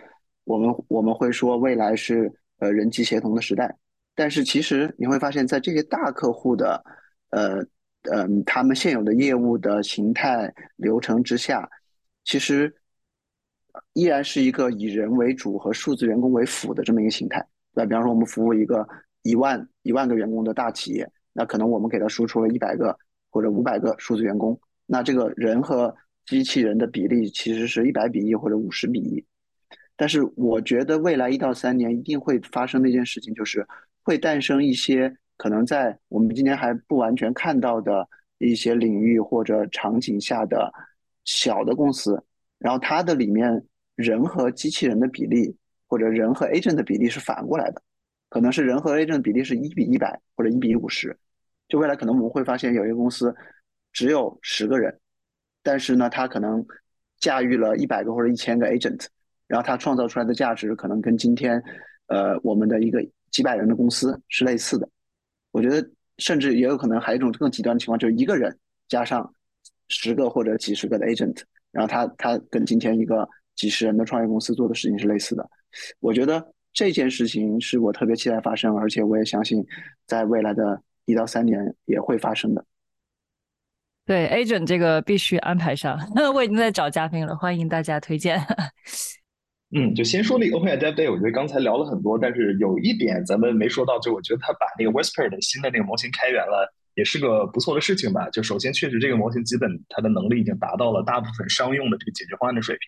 我们我们会说未来是呃人机协同的时代，但是其实你会发现在这些大客户的。呃嗯他们现有的业务的形态流程之下，其实依然是一个以人为主和数字员工为辅的这么一个形态。那比方说，我们服务一个一万一万个员工的大企业，那可能我们给他输出了一百个或者五百个数字员工，那这个人和机器人的比例其实是一百比一或者五十比一。但是我觉得未来一到三年一定会发生的一件事情，就是会诞生一些可能在我们今天还不完全看到的一些领域或者场景下的小的公司，然后它的里面人和机器人的比例或者人和 agent 的比例是反过来的，可能是人和 agent 的比例是一比一百或者一比五十。就未来可能我们会发现有一个公司只有十个人，但是呢，它可能驾驭了一百个或者一千个 agent。然后它创造出来的价值可能跟今天，呃，我们的一个几百人的公司是类似的。我觉得甚至也有可能还有一种更极端的情况，就是一个人加上十个或者几十个的 agent，然后他他跟今天一个几十人的创业公司做的事情是类似的。我觉得这件事情是我特别期待发生，而且我也相信在未来的一到三年也会发生的。对 agent 这个必须安排上，我已经在找嘉宾了，欢迎大家推荐。嗯，就先说那个 OpenAI Dev Day，我觉得刚才聊了很多，但是有一点咱们没说到，就我觉得他把那个 Whisper 的新的那个模型开源了，也是个不错的事情吧。就首先确实这个模型基本它的能力已经达到了大部分商用的这个解决方案的水平，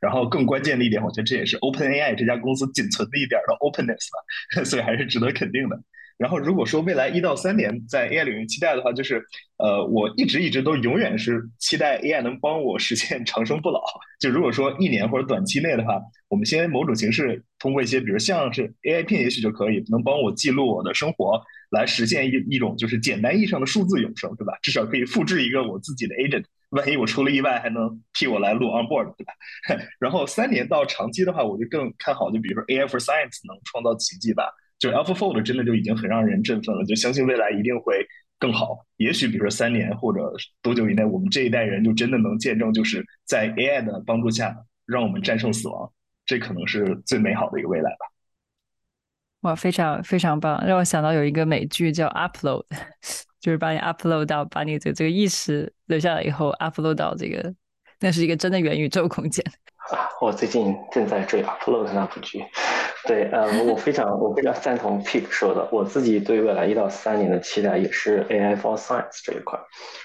然后更关键的一点，我觉得这也是 OpenAI 这家公司仅存的一点的 openness 吧，所以还是值得肯定的。然后，如果说未来一到三年在 AI 领域期待的话，就是，呃，我一直一直都永远是期待 AI 能帮我实现 长生不老。就如果说一年或者短期内的话，我们先某种形式通过一些，比如像是 AI 片，也许就可以能帮我记录我的生活，来实现一一种就是简单意义上的数字永生，对吧？至少可以复制一个我自己的 agent，万一我出了意外，还能替我来录 on board，对吧？然后三年到长期的话，我就更看好，就比如说 AI for Science 能创造奇迹吧。就 AlphaFold 真的就已经很让人振奋了，就相信未来一定会更好。也许比如说三年或者多久以内，我们这一代人就真的能见证，就是在 AI 的帮助下，让我们战胜死亡。这可能是最美好的一个未来吧。哇，非常非常棒，让我想到有一个美剧叫 Upload，就是把你 upload 到，把你的这个意识留下来以后，upload 到这个，那是一个真的元宇宙空间。啊，我最近正在追 Upload 那部剧。对，呃，我非常我非常赞同 Pip 说的，我自己对未来一到三年的期待也是 AI for Science 这一块，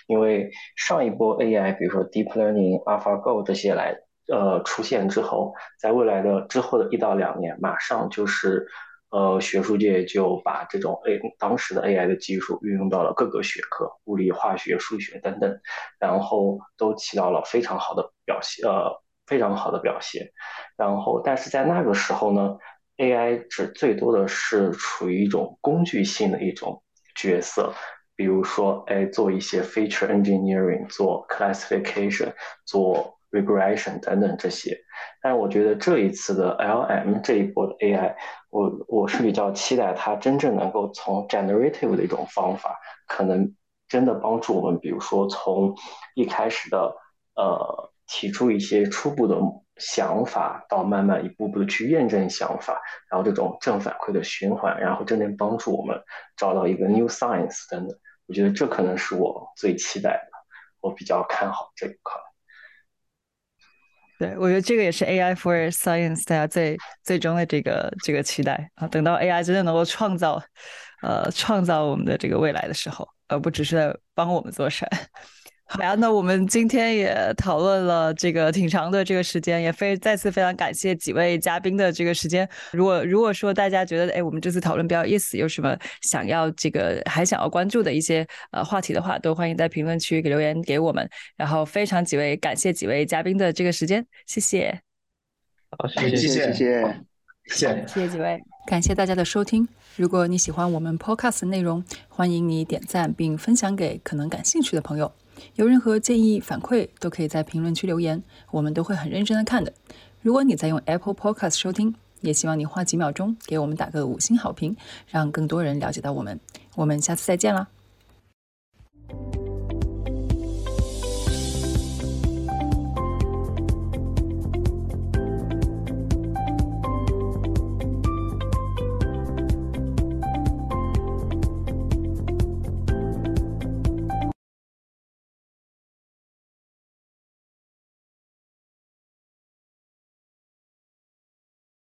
因为上一波 AI，比如说 Deep Learning、AlphaGo 这些来呃出现之后，在未来的之后的一到两年，马上就是呃学术界就把这种 A 当时的 AI 的技术运用到了各个学科，物理、化学、数学等等，然后都起到了非常好的表现，呃非常好的表现，然后但是在那个时候呢。AI 只最多的是处于一种工具性的一种角色，比如说，哎，做一些 feature engineering，做 classification，做 regression 等等这些。但我觉得这一次的 LM 这一波的 AI，我我是比较期待它真正能够从 generative 的一种方法，可能真的帮助我们，比如说从一开始的呃提出一些初步的。想法到慢慢一步步的去验证想法，然后这种正反馈的循环，然后真正帮助我们找到一个 new science 等等，我觉得这可能是我最期待的，我比较看好这一块。对，我觉得这个也是 AI for science 大家最最终的这个这个期待啊，等到 AI 真的能够创造，呃，创造我们的这个未来的时候，而不只是在帮我们做事儿。好呀，那我们今天也讨论了这个挺长的这个时间，也非再次非常感谢几位嘉宾的这个时间。如果如果说大家觉得哎，我们这次讨论比较有意思，有什么想要这个还想要关注的一些呃话题的话，都欢迎在评论区给留言给我们。然后非常几位感谢几位嘉宾的这个时间，谢谢。好，谢谢，谢谢。谢谢,谢谢几位，感谢大家的收听。如果你喜欢我们 Podcast 内容，欢迎你点赞并分享给可能感兴趣的朋友。有任何建议反馈都可以在评论区留言我们都会很认真的看的。如果你在用 apple podcast 收听也希望你花几秒钟给我们打个五星好评让更多人了解到我们。我们下次再见啦。